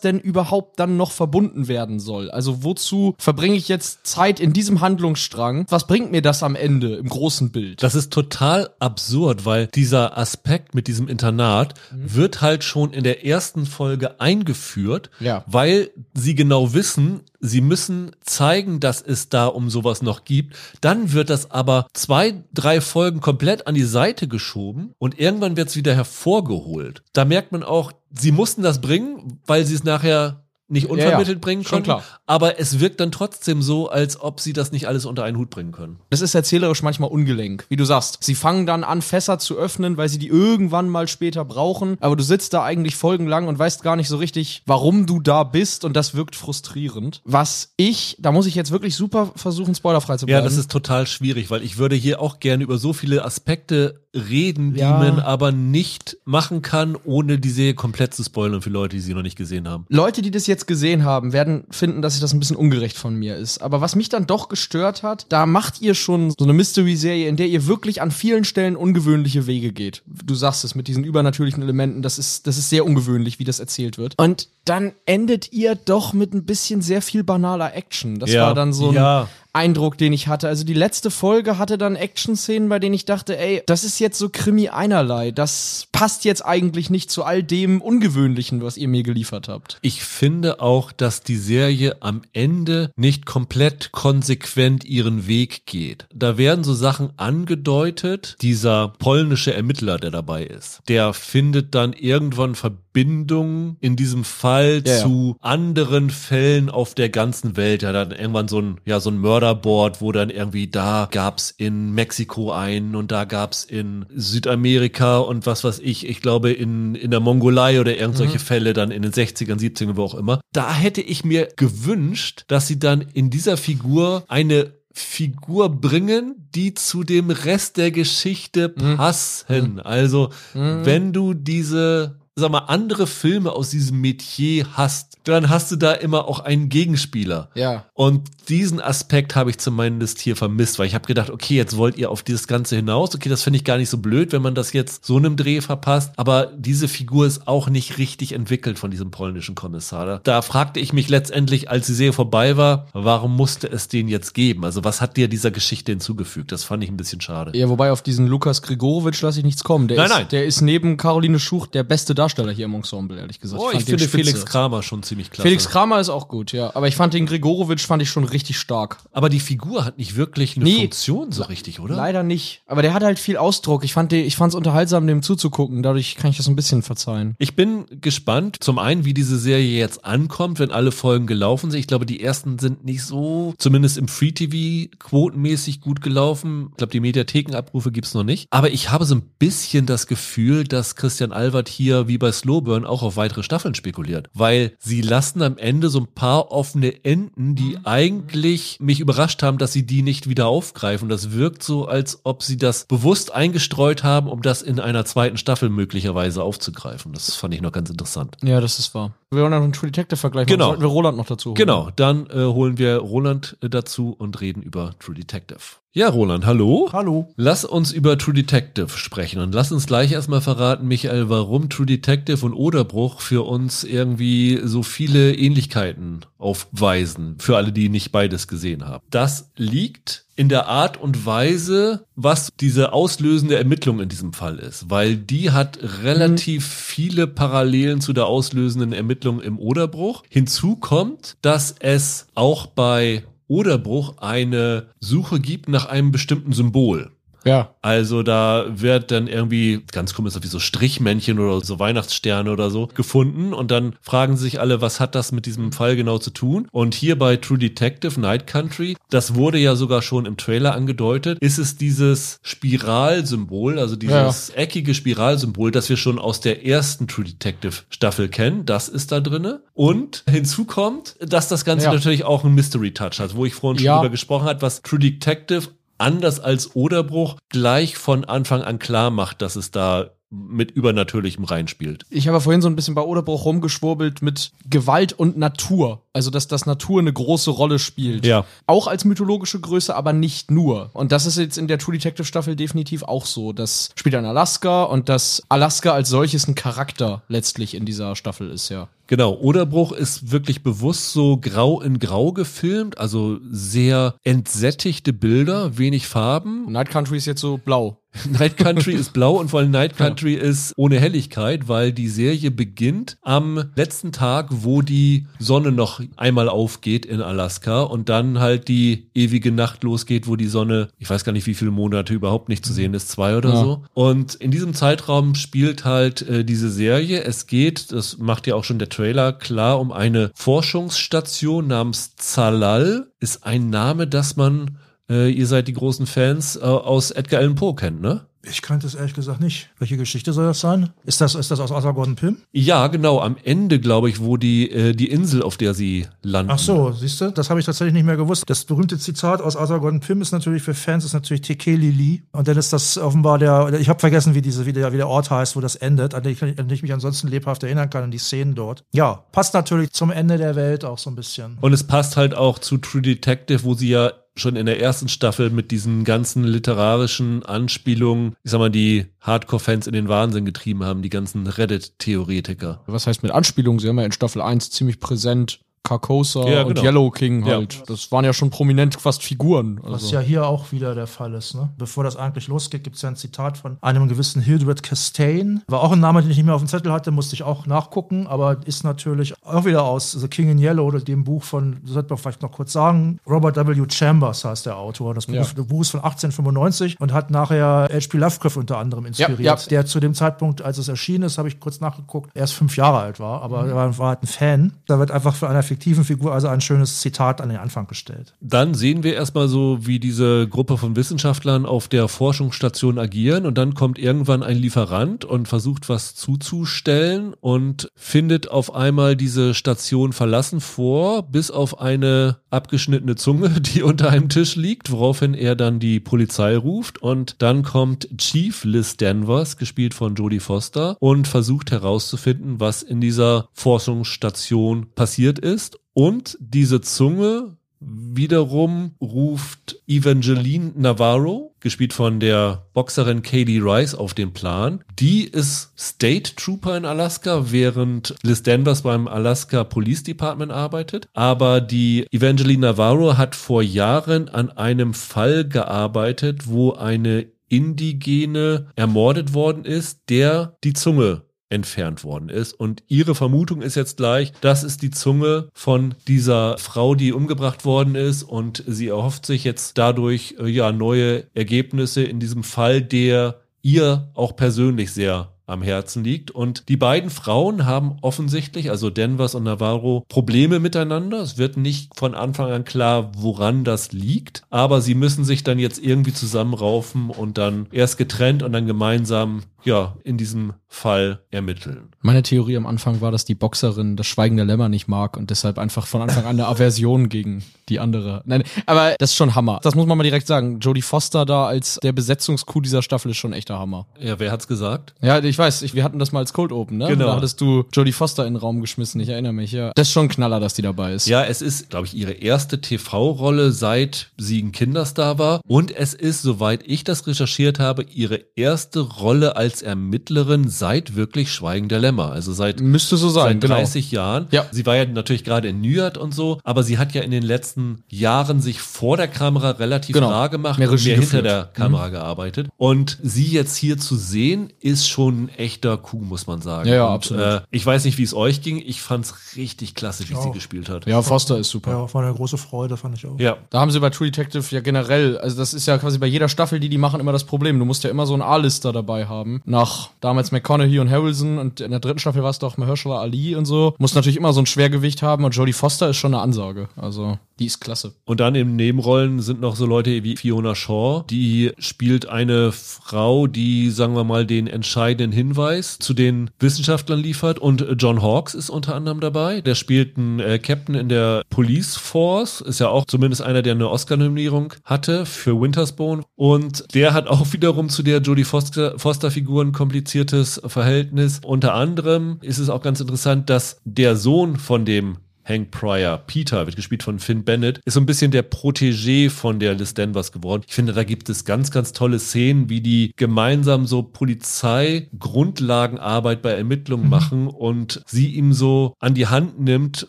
denn überhaupt dann noch verbunden werden soll. Also wozu verbringe ich jetzt Zeit in diesem Handlungsstrang? Was bringt mir das am Ende im großen Bild? Das ist total absurd, weil dieser Aspekt mit diesem Internat wird halt schon in der ersten Folge eingeführt, Ja. weil sie genau wissen, sie müssen zeigen, dass es da um sowas noch gibt. Dann wird das aber zwei, drei Folgen komplett an die Seite geschoben und irgendwann wird es wieder hervorgeholt. Da merkt man auch, sie mussten das bringen, weil sie es nachher nicht unvermittelt ja, ja. bringen können. Klar. Aber es wirkt dann trotzdem so, als ob sie das nicht alles unter einen Hut bringen können. Das ist erzählerisch manchmal ungelenk, wie du sagst. Sie fangen dann an, Fässer zu öffnen, weil sie die irgendwann mal später brauchen. Aber du sitzt da eigentlich folgenlang und weißt gar nicht so richtig, warum du da bist. Und das wirkt frustrierend. Was ich, da muss ich jetzt wirklich super versuchen, spoilerfrei zu bleiben. Ja, das ist total schwierig, weil ich würde hier auch gerne über so viele Aspekte reden, ja. die man aber nicht machen kann, ohne die Serie komplett zu spoilern für Leute, die sie noch nicht gesehen haben. Leute, die das jetzt gesehen haben, werden finden, dass das ein bisschen ungerecht von mir ist. Aber was mich dann doch gestört hat, da macht ihr schon so eine Mystery-Serie, in der ihr wirklich an vielen Stellen ungewöhnliche Wege geht. Du sagst es mit diesen übernatürlichen Elementen, das ist, das ist sehr ungewöhnlich, wie das erzählt wird. Und dann endet ihr doch mit ein bisschen sehr viel banaler Action. Das ja. war dann so ein, ja. Eindruck, den ich hatte. Also die letzte Folge hatte dann Action-Szenen, bei denen ich dachte, ey, das ist jetzt so Krimi einerlei. Das passt jetzt eigentlich nicht zu all dem Ungewöhnlichen, was ihr mir geliefert habt. Ich finde auch, dass die Serie am Ende nicht komplett konsequent ihren Weg geht. Da werden so Sachen angedeutet. Dieser polnische Ermittler, der dabei ist, der findet dann irgendwann Verbindungen in diesem Fall ja, zu ja. anderen Fällen auf der ganzen Welt. Ja, dann irgendwann so ein, ja, so ein Mörder Mörderboard, wo dann irgendwie da gab's in Mexiko einen und da gab's in Südamerika und was weiß ich, ich glaube in, in der Mongolei oder irgendwelche mhm. Fälle dann in den 60ern, 70ern, wo auch immer. Da hätte ich mir gewünscht, dass sie dann in dieser Figur eine Figur bringen, die zu dem Rest der Geschichte mhm. passen. Mhm. Also, mhm. wenn du diese sag mal, andere Filme aus diesem Metier hast, dann hast du da immer auch einen Gegenspieler. Ja. Und diesen Aspekt habe ich zumindest hier vermisst, weil ich habe gedacht, okay, jetzt wollt ihr auf dieses Ganze hinaus. Okay, das finde ich gar nicht so blöd, wenn man das jetzt so einem Dreh verpasst. Aber diese Figur ist auch nicht richtig entwickelt von diesem polnischen Kommissar. Da fragte ich mich letztendlich, als die Serie vorbei war, warum musste es den jetzt geben? Also was hat dir dieser Geschichte hinzugefügt? Das fand ich ein bisschen schade. Ja, wobei auf diesen Lukas Grigorowitsch lasse ich nichts kommen. Der nein, ist, nein. Der ist neben Caroline Schuch der beste Darsteller hier im Ensemble, ehrlich gesagt. Oh, ich, ich finde Felix Kramer schon ziemlich klasse. Felix Kramer ist auch gut, ja. Aber ich fand den Grigorowitsch fand ich schon richtig stark. Aber die Figur hat nicht wirklich eine nee, Funktion so richtig, oder? Leider nicht. Aber der hat halt viel Ausdruck. Ich fand es unterhaltsam, dem zuzugucken. Dadurch kann ich das ein bisschen verzeihen. Ich bin gespannt, zum einen, wie diese Serie jetzt ankommt, wenn alle Folgen gelaufen sind. Ich glaube, die ersten sind nicht so, zumindest im Free TV, quotenmäßig gut gelaufen. Ich glaube, die Mediathekenabrufe gibt's noch nicht. Aber ich habe so ein bisschen das Gefühl, dass Christian Albert hier wie bei Slowburn auch auf weitere Staffeln spekuliert. Weil sie lassen am Ende so ein paar offene Enden, die mhm. eigentlich mich überrascht haben, dass sie die nicht wieder aufgreifen. Das wirkt so, als ob sie das bewusst eingestreut haben, um das in einer zweiten Staffel möglicherweise aufzugreifen. Das fand ich noch ganz interessant. Ja, das ist wahr. Wir wollen noch einen True Detective vergleichen. Genau. Sollten wir Roland noch dazu holen. Genau, dann äh, holen wir Roland äh, dazu und reden über True Detective. Ja, Roland, hallo. Hallo. Lass uns über True Detective sprechen und lass uns gleich erstmal verraten, Michael, warum True Detective und Oderbruch für uns irgendwie so viele Ähnlichkeiten aufweisen, für alle, die nicht beides gesehen haben. Das liegt in der Art und Weise, was diese auslösende Ermittlung in diesem Fall ist, weil die hat relativ mhm. viele Parallelen zu der auslösenden Ermittlung im Oderbruch. Hinzu kommt, dass es auch bei Oderbruch eine Suche gibt nach einem bestimmten Symbol. Ja. Also da wird dann irgendwie, ganz komisch, wie so Strichmännchen oder so Weihnachtssterne oder so gefunden und dann fragen sich alle, was hat das mit diesem Fall genau zu tun? Und hier bei True Detective Night Country, das wurde ja sogar schon im Trailer angedeutet, ist es dieses Spiralsymbol, also dieses ja. eckige Spiralsymbol, das wir schon aus der ersten True Detective Staffel kennen, das ist da drinne. Und hinzu kommt, dass das Ganze ja. natürlich auch einen Mystery Touch hat, wo ich vorhin schon ja. drüber gesprochen habe, was True Detective anders als Oderbruch gleich von Anfang an klar macht, dass es da mit Übernatürlichem reinspielt. Ich habe vorhin so ein bisschen bei Oderbruch rumgeschwurbelt mit Gewalt und Natur. Also, dass das Natur eine große Rolle spielt. Ja. Auch als mythologische Größe, aber nicht nur. Und das ist jetzt in der True Detective Staffel definitiv auch so. Das spielt in Alaska und dass Alaska als solches ein Charakter letztlich in dieser Staffel ist, ja. Genau, Oderbruch ist wirklich bewusst so grau in grau gefilmt, also sehr entsättigte Bilder, wenig Farben. Night Country ist jetzt so blau. Night Country ist blau und vor allem Night Country ja. ist ohne Helligkeit, weil die Serie beginnt am letzten Tag, wo die Sonne noch einmal aufgeht in Alaska und dann halt die ewige Nacht losgeht, wo die Sonne, ich weiß gar nicht, wie viele Monate überhaupt nicht zu sehen ist, zwei oder ja. so. Und in diesem Zeitraum spielt halt äh, diese Serie. Es geht, das macht ja auch schon der Trailer klar, um eine Forschungsstation namens Zalal. Ist ein Name, das man äh, ihr seid die großen Fans äh, aus Edgar Allan Poe kennt, ne? Ich kannte es ehrlich gesagt nicht. Welche Geschichte soll das sein? Ist das, ist das aus Arthur Gordon Pym? Ja, genau. Am Ende, glaube ich, wo die, äh, die Insel, auf der sie landen. Ach so, siehst du? Das habe ich tatsächlich nicht mehr gewusst. Das berühmte Zitat aus Arthur Gordon Pym ist natürlich für Fans, ist natürlich Tekeli Lee. Und dann ist das offenbar der, ich habe vergessen, wie, diese, wie, der, wie der Ort heißt, wo das endet, an den ich, an den ich mich ansonsten lebhaft erinnern kann, an die Szenen dort. Ja, passt natürlich zum Ende der Welt auch so ein bisschen. Und es passt halt auch zu True Detective, wo sie ja schon in der ersten Staffel mit diesen ganzen literarischen Anspielungen, ich sag mal, die Hardcore-Fans in den Wahnsinn getrieben haben, die ganzen Reddit-Theoretiker. Was heißt mit Anspielungen? Sie haben ja in Staffel 1 ziemlich präsent Carcosa ja, genau. und Yellow King halt. Ja. Das waren ja schon prominent fast Figuren. Also. Was ja hier auch wieder der Fall ist. Ne? Bevor das eigentlich losgeht, gibt es ja ein Zitat von einem gewissen Hildred Castaigne. War auch ein Name, den ich nicht mehr auf dem Zettel hatte, musste ich auch nachgucken, aber ist natürlich auch wieder aus The King in Yellow oder dem Buch von, das sollte man vielleicht noch kurz sagen, Robert W. Chambers heißt der Autor. Das Buch, ja. Buch ist von 1895 und hat nachher H.P. Lovecraft unter anderem inspiriert, der zu dem Zeitpunkt, als es erschienen ist, habe ich kurz nachgeguckt, erst fünf Jahre alt war, aber mhm. er war, war halt ein Fan. Da wird einfach für eine fiktiven Figur also ein schönes Zitat an den Anfang gestellt. Dann sehen wir erstmal so, wie diese Gruppe von Wissenschaftlern auf der Forschungsstation agieren und dann kommt irgendwann ein Lieferant und versucht was zuzustellen und findet auf einmal diese Station verlassen vor, bis auf eine abgeschnittene Zunge, die unter einem Tisch liegt, woraufhin er dann die Polizei ruft und dann kommt Chief Liz Danvers, gespielt von Jodie Foster, und versucht herauszufinden, was in dieser Forschungsstation passiert ist und diese Zunge wiederum ruft Evangeline Navarro, gespielt von der Boxerin Katie Rice, auf den Plan. Die ist State Trooper in Alaska, während Liz Danvers beim Alaska Police Department arbeitet. Aber die Evangeline Navarro hat vor Jahren an einem Fall gearbeitet, wo eine Indigene ermordet worden ist, der die Zunge entfernt worden ist. Und ihre Vermutung ist jetzt gleich, das ist die Zunge von dieser Frau, die umgebracht worden ist. Und sie erhofft sich jetzt dadurch äh, ja neue Ergebnisse in diesem Fall, der ihr auch persönlich sehr am Herzen liegt. Und die beiden Frauen haben offensichtlich, also Denvers und Navarro, Probleme miteinander. Es wird nicht von Anfang an klar, woran das liegt. Aber sie müssen sich dann jetzt irgendwie zusammenraufen und dann erst getrennt und dann gemeinsam ja, in diesem Fall ermitteln. Meine Theorie am Anfang war, dass die Boxerin das Schweigen der Lämmer nicht mag und deshalb einfach von Anfang an eine Aversion gegen die andere. Nein, aber das ist schon Hammer. Das muss man mal direkt sagen. Jodie Foster da als der Besetzungskuh dieser Staffel ist schon echter Hammer. Ja, wer hat's gesagt? Ja, ich weiß, ich, wir hatten das mal als Cold Open, ne? Genau. Da hattest du Jodie Foster in den Raum geschmissen, ich erinnere mich, ja. Das ist schon ein Knaller, dass die dabei ist. Ja, es ist, glaube ich, ihre erste TV-Rolle seit sie ein Kinderstar war und es ist, soweit ich das recherchiert habe, ihre erste Rolle als als Ermittlerin seit wirklich Schweigen der Lämmer. Also seit, Müsste so sein, seit 30 genau. Jahren. Ja. Sie war ja natürlich gerade in New York und so, aber sie hat ja in den letzten Jahren sich vor der Kamera relativ genau. rar gemacht mehr und mehr hinter der Kamera mhm. gearbeitet. Und sie jetzt hier zu sehen, ist schon ein echter Kuh, muss man sagen. Ja, ja und, absolut. Äh, ich weiß nicht, wie es euch ging. Ich fand es richtig klasse, wie sie gespielt hat. Ja, Foster ist super. Ja, war eine große Freude, fand ich auch. Ja. Da haben sie bei True Detective ja generell, also das ist ja quasi bei jeder Staffel, die die machen, immer das Problem. Du musst ja immer so einen A-Lister dabei haben. Nach damals McConaughey und Harrelson und in der dritten Staffel war es doch Mahershala Ali und so. Muss natürlich immer so ein Schwergewicht haben und Jodie Foster ist schon eine Ansage. Also die ist klasse. Und dann in Nebenrollen sind noch so Leute wie Fiona Shaw, die spielt eine Frau, die, sagen wir mal, den entscheidenden Hinweis zu den Wissenschaftlern liefert. Und John Hawkes ist unter anderem dabei. Der spielt einen äh, Captain in der Police Force, ist ja auch zumindest einer, der eine Oscar-Nominierung hatte für Wintersbone. Und der hat auch wiederum zu der Jodie Foster-Figur ein kompliziertes Verhältnis. Unter anderem ist es auch ganz interessant, dass der Sohn von dem Hank Pryor. Peter wird gespielt von Finn Bennett, ist so ein bisschen der Protégé von der Liz Danvers geworden. Ich finde, da gibt es ganz, ganz tolle Szenen, wie die gemeinsam so Polizei-Grundlagenarbeit bei Ermittlungen mhm. machen und sie ihm so an die Hand nimmt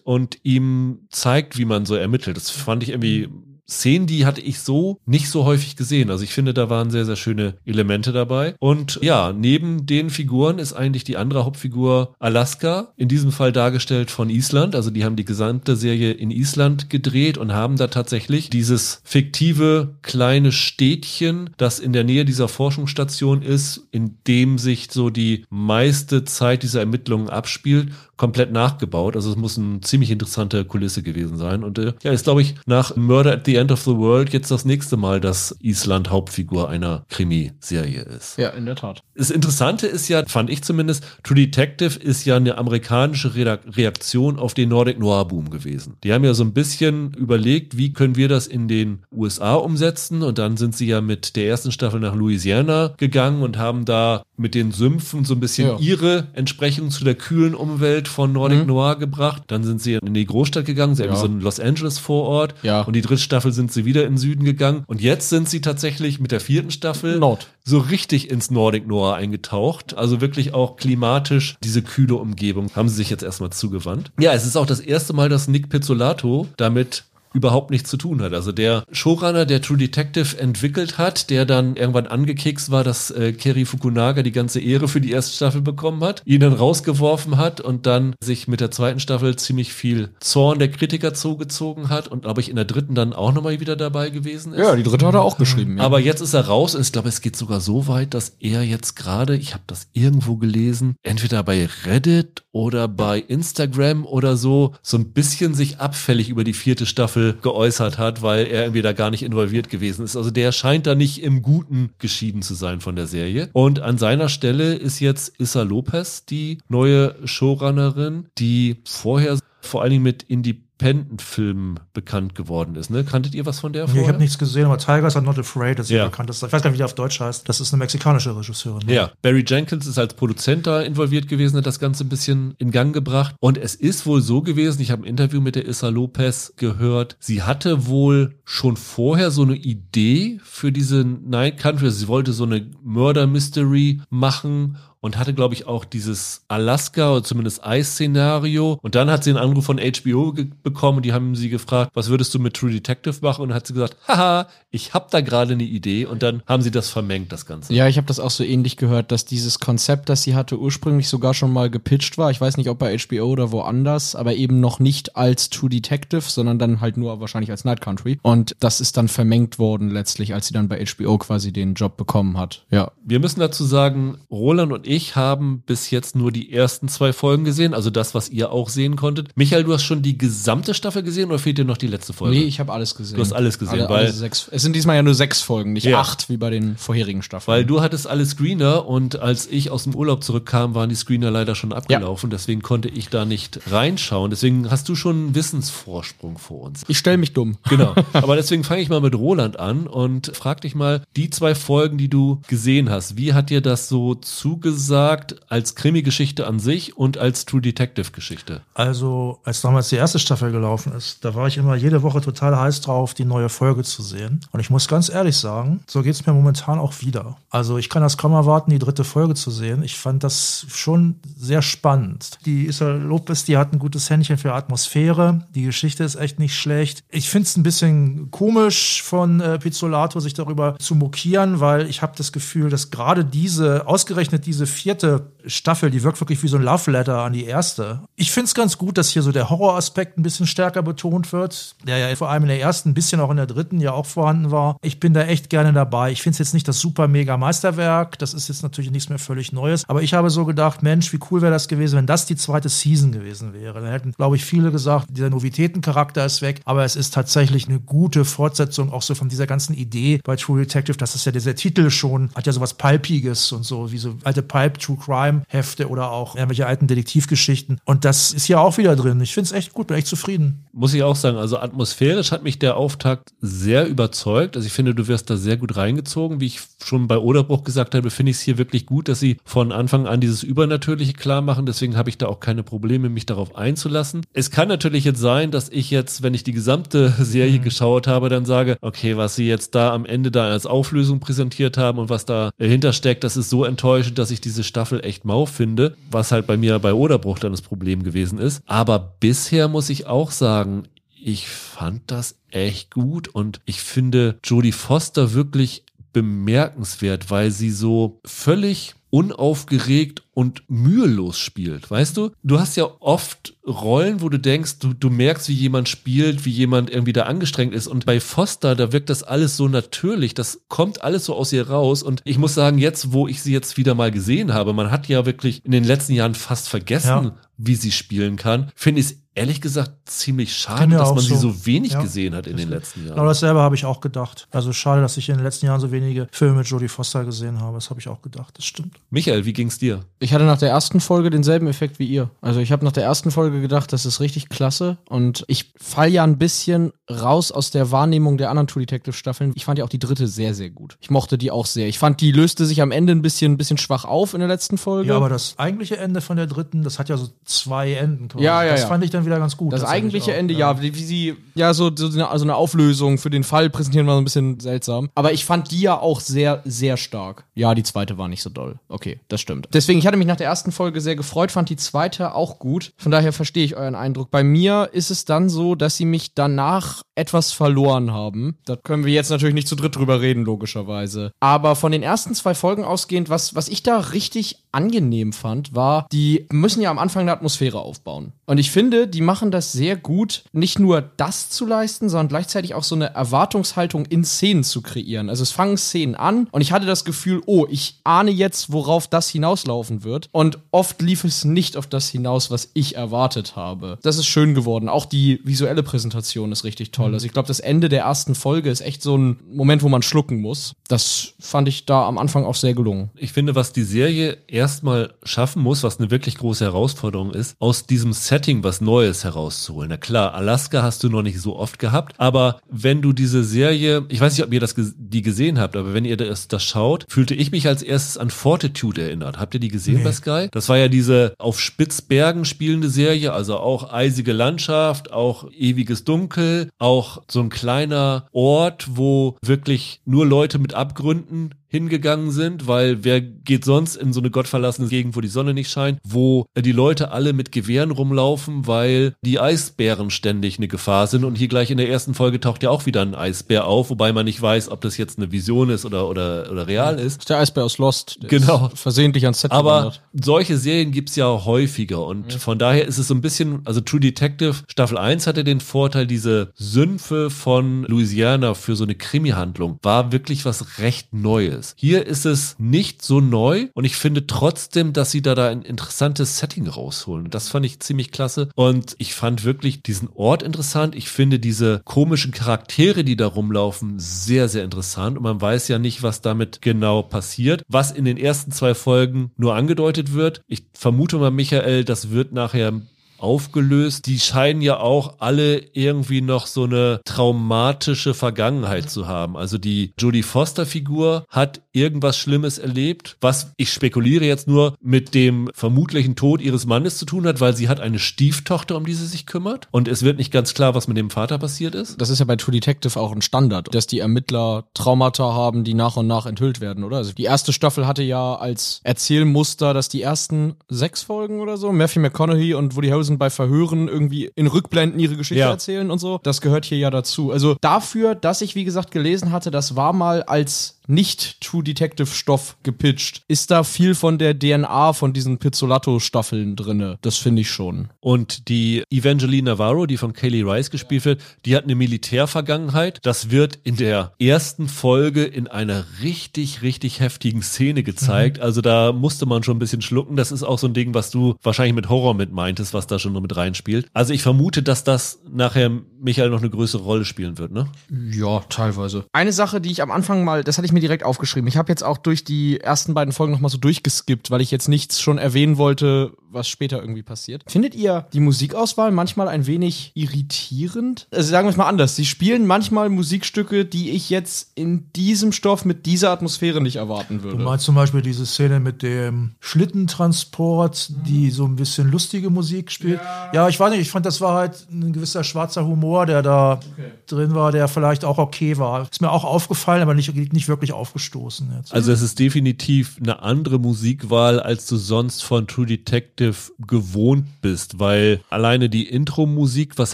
und ihm zeigt, wie man so ermittelt. Das fand ich irgendwie Szenen, die hatte ich so nicht so häufig gesehen. Also ich finde, da waren sehr, sehr schöne Elemente dabei. Und ja, neben den Figuren ist eigentlich die andere Hauptfigur Alaska, in diesem Fall dargestellt von Island. Also die haben die gesamte Serie in Island gedreht und haben da tatsächlich dieses fiktive kleine Städtchen, das in der Nähe dieser Forschungsstation ist, in dem sich so die meiste Zeit dieser Ermittlungen abspielt, komplett nachgebaut. Also es muss eine ziemlich interessante Kulisse gewesen sein. Und äh, ja, ist glaube ich nach Murder at the End of the World jetzt das nächste Mal, dass Island Hauptfigur einer Krimiserie ist. Ja, in der Tat. Das Interessante ist ja, fand ich zumindest, True Detective ist ja eine amerikanische Reaktion auf den Nordic Noir Boom gewesen. Die haben ja so ein bisschen überlegt, wie können wir das in den USA umsetzen und dann sind sie ja mit der ersten Staffel nach Louisiana gegangen und haben da mit den Sümpfen so ein bisschen ja. ihre Entsprechung zu der kühlen Umwelt von Nordic mhm. Noir gebracht. Dann sind sie in die Großstadt gegangen, sie ja. haben so ein Los Angeles Vorort. Ja. Und die dritte Staffel sind sie wieder in den Süden gegangen. Und jetzt sind sie tatsächlich mit der vierten Staffel Nord. so richtig ins Nordic Noir eingetaucht. Also wirklich auch klimatisch diese kühle Umgebung haben sie sich jetzt erstmal zugewandt. Ja, es ist auch das erste Mal, dass Nick Pizzolato damit überhaupt nichts zu tun hat. Also der Showrunner, der True Detective entwickelt hat, der dann irgendwann angekekst war, dass äh, Kerry Fukunaga die ganze Ehre für die erste Staffel bekommen hat, ihn dann rausgeworfen hat und dann sich mit der zweiten Staffel ziemlich viel Zorn der Kritiker zugezogen hat und glaube ich in der dritten dann auch nochmal wieder dabei gewesen ist. Ja, die dritte hat er auch geschrieben. Ja. Aber jetzt ist er raus und ich glaube, es geht sogar so weit, dass er jetzt gerade, ich habe das irgendwo gelesen, entweder bei Reddit oder bei Instagram oder so, so ein bisschen sich abfällig über die vierte Staffel geäußert hat, weil er irgendwie da gar nicht involviert gewesen ist. Also der scheint da nicht im Guten geschieden zu sein von der Serie. Und an seiner Stelle ist jetzt Issa Lopez die neue Showrunnerin, die vorher vor allen Dingen mit Indie Independent-Film bekannt geworden ist. Ne? Kanntet ihr was von der vorher? Nee, ich habe nichts gesehen, aber Tigers are not afraid ist ja. bekannt. Ich weiß gar nicht, wie der auf Deutsch heißt. Das ist eine mexikanische Regisseurin. Ne? Ja, Barry Jenkins ist als Produzent da involviert gewesen, hat das Ganze ein bisschen in Gang gebracht. Und es ist wohl so gewesen, ich habe ein Interview mit der Issa Lopez gehört, sie hatte wohl schon vorher so eine Idee für diese Night Country. Also sie wollte so eine Murder Mystery machen und hatte, glaube ich, auch dieses Alaska oder zumindest Eis-Szenario. Und dann hat sie einen Anruf von HBO bekommen und die haben sie gefragt, was würdest du mit True Detective machen? Und dann hat sie gesagt, haha, ich habe da gerade eine Idee. Und dann haben sie das vermengt, das Ganze. Ja, ich habe das auch so ähnlich gehört, dass dieses Konzept, das sie hatte, ursprünglich sogar schon mal gepitcht war. Ich weiß nicht, ob bei HBO oder woanders, aber eben noch nicht als True Detective, sondern dann halt nur wahrscheinlich als Night Country. Und das ist dann vermengt worden letztlich, als sie dann bei HBO quasi den Job bekommen hat. Ja. Wir müssen dazu sagen, Roland und ich ich haben bis jetzt nur die ersten zwei Folgen gesehen, also das, was ihr auch sehen konntet. Michael, du hast schon die gesamte Staffel gesehen oder fehlt dir noch die letzte Folge? Nee, ich habe alles gesehen. Du hast alles gesehen, alle, weil alle sechs, es sind diesmal ja nur sechs Folgen, nicht ja. acht wie bei den vorherigen Staffeln. Weil du hattest alle Screener und als ich aus dem Urlaub zurückkam, waren die Screener leider schon abgelaufen, ja. deswegen konnte ich da nicht reinschauen. Deswegen hast du schon einen Wissensvorsprung vor uns. Ich stelle mich dumm. Genau. Aber deswegen fange ich mal mit Roland an und frag dich mal, die zwei Folgen, die du gesehen hast, wie hat dir das so zugesagt als als Krimi-Geschichte an sich und als True Detective-Geschichte? Also, als damals die erste Staffel gelaufen ist, da war ich immer jede Woche total heiß drauf, die neue Folge zu sehen. Und ich muss ganz ehrlich sagen, so geht es mir momentan auch wieder. Also, ich kann das kaum erwarten, die dritte Folge zu sehen. Ich fand das schon sehr spannend. Die Issa Lopez, die hat ein gutes Händchen für Atmosphäre. Die Geschichte ist echt nicht schlecht. Ich finde es ein bisschen komisch von äh, Pizzolato, sich darüber zu mokieren, weil ich habe das Gefühl, dass gerade diese, ausgerechnet diese vierte Staffel, die wirkt wirklich wie so ein Love Letter an die erste. Ich finde es ganz gut, dass hier so der Horroraspekt ein bisschen stärker betont wird, der ja vor allem in der ersten, ein bisschen auch in der dritten ja auch vorhanden war. Ich bin da echt gerne dabei. Ich finde es jetzt nicht das super mega Meisterwerk, das ist jetzt natürlich nichts mehr völlig Neues, aber ich habe so gedacht, Mensch, wie cool wäre das gewesen, wenn das die zweite Season gewesen wäre. Dann hätten, glaube ich, viele gesagt, dieser Novitätencharakter ist weg, aber es ist tatsächlich eine gute Fortsetzung auch so von dieser ganzen Idee bei True Detective, das ist ja dieser Titel schon, hat ja sowas Palpiges und so, wie so alte Pipe True Crime Hefte oder auch irgendwelche alten Detektivgeschichten. Und das ist hier auch wieder drin. Ich finde es echt gut, bin echt zufrieden. Muss ich auch sagen, also atmosphärisch hat mich der Auftakt sehr überzeugt. Also ich finde, du wirst da sehr gut reingezogen. Wie ich schon bei Oderbruch gesagt habe, finde ich es hier wirklich gut, dass sie von Anfang an dieses Übernatürliche klar machen. Deswegen habe ich da auch keine Probleme, mich darauf einzulassen. Es kann natürlich jetzt sein, dass ich jetzt, wenn ich die gesamte Serie mhm. geschaut habe, dann sage, okay, was sie jetzt da am Ende da als Auflösung präsentiert haben und was dahinter steckt, das ist so enttäuschend, dass ich diese Staffel echt mau finde, was halt bei mir bei Oderbruch dann das Problem gewesen ist. Aber bisher muss ich auch sagen, ich fand das echt gut und ich finde Jodie Foster wirklich bemerkenswert, weil sie so völlig unaufgeregt und mühelos spielt, weißt du? Du hast ja oft Rollen, wo du denkst, du, du merkst, wie jemand spielt, wie jemand irgendwie da angestrengt ist. Und bei Foster, da wirkt das alles so natürlich. Das kommt alles so aus ihr raus. Und ich muss sagen, jetzt, wo ich sie jetzt wieder mal gesehen habe, man hat ja wirklich in den letzten Jahren fast vergessen, ja. wie sie spielen kann, finde ich es ehrlich gesagt ziemlich schade, dass man so. sie so wenig ja. gesehen hat in den letzten Jahren. Genau dasselbe habe ich auch gedacht. Also schade, dass ich in den letzten Jahren so wenige Filme mit Jodie Foster gesehen habe. Das habe ich auch gedacht. Das stimmt. Michael, wie ging's dir? Ich hatte nach der ersten Folge denselben Effekt wie ihr. Also ich habe nach der ersten Folge gedacht, das ist richtig klasse. Und ich fall ja ein bisschen raus aus der Wahrnehmung der anderen True Detective Staffeln. Ich fand ja auch die dritte sehr, sehr gut. Ich mochte die auch sehr. Ich fand, die löste sich am Ende ein bisschen, ein bisschen schwach auf in der letzten Folge. Ja, aber das eigentliche Ende von der dritten, das hat ja so zwei Enden. Quasi. Ja, ja, das ja. fand ich dann wieder ganz gut. Das eigentliche Ende, ja. ja, wie, wie sie, ja, so, so eine, also eine Auflösung für den Fall präsentieren war so ein bisschen seltsam. Aber ich fand die ja auch sehr, sehr stark. Ja, die zweite war nicht so doll. Okay, das stimmt. Deswegen, ich hatte mich nach der ersten Folge sehr gefreut, fand die zweite auch gut. Von daher verstehe ich euren Eindruck. Bei mir ist es dann so, dass sie mich danach etwas verloren haben. Da können wir jetzt natürlich nicht zu dritt drüber reden, logischerweise. Aber von den ersten zwei Folgen ausgehend, was, was ich da richtig angenehm fand, war, die müssen ja am Anfang eine Atmosphäre aufbauen. Und ich finde, die machen das sehr gut, nicht nur das zu leisten, sondern gleichzeitig auch so eine Erwartungshaltung in Szenen zu kreieren. Also es fangen Szenen an und ich hatte das Gefühl, oh, ich ahne jetzt, worauf das hinauslaufen wird. Und oft lief es nicht auf das hinaus, was ich erwartet habe. Das ist schön geworden. Auch die visuelle Präsentation ist richtig toll. Also ich glaube, das Ende der ersten Folge ist echt so ein Moment, wo man schlucken muss. Das fand ich da am Anfang auch sehr gelungen. Ich finde, was die Serie erstmal schaffen muss, was eine wirklich große Herausforderung ist, aus diesem Setting was Neues herauszuholen. Na klar, Alaska hast du noch nicht so oft gehabt, aber wenn du diese Serie, ich weiß nicht, ob ihr das die gesehen habt, aber wenn ihr das, das schaut, fühlte ich mich als erstes an Fortitude erinnert. Habt ihr die gesehen nee. bei Sky? Das war ja diese auf Spitzbergen spielende Serie, also auch eisige Landschaft, auch ewiges Dunkel, auch so ein kleiner Ort, wo wirklich nur Leute mit Abgründen hingegangen sind, weil wer geht sonst in so eine gottverlassene Gegend, wo die Sonne nicht scheint, wo die Leute alle mit Gewehren rumlaufen, weil die Eisbären ständig eine Gefahr sind und hier gleich in der ersten Folge taucht ja auch wieder ein Eisbär auf, wobei man nicht weiß, ob das jetzt eine Vision ist oder oder oder real ist. Der Eisbär aus Lost. genau. versehentlich ans Set Aber gewandert. solche Serien gibt's ja häufiger und ja. von daher ist es so ein bisschen, also True Detective Staffel 1 hatte den Vorteil, diese Sümpfe von Louisiana für so eine Krimi-Handlung war wirklich was recht Neues ist. Hier ist es nicht so neu und ich finde trotzdem, dass sie da, da ein interessantes Setting rausholen. Das fand ich ziemlich klasse und ich fand wirklich diesen Ort interessant. Ich finde diese komischen Charaktere, die da rumlaufen, sehr, sehr interessant und man weiß ja nicht, was damit genau passiert. Was in den ersten zwei Folgen nur angedeutet wird. Ich vermute mal, Michael, das wird nachher aufgelöst. Die scheinen ja auch alle irgendwie noch so eine traumatische Vergangenheit zu haben. Also die Jodie Foster Figur hat irgendwas Schlimmes erlebt, was ich spekuliere jetzt nur mit dem vermutlichen Tod ihres Mannes zu tun hat, weil sie hat eine Stieftochter, um die sie sich kümmert. Und es wird nicht ganz klar, was mit dem Vater passiert ist. Das ist ja bei True Detective auch ein Standard, dass die Ermittler Traumata haben, die nach und nach enthüllt werden, oder? Also die erste Staffel hatte ja als Erzählmuster, dass die ersten sechs Folgen oder so, Matthew McConaughey und Woody Harrelson bei Verhören irgendwie in Rückblenden ihre Geschichte ja. erzählen und so. Das gehört hier ja dazu. Also dafür, dass ich, wie gesagt, gelesen hatte, das war mal als nicht True Detective Stoff gepitcht. Ist da viel von der DNA von diesen Pizzolato Staffeln drinne? Das finde ich schon. Und die Evangeline Navarro, die von Kaylee Rice gespielt wird, die hat eine Militärvergangenheit. Das wird in der ersten Folge in einer richtig, richtig heftigen Szene gezeigt. Mhm. Also da musste man schon ein bisschen schlucken. Das ist auch so ein Ding, was du wahrscheinlich mit Horror mit meintest, was da schon noch mit reinspielt. Also ich vermute, dass das nachher Michael noch eine größere Rolle spielen wird, ne? Ja, teilweise. Eine Sache, die ich am Anfang mal, das hatte ich mir direkt aufgeschrieben. Ich habe jetzt auch durch die ersten beiden Folgen nochmal so durchgeskippt, weil ich jetzt nichts schon erwähnen wollte, was später irgendwie passiert. Findet ihr die Musikauswahl manchmal ein wenig irritierend? Also sagen wir es mal anders. Sie spielen manchmal Musikstücke, die ich jetzt in diesem Stoff mit dieser Atmosphäre nicht erwarten würde. Du meinst zum Beispiel diese Szene mit dem Schlittentransport, die so ein bisschen lustige Musik spielt. Ja, ja ich weiß nicht, ich fand, das war halt ein gewisser schwarzer Humor, der da okay. drin war, der vielleicht auch okay war. Ist mir auch aufgefallen, aber nicht, nicht wirklich aufgestoßen. Jetzt. Also es ist definitiv eine andere Musikwahl, als du sonst von True Detective Detective gewohnt bist, weil alleine die Intro-Musik, was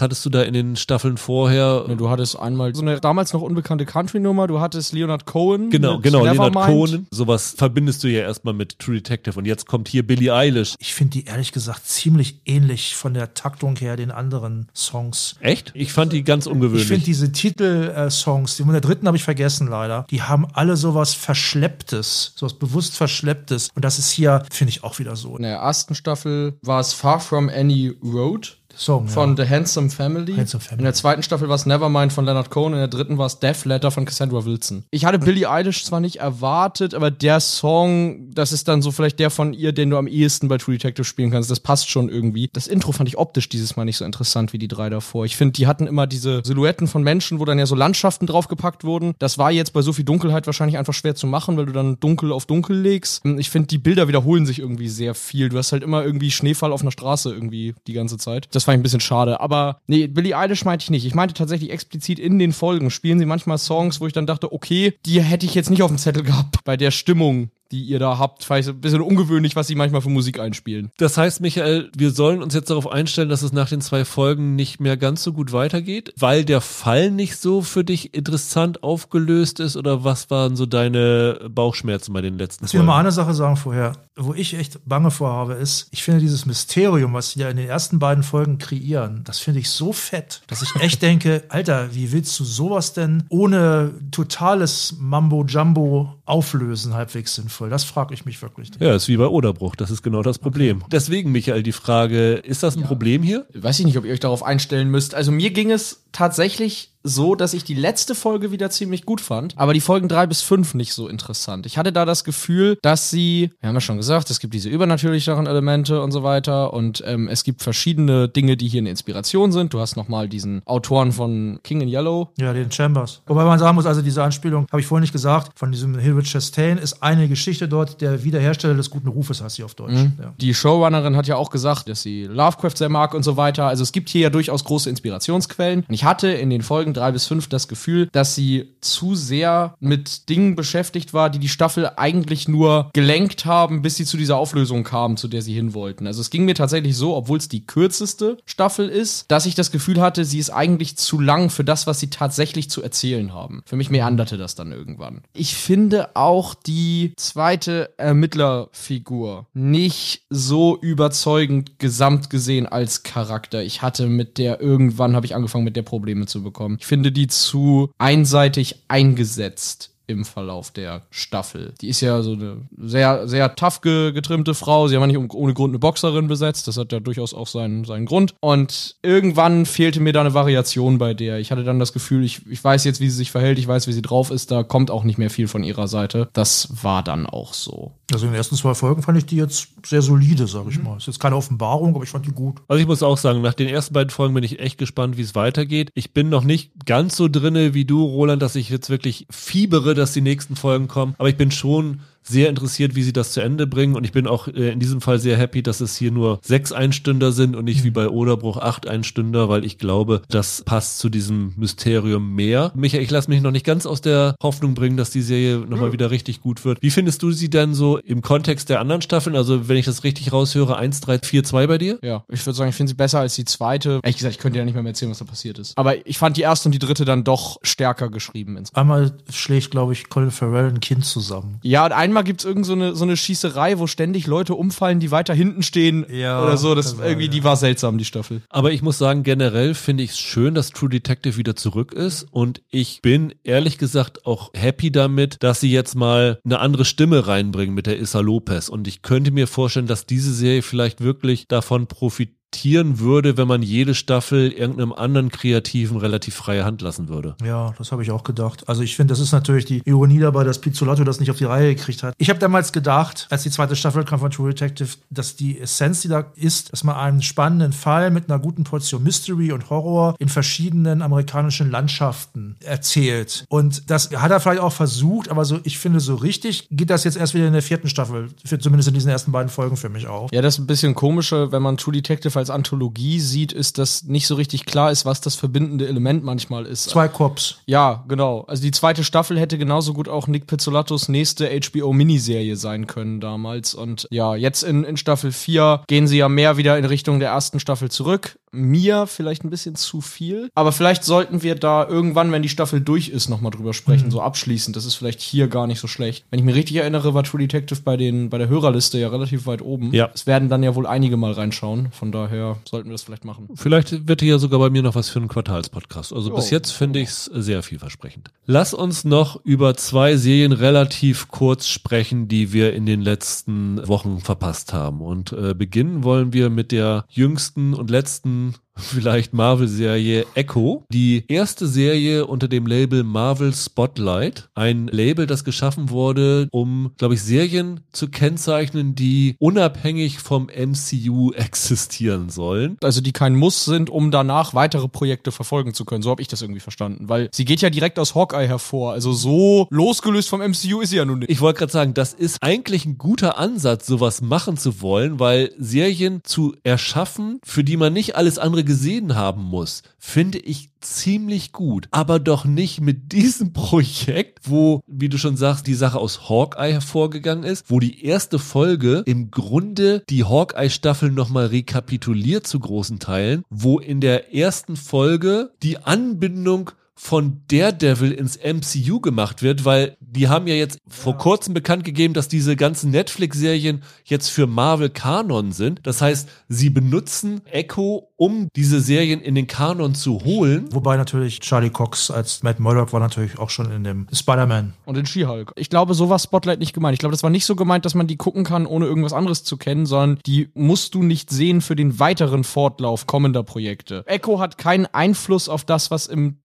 hattest du da in den Staffeln vorher? Ja, du hattest einmal so eine damals noch unbekannte Country-Nummer, du hattest Leonard Cohen. Genau, mit genau, Leonard. Cohen. Sowas verbindest du ja erstmal mit True Detective und jetzt kommt hier Billie Eilish. Ich finde die ehrlich gesagt ziemlich ähnlich von der Taktung her den anderen Songs. Echt? Ich fand die ganz ungewöhnlich. Ich finde diese Titelsongs, die von der dritten habe ich vergessen leider, die haben alle sowas Verschlepptes, sowas bewusst Verschlepptes. Und das ist hier, finde ich, auch wieder so. In der ersten Staffel war es Far From Any Road. Song, Von ja. The Handsome Family. Handsome Family. In der zweiten Staffel war es Nevermind von Leonard Cohen. In der dritten war es Death Letter von Cassandra Wilson. Ich hatte Billie Eilish zwar nicht erwartet, aber der Song, das ist dann so vielleicht der von ihr, den du am ehesten bei True Detective spielen kannst. Das passt schon irgendwie. Das Intro fand ich optisch dieses Mal nicht so interessant wie die drei davor. Ich finde, die hatten immer diese Silhouetten von Menschen, wo dann ja so Landschaften draufgepackt wurden. Das war jetzt bei so viel Dunkelheit wahrscheinlich einfach schwer zu machen, weil du dann dunkel auf dunkel legst. Ich finde, die Bilder wiederholen sich irgendwie sehr viel. Du hast halt immer irgendwie Schneefall auf einer Straße irgendwie die ganze Zeit. Das fand ich ein bisschen schade. Aber nee, Billie Eilish meinte ich nicht. Ich meinte tatsächlich explizit in den Folgen spielen sie manchmal Songs, wo ich dann dachte, okay, die hätte ich jetzt nicht auf dem Zettel gehabt bei der Stimmung die ihr da habt. Vielleicht ein bisschen ungewöhnlich, was sie manchmal für Musik einspielen. Das heißt, Michael, wir sollen uns jetzt darauf einstellen, dass es nach den zwei Folgen nicht mehr ganz so gut weitergeht, weil der Fall nicht so für dich interessant aufgelöst ist oder was waren so deine Bauchschmerzen bei den letzten Ich will mal Folgen? eine Sache sagen vorher, wo ich echt Bange vorhabe, ist, ich finde dieses Mysterium, was sie ja in den ersten beiden Folgen kreieren, das finde ich so fett, dass ich echt denke, Alter, wie willst du sowas denn ohne totales Mambo-Jumbo auflösen, halbwegs sinnvoll? Das frage ich mich wirklich. Ja, ist wie bei Oderbruch, das ist genau das Problem. Deswegen, Michael, die Frage, ist das ein Problem hier? Weiß ich nicht, ob ihr euch darauf einstellen müsst. Also mir ging es tatsächlich so, dass ich die letzte Folge wieder ziemlich gut fand, aber die Folgen drei bis fünf nicht so interessant. Ich hatte da das Gefühl, dass sie, wir haben ja schon gesagt, es gibt diese übernatürlicheren Elemente und so weiter und ähm, es gibt verschiedene Dinge, die hier eine Inspiration sind. Du hast nochmal diesen Autoren von King in Yellow. Ja, den Chambers. Wobei man sagen muss, also diese Anspielung, habe ich vorhin nicht gesagt, von diesem Hilbert Chastain ist eine Geschichte dort, der Wiederhersteller des guten Rufes heißt sie auf Deutsch. Ja. Die Showrunnerin hat ja auch gesagt, dass sie Lovecraft sehr mag und so weiter. Also es gibt hier ja durchaus große Inspirationsquellen. Und ich hatte in den Folgen drei bis fünf das Gefühl, dass sie zu sehr mit Dingen beschäftigt war, die die Staffel eigentlich nur gelenkt haben, bis sie zu dieser Auflösung kamen, zu der sie hin wollten. Also es ging mir tatsächlich so, obwohl es die kürzeste Staffel ist, dass ich das Gefühl hatte, sie ist eigentlich zu lang für das, was sie tatsächlich zu erzählen haben. Für mich meanderte das dann irgendwann. Ich finde auch die zweite Ermittlerfigur nicht so überzeugend gesamt gesehen als Charakter. Ich hatte mit der irgendwann habe ich angefangen mit der Probleme zu bekommen. Ich finde die zu einseitig eingesetzt im Verlauf der Staffel. Die ist ja so eine sehr, sehr tough ge getrimmte Frau. Sie haben ja nicht ohne Grund eine Boxerin besetzt. Das hat ja durchaus auch seinen, seinen Grund. Und irgendwann fehlte mir da eine Variation bei der. Ich hatte dann das Gefühl, ich, ich weiß jetzt, wie sie sich verhält, ich weiß, wie sie drauf ist. Da kommt auch nicht mehr viel von ihrer Seite. Das war dann auch so. Also in den ersten zwei Folgen fand ich die jetzt sehr solide, sage ich mal. Ist jetzt keine Offenbarung, aber ich fand die gut. Also ich muss auch sagen, nach den ersten beiden Folgen bin ich echt gespannt, wie es weitergeht. Ich bin noch nicht ganz so drinne wie du, Roland, dass ich jetzt wirklich fiebere, dass die nächsten Folgen kommen. Aber ich bin schon sehr interessiert, wie sie das zu Ende bringen. Und ich bin auch äh, in diesem Fall sehr happy, dass es hier nur sechs Einstünder sind und nicht wie bei Oderbruch acht Einstünder, weil ich glaube, das passt zu diesem Mysterium mehr. Michael, ich lasse mich noch nicht ganz aus der Hoffnung bringen, dass die Serie nochmal wieder richtig gut wird. Wie findest du sie denn so im Kontext der anderen Staffeln? Also, wenn ich das richtig raushöre, 1, 3, 4, 2 bei dir? Ja, ich würde sagen, ich finde sie besser als die zweite. Ehrlich gesagt, ich könnte ja nicht mehr, mehr erzählen, was da passiert ist. Aber ich fand die erste und die dritte dann doch stärker geschrieben. Einmal schlägt, glaube ich, Colin Farrell ein Kind zusammen. Ja, und einmal gibt's irgend so eine, so eine Schießerei, wo ständig Leute umfallen, die weiter hinten stehen Ja, oder so. Das das war, irgendwie, ja. die war seltsam, die Staffel. Aber ich muss sagen, generell finde ich es schön, dass True Detective wieder zurück ist. Und ich bin ehrlich gesagt auch happy damit, dass sie jetzt mal eine andere Stimme reinbringen mit der Issa Lopez. Und ich könnte mir vorstellen, dass diese Serie vielleicht wirklich davon profitiert würde, wenn man jede Staffel irgendeinem anderen Kreativen relativ freie Hand lassen würde. Ja, das habe ich auch gedacht. Also ich finde, das ist natürlich die Ironie dabei, dass Pizzolato das nicht auf die Reihe gekriegt hat. Ich habe damals gedacht, als die zweite Staffel kam von True Detective, dass die Essenz, die da ist, dass man einen spannenden Fall mit einer guten Portion Mystery und Horror in verschiedenen amerikanischen Landschaften erzählt. Und das hat er vielleicht auch versucht, aber so, ich finde, so richtig geht das jetzt erst wieder in der vierten Staffel, für, zumindest in diesen ersten beiden Folgen für mich auf. Ja, das ist ein bisschen komische, wenn man True Detective als Anthologie sieht, ist, dass nicht so richtig klar ist, was das verbindende Element manchmal ist. Zwei Cops. Ja, genau. Also die zweite Staffel hätte genauso gut auch Nick Pizzolattos nächste HBO-Miniserie sein können damals. Und ja, jetzt in, in Staffel 4 gehen sie ja mehr wieder in Richtung der ersten Staffel zurück. Mir vielleicht ein bisschen zu viel. Aber vielleicht sollten wir da irgendwann, wenn die Staffel durch ist, nochmal drüber sprechen, mhm. so abschließend. Das ist vielleicht hier gar nicht so schlecht. Wenn ich mich richtig erinnere, war True Detective bei, den, bei der Hörerliste ja relativ weit oben. Ja. Es werden dann ja wohl einige mal reinschauen. Von daher sollten wir das vielleicht machen. Vielleicht wird hier sogar bei mir noch was für einen Quartalspodcast. Also oh. bis jetzt finde ich es sehr vielversprechend. Lass uns noch über zwei Serien relativ kurz sprechen, die wir in den letzten Wochen verpasst haben. Und äh, beginnen wollen wir mit der jüngsten und letzten vielleicht Marvel-Serie Echo. Die erste Serie unter dem Label Marvel Spotlight. Ein Label, das geschaffen wurde, um, glaube ich, Serien zu kennzeichnen, die unabhängig vom MCU existieren sollen. Also die kein Muss sind, um danach weitere Projekte verfolgen zu können. So habe ich das irgendwie verstanden. Weil sie geht ja direkt aus Hawkeye hervor. Also so losgelöst vom MCU ist sie ja nun nicht. Ich wollte gerade sagen, das ist eigentlich ein guter Ansatz, sowas machen zu wollen, weil Serien zu erschaffen, für die man nicht alles andere gesehen haben muss, finde ich ziemlich gut. Aber doch nicht mit diesem Projekt, wo, wie du schon sagst, die Sache aus Hawkeye hervorgegangen ist, wo die erste Folge im Grunde die Hawkeye-Staffel nochmal rekapituliert zu großen Teilen, wo in der ersten Folge die Anbindung von Daredevil ins MCU gemacht wird, weil die haben ja jetzt ja. vor kurzem bekannt gegeben, dass diese ganzen Netflix-Serien jetzt für Marvel Kanon sind. Das heißt, sie benutzen Echo, um diese Serien in den Kanon zu holen. Wobei natürlich Charlie Cox als Matt Murdock war natürlich auch schon in dem Spider-Man. Und in She-Hulk. Ich glaube, so war Spotlight nicht gemeint. Ich glaube, das war nicht so gemeint, dass man die gucken kann, ohne irgendwas anderes zu kennen, sondern die musst du nicht sehen für den weiteren Fortlauf kommender Projekte. Echo hat keinen Einfluss auf das, was im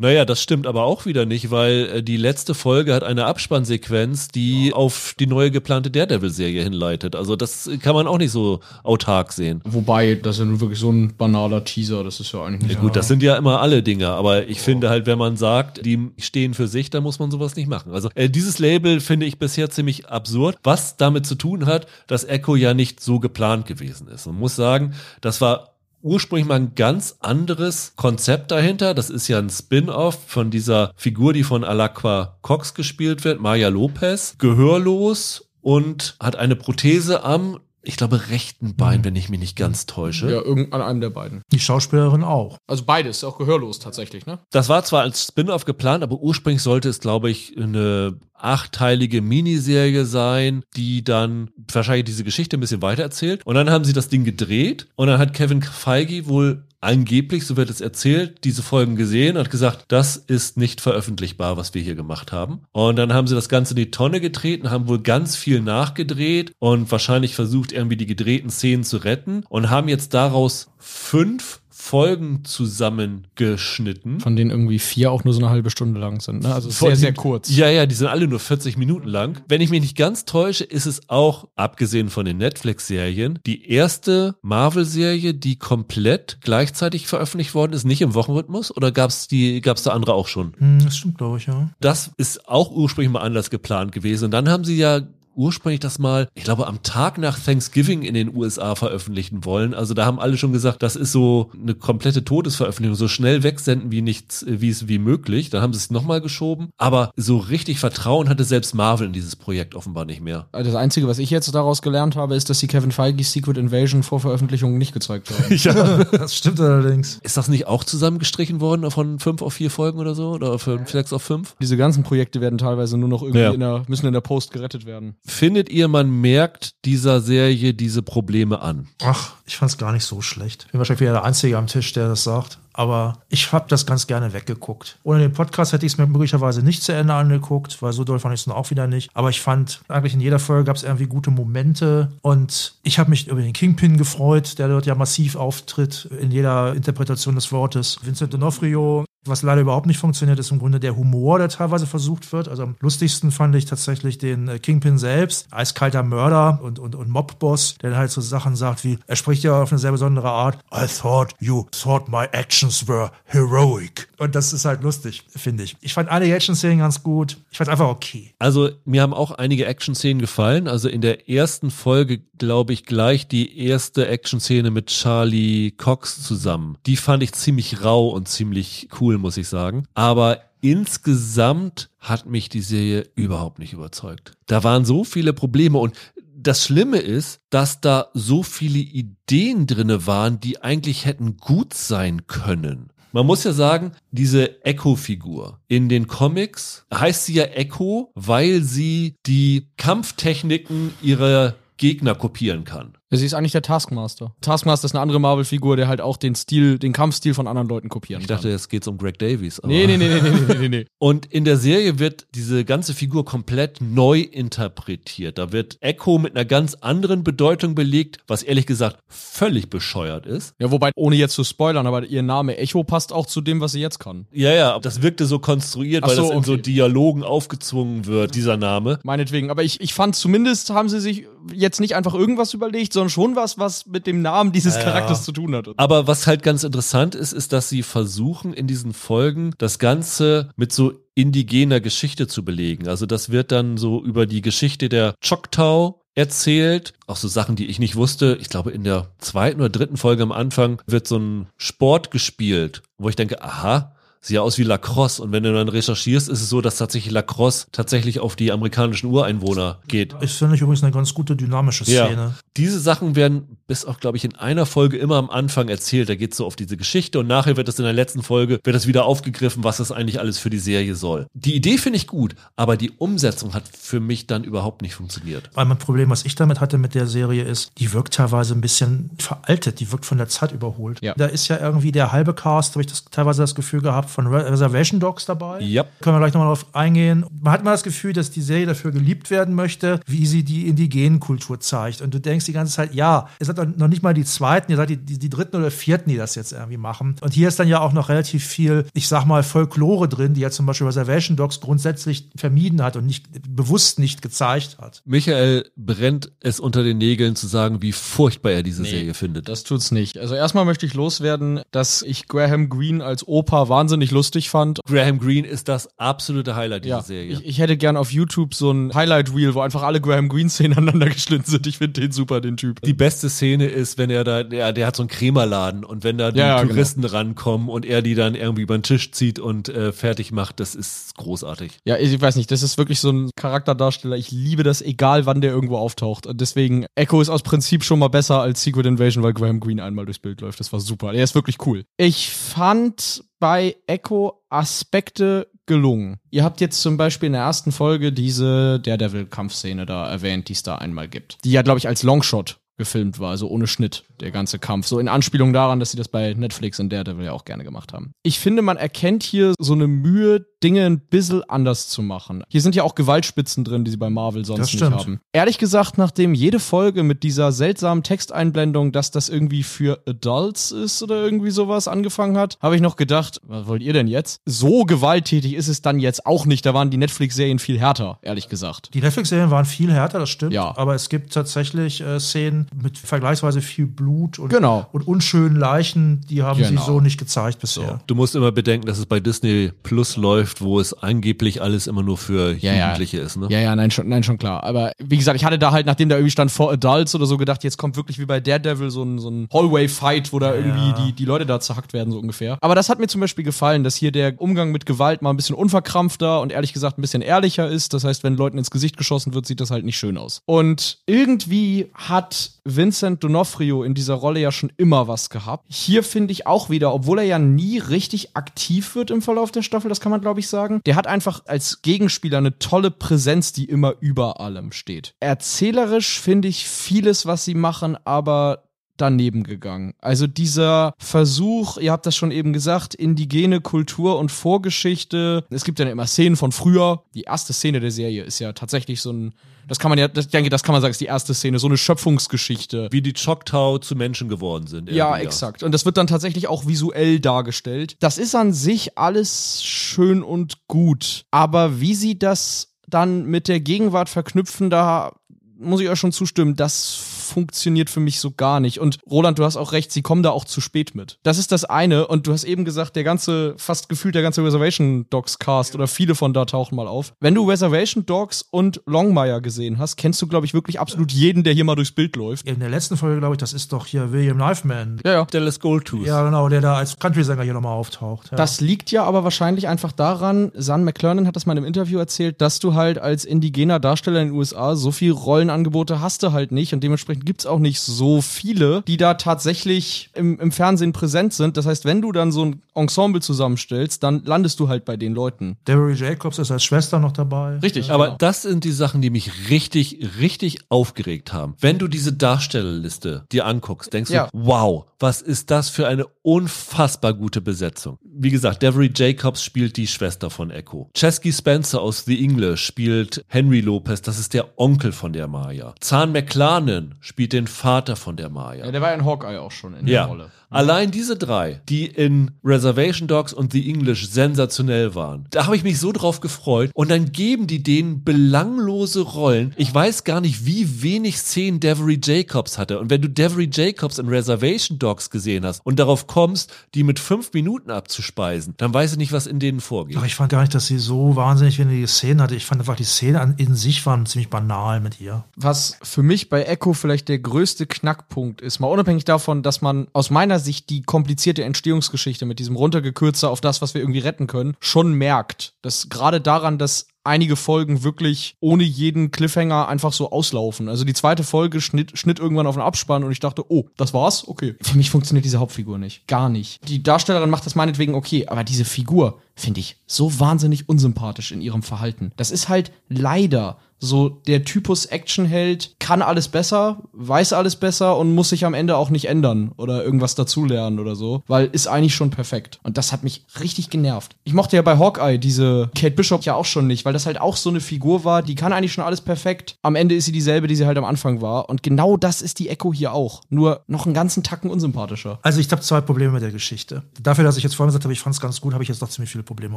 naja, das stimmt aber auch wieder nicht, weil äh, die letzte Folge hat eine Abspannsequenz, die auf die neue geplante Daredevil-Serie hinleitet. Also das kann man auch nicht so autark sehen. Wobei, das ist ja nun wirklich so ein banaler Teaser, das ist ja eigentlich nicht. Ja, gut, das sind ja immer alle Dinge, aber ich oh. finde halt, wenn man sagt, die stehen für sich, dann muss man sowas nicht machen. Also äh, dieses Label finde ich bisher ziemlich absurd, was damit zu tun hat, dass Echo ja nicht so geplant gewesen ist. Man muss sagen, das war ursprünglich mal ein ganz anderes Konzept dahinter. Das ist ja ein Spin-off von dieser Figur, die von Alakwa Cox gespielt wird, Maya Lopez, gehörlos und hat eine Prothese am ich glaube, rechten Bein, mhm. wenn ich mich nicht ganz täusche. Ja, irgend an einem der beiden. Die Schauspielerin auch. Also beides, auch gehörlos tatsächlich, ne? Das war zwar als Spin-off geplant, aber ursprünglich sollte es, glaube ich, eine achtteilige Miniserie sein, die dann wahrscheinlich diese Geschichte ein bisschen weitererzählt. Und dann haben sie das Ding gedreht und dann hat Kevin Feige wohl angeblich, so wird es erzählt, diese Folgen gesehen und gesagt, das ist nicht veröffentlichbar, was wir hier gemacht haben. Und dann haben sie das Ganze in die Tonne getreten, haben wohl ganz viel nachgedreht und wahrscheinlich versucht, irgendwie die gedrehten Szenen zu retten und haben jetzt daraus fünf Folgen zusammengeschnitten. Von denen irgendwie vier auch nur so eine halbe Stunde lang sind. Ne? Also sehr, sehr kurz. Ja, ja, die sind alle nur 40 Minuten lang. Wenn ich mich nicht ganz täusche, ist es auch, abgesehen von den Netflix-Serien, die erste Marvel-Serie, die komplett gleichzeitig veröffentlicht worden ist, nicht im Wochenrhythmus? Oder gab es die, gab's da andere auch schon? Hm, das stimmt, glaube ich, ja. Das ist auch ursprünglich mal anders geplant gewesen. Und dann haben sie ja ursprünglich das mal, ich glaube, am Tag nach Thanksgiving in den USA veröffentlichen wollen. Also da haben alle schon gesagt, das ist so eine komplette Todesveröffentlichung, so schnell wegsenden wie nichts, wie es wie möglich. Dann haben sie es nochmal geschoben. Aber so richtig Vertrauen hatte selbst Marvel in dieses Projekt offenbar nicht mehr. Das Einzige, was ich jetzt daraus gelernt habe, ist, dass sie Kevin Feige Secret Invasion vor Veröffentlichung nicht gezeigt haben. ja, das stimmt allerdings. Ist das nicht auch zusammengestrichen worden von fünf auf vier Folgen oder so? Oder von sechs auf fünf? Diese ganzen Projekte werden teilweise nur noch irgendwie ja. in der, müssen in der Post gerettet werden. Findet ihr, man merkt dieser Serie diese Probleme an? Ach, ich fand es gar nicht so schlecht. Ich bin wahrscheinlich wieder der Einzige am Tisch, der das sagt. Aber ich habe das ganz gerne weggeguckt. Ohne den Podcast hätte ich es mir möglicherweise nicht zu Ende angeguckt, weil so doll fand ich es dann auch wieder nicht. Aber ich fand, eigentlich in jeder Folge gab es irgendwie gute Momente. Und ich habe mich über den Kingpin gefreut, der dort ja massiv auftritt in jeder Interpretation des Wortes. Vincent D'Onofrio was leider überhaupt nicht funktioniert, ist im Grunde der Humor, der teilweise versucht wird. Also am lustigsten fand ich tatsächlich den äh, Kingpin selbst, eiskalter Mörder und, und, und Mobboss, der halt so Sachen sagt wie, er spricht ja auf eine sehr besondere Art, I thought you thought my actions were heroic. Und das ist halt lustig, finde ich. Ich fand alle Action-Szenen ganz gut. Ich fand einfach okay. Also mir haben auch einige Action-Szenen gefallen. Also in der ersten Folge, glaube ich, gleich die erste Action-Szene mit Charlie Cox zusammen. Die fand ich ziemlich rau und ziemlich cool, muss ich sagen. Aber insgesamt hat mich die Serie überhaupt nicht überzeugt. Da waren so viele Probleme und das Schlimme ist, dass da so viele Ideen drinne waren, die eigentlich hätten gut sein können. Man muss ja sagen, diese Echo-Figur in den Comics heißt sie ja Echo, weil sie die Kampftechniken ihrer Gegner kopieren kann. Sie ist eigentlich der Taskmaster. Taskmaster ist eine andere Marvel-Figur, der halt auch den Stil, den Kampfstil von anderen Leuten kopieren Ich dachte, jetzt geht's um Greg Davies. aber- Nee, nee, nee, nee, nee, nee, nee, nee. Und in der Serie wird diese ganze Figur komplett neu interpretiert. Da wird Echo mit einer ganz anderen Bedeutung belegt, was ehrlich gesagt völlig bescheuert ist. Ja, wobei, ohne jetzt zu spoilern, aber ihr Name Echo passt auch zu dem, was sie jetzt kann. Ja, ja, das wirkte so konstruiert, Ach weil so, das in so okay. Dialogen aufgezwungen wird, dieser Name. Meinetwegen. Aber ich, ich fand zumindest haben sie sich jetzt nicht einfach irgendwas überlegt, sondern schon was, was mit dem Namen dieses Charakters zu tun hat. Aber was halt ganz interessant ist, ist, dass sie versuchen in diesen Folgen das Ganze mit so indigener Geschichte zu belegen. Also das wird dann so über die Geschichte der Choctaw erzählt. Auch so Sachen, die ich nicht wusste. Ich glaube, in der zweiten oder dritten Folge am Anfang wird so ein Sport gespielt, wo ich denke, aha, sieht ja aus wie Lacrosse. Und wenn du dann recherchierst, ist es so, dass tatsächlich Lacrosse tatsächlich auf die amerikanischen Ureinwohner geht. Ich finde ich übrigens eine ganz gute dynamische Szene. Diese Sachen werden bis auch, glaube ich, in einer Folge immer am Anfang erzählt. Da geht es so auf diese Geschichte und nachher wird das in der letzten Folge, wird das wieder aufgegriffen, was das eigentlich alles für die Serie soll. Die Idee finde ich gut, aber die Umsetzung hat für mich dann überhaupt nicht funktioniert. Weil mein Problem, was ich damit hatte mit der Serie, ist, die wirkt teilweise ein bisschen veraltet, die wirkt von der Zeit überholt. Ja. Da ist ja irgendwie der halbe Cast, habe ich das teilweise das Gefühl gehabt, von Re- Reservation Dogs dabei. Ja. Können wir gleich nochmal drauf eingehen. Man hat mal das Gefühl, dass die Serie dafür geliebt werden möchte, wie sie die indigenen Kultur zeigt. Und du denkst die ganze Zeit, ja, ihr seid noch nicht mal die Zweiten, ihr seid die, die, die Dritten oder Vierten, die das jetzt irgendwie machen. Und hier ist dann ja auch noch relativ viel, ich sag mal, Folklore drin, die ja zum Beispiel Reservation Dogs grundsätzlich vermieden hat und nicht bewusst nicht gezeigt hat. Michael brennt es unter den Nägeln zu sagen, wie furchtbar er diese Serie findet. Das tut's nicht. Also erstmal möchte ich loswerden, dass ich Graham Greene als Opa wahnsinnig lustig fand. Graham Greene ist das absolute Highlight dieser Ja, Serie. ich, ich hätte gern auf YouTube so ein Highlight-Reel, wo einfach alle Graham Greene-Szenen aneinander geschnitten sind. Ich finde den super, den Typ. Die beste Szene ist, wenn er da, der, der hat so einen Krämerladen und wenn da die Ja, genau. Touristen rankommen und er die dann irgendwie über den Tisch zieht und äh, fertig macht, das ist großartig. Ja, ich weiß nicht, das ist wirklich so ein Charakterdarsteller. Ich liebe das, egal wann der irgendwo auftaucht. Und deswegen, Echo ist aus Prinzip schon mal besser als Secret Invasion, weil Graham Greene einmal durchs Bild läuft. Das war super. Er ist wirklich cool. Ich fand bei Echo Aspekte gelungen. Ihr habt jetzt zum Beispiel in der ersten Folge diese Daredevil-Kampfszene da erwähnt, die es da einmal gibt. Die ja, glaube ich, als Longshot gefilmt war, also ohne Schnitt, der ganze Kampf. So in Anspielung daran, dass sie das bei Netflix und Daredevil ja auch gerne gemacht haben. Ich finde, man erkennt hier so eine Mühe, Dinge ein bisschen anders zu machen. Hier sind ja auch Gewaltspitzen drin, die sie bei Marvel sonst nicht haben. Ehrlich gesagt, nachdem jede Folge mit dieser seltsamen Texteinblendung, dass das irgendwie für Adults ist oder irgendwie sowas angefangen hat, habe ich noch gedacht, was wollt ihr denn jetzt? So gewalttätig ist es dann jetzt auch nicht. Da waren die Netflix-Serien viel härter, ehrlich gesagt. Die Netflix-Serien waren viel härter, das stimmt. Ja. Aber es gibt tatsächlich äh, Szenen mit vergleichsweise viel Blut und, Genau. und unschönen Leichen, die haben Genau. sie so nicht gezeigt bisher. Du musst immer bedenken, dass es bei Disney Plus läuft, wo es angeblich alles immer nur für Ja, ja. Jugendliche ist. Ne? Ja, ja, nein schon, nein, schon klar. Aber wie gesagt, ich hatte da halt, nachdem da irgendwie stand for Adults oder so, gedacht, jetzt kommt wirklich wie bei Daredevil so ein, so ein Hallway-Fight, wo da irgendwie die, die Leute da zerhackt werden, so ungefähr. Aber das hat mir zum Beispiel gefallen, dass hier der Umgang mit Gewalt mal ein bisschen unverkrampfter und ehrlich gesagt ein bisschen ehrlicher ist. Das heißt, wenn Leuten ins Gesicht geschossen wird, sieht das halt nicht schön aus. Und irgendwie hat Vincent D'Onofrio in dieser Rolle ja schon immer was gehabt. Hier finde ich auch wieder, obwohl er ja nie richtig aktiv wird im Verlauf der Staffel, das kann man glaube ich sagen, der hat einfach als Gegenspieler eine tolle Präsenz, die immer über allem steht. Erzählerisch finde ich vieles, was sie machen, aber daneben gegangen. Also dieser Versuch, ihr habt das schon eben gesagt, indigene Kultur und Vorgeschichte. Es gibt ja immer Szenen von früher. Die erste Szene der Serie ist ja tatsächlich so ein, das kann man ja, das, ich denke, das kann man sagen, ist die erste Szene, so eine Schöpfungsgeschichte. Wie die Choctaw zu Menschen geworden sind. Ja, irgendwie, exakt. Und das wird dann tatsächlich auch visuell dargestellt. Das ist an sich alles schön und gut. Aber wie sie das dann mit der Gegenwart verknüpfen, da muss ich euch schon zustimmen, das funktioniert für mich so gar nicht. Und Roland, du hast auch recht, sie kommen da auch zu spät mit. Das ist das eine. Und du hast eben gesagt, der ganze, fast gefühlt der ganze Reservation Dogs Cast oder viele von da tauchen mal auf. Wenn du Reservation Dogs und Longmire gesehen hast, kennst du, glaube ich, wirklich absolut jeden, der hier mal durchs Bild läuft. In der letzten Folge, glaube ich, das ist doch hier William Knifeman. Ja, ja. Dallas Goldtooth. Ja, genau, der da als Country-Sänger hier nochmal auftaucht. Ja. Das liegt ja aber wahrscheinlich einfach daran, San McClernand hat das mal in einem Interview erzählt, dass du halt als indigener Darsteller in den USA so viel Rollenangebote hast du halt nicht und dementsprechend gibt's auch nicht so viele, die da tatsächlich im, im Fernsehen präsent sind. Das heißt, wenn du dann so ein Ensemble zusammenstellst, dann landest du halt bei den Leuten. Devery Jacobs ist als Schwester noch dabei. Richtig, Aber genau. das sind die Sachen, die mich richtig, richtig aufgeregt haben. Wenn du diese Darstellerliste dir anguckst, denkst Ja. du, wow, was ist das für eine unfassbar gute Besetzung. Wie gesagt, Devery Jacobs spielt die Schwester von Echo. Chesky Spencer aus The English spielt Henry Lopez, das ist der Onkel von der Maya. Zahn McLarnon spielt den Vater von der Maya. Ja, der war ja in Hawkeye auch schon in Ja. der Rolle. Allein diese drei, die in Reservation Dogs und The English sensationell waren, da habe ich mich so drauf gefreut. Und dann geben die denen belanglose Rollen. Ich weiß gar nicht, wie wenig Szenen Devery Jacobs hatte. Und wenn du Devery Jacobs in Reservation Dogs gesehen hast und darauf kommst, die mit fünf Minuten abzuspeisen, dann weiß ich nicht, was in denen vorgeht. Ach, ich fand gar nicht, dass sie so wahnsinnig wenige Szenen hatte. Ich fand einfach, die Szenen an, in sich waren ziemlich banal mit ihr. Was für mich bei Echo vielleicht der größte Knackpunkt ist, mal unabhängig davon, dass man aus meiner Sicht die komplizierte Entstehungsgeschichte mit diesem runtergekürzer auf das, was wir irgendwie retten können, schon merkt. Das gerade daran, dass einige Folgen wirklich ohne jeden Cliffhanger einfach so auslaufen. Also die zweite Folge schnitt, schnitt irgendwann auf den Abspann und ich dachte, oh, das war's? Okay. Für mich funktioniert diese Hauptfigur nicht. Gar nicht. Die Darstellerin macht das meinetwegen okay, aber diese Figur finde ich so wahnsinnig unsympathisch in ihrem Verhalten. Das ist halt leider so der Typus Actionheld, kann alles besser, weiß alles besser und muss sich am Ende auch nicht ändern oder irgendwas dazulernen oder so, weil ist eigentlich schon perfekt. Und das hat mich richtig genervt. Ich mochte ja bei Hawkeye diese Kate Bishop ja auch schon nicht, weil das halt auch so eine Figur war, die kann eigentlich schon alles perfekt. Am Ende ist sie dieselbe, die sie halt am Anfang war. Und genau das ist die Echo hier auch. Nur noch einen ganzen Tacken unsympathischer. Also ich habe zwei Probleme mit der Geschichte. Dafür, dass ich jetzt vorhin gesagt habe, ich fand es ganz gut, habe ich jetzt doch ziemlich viele Probleme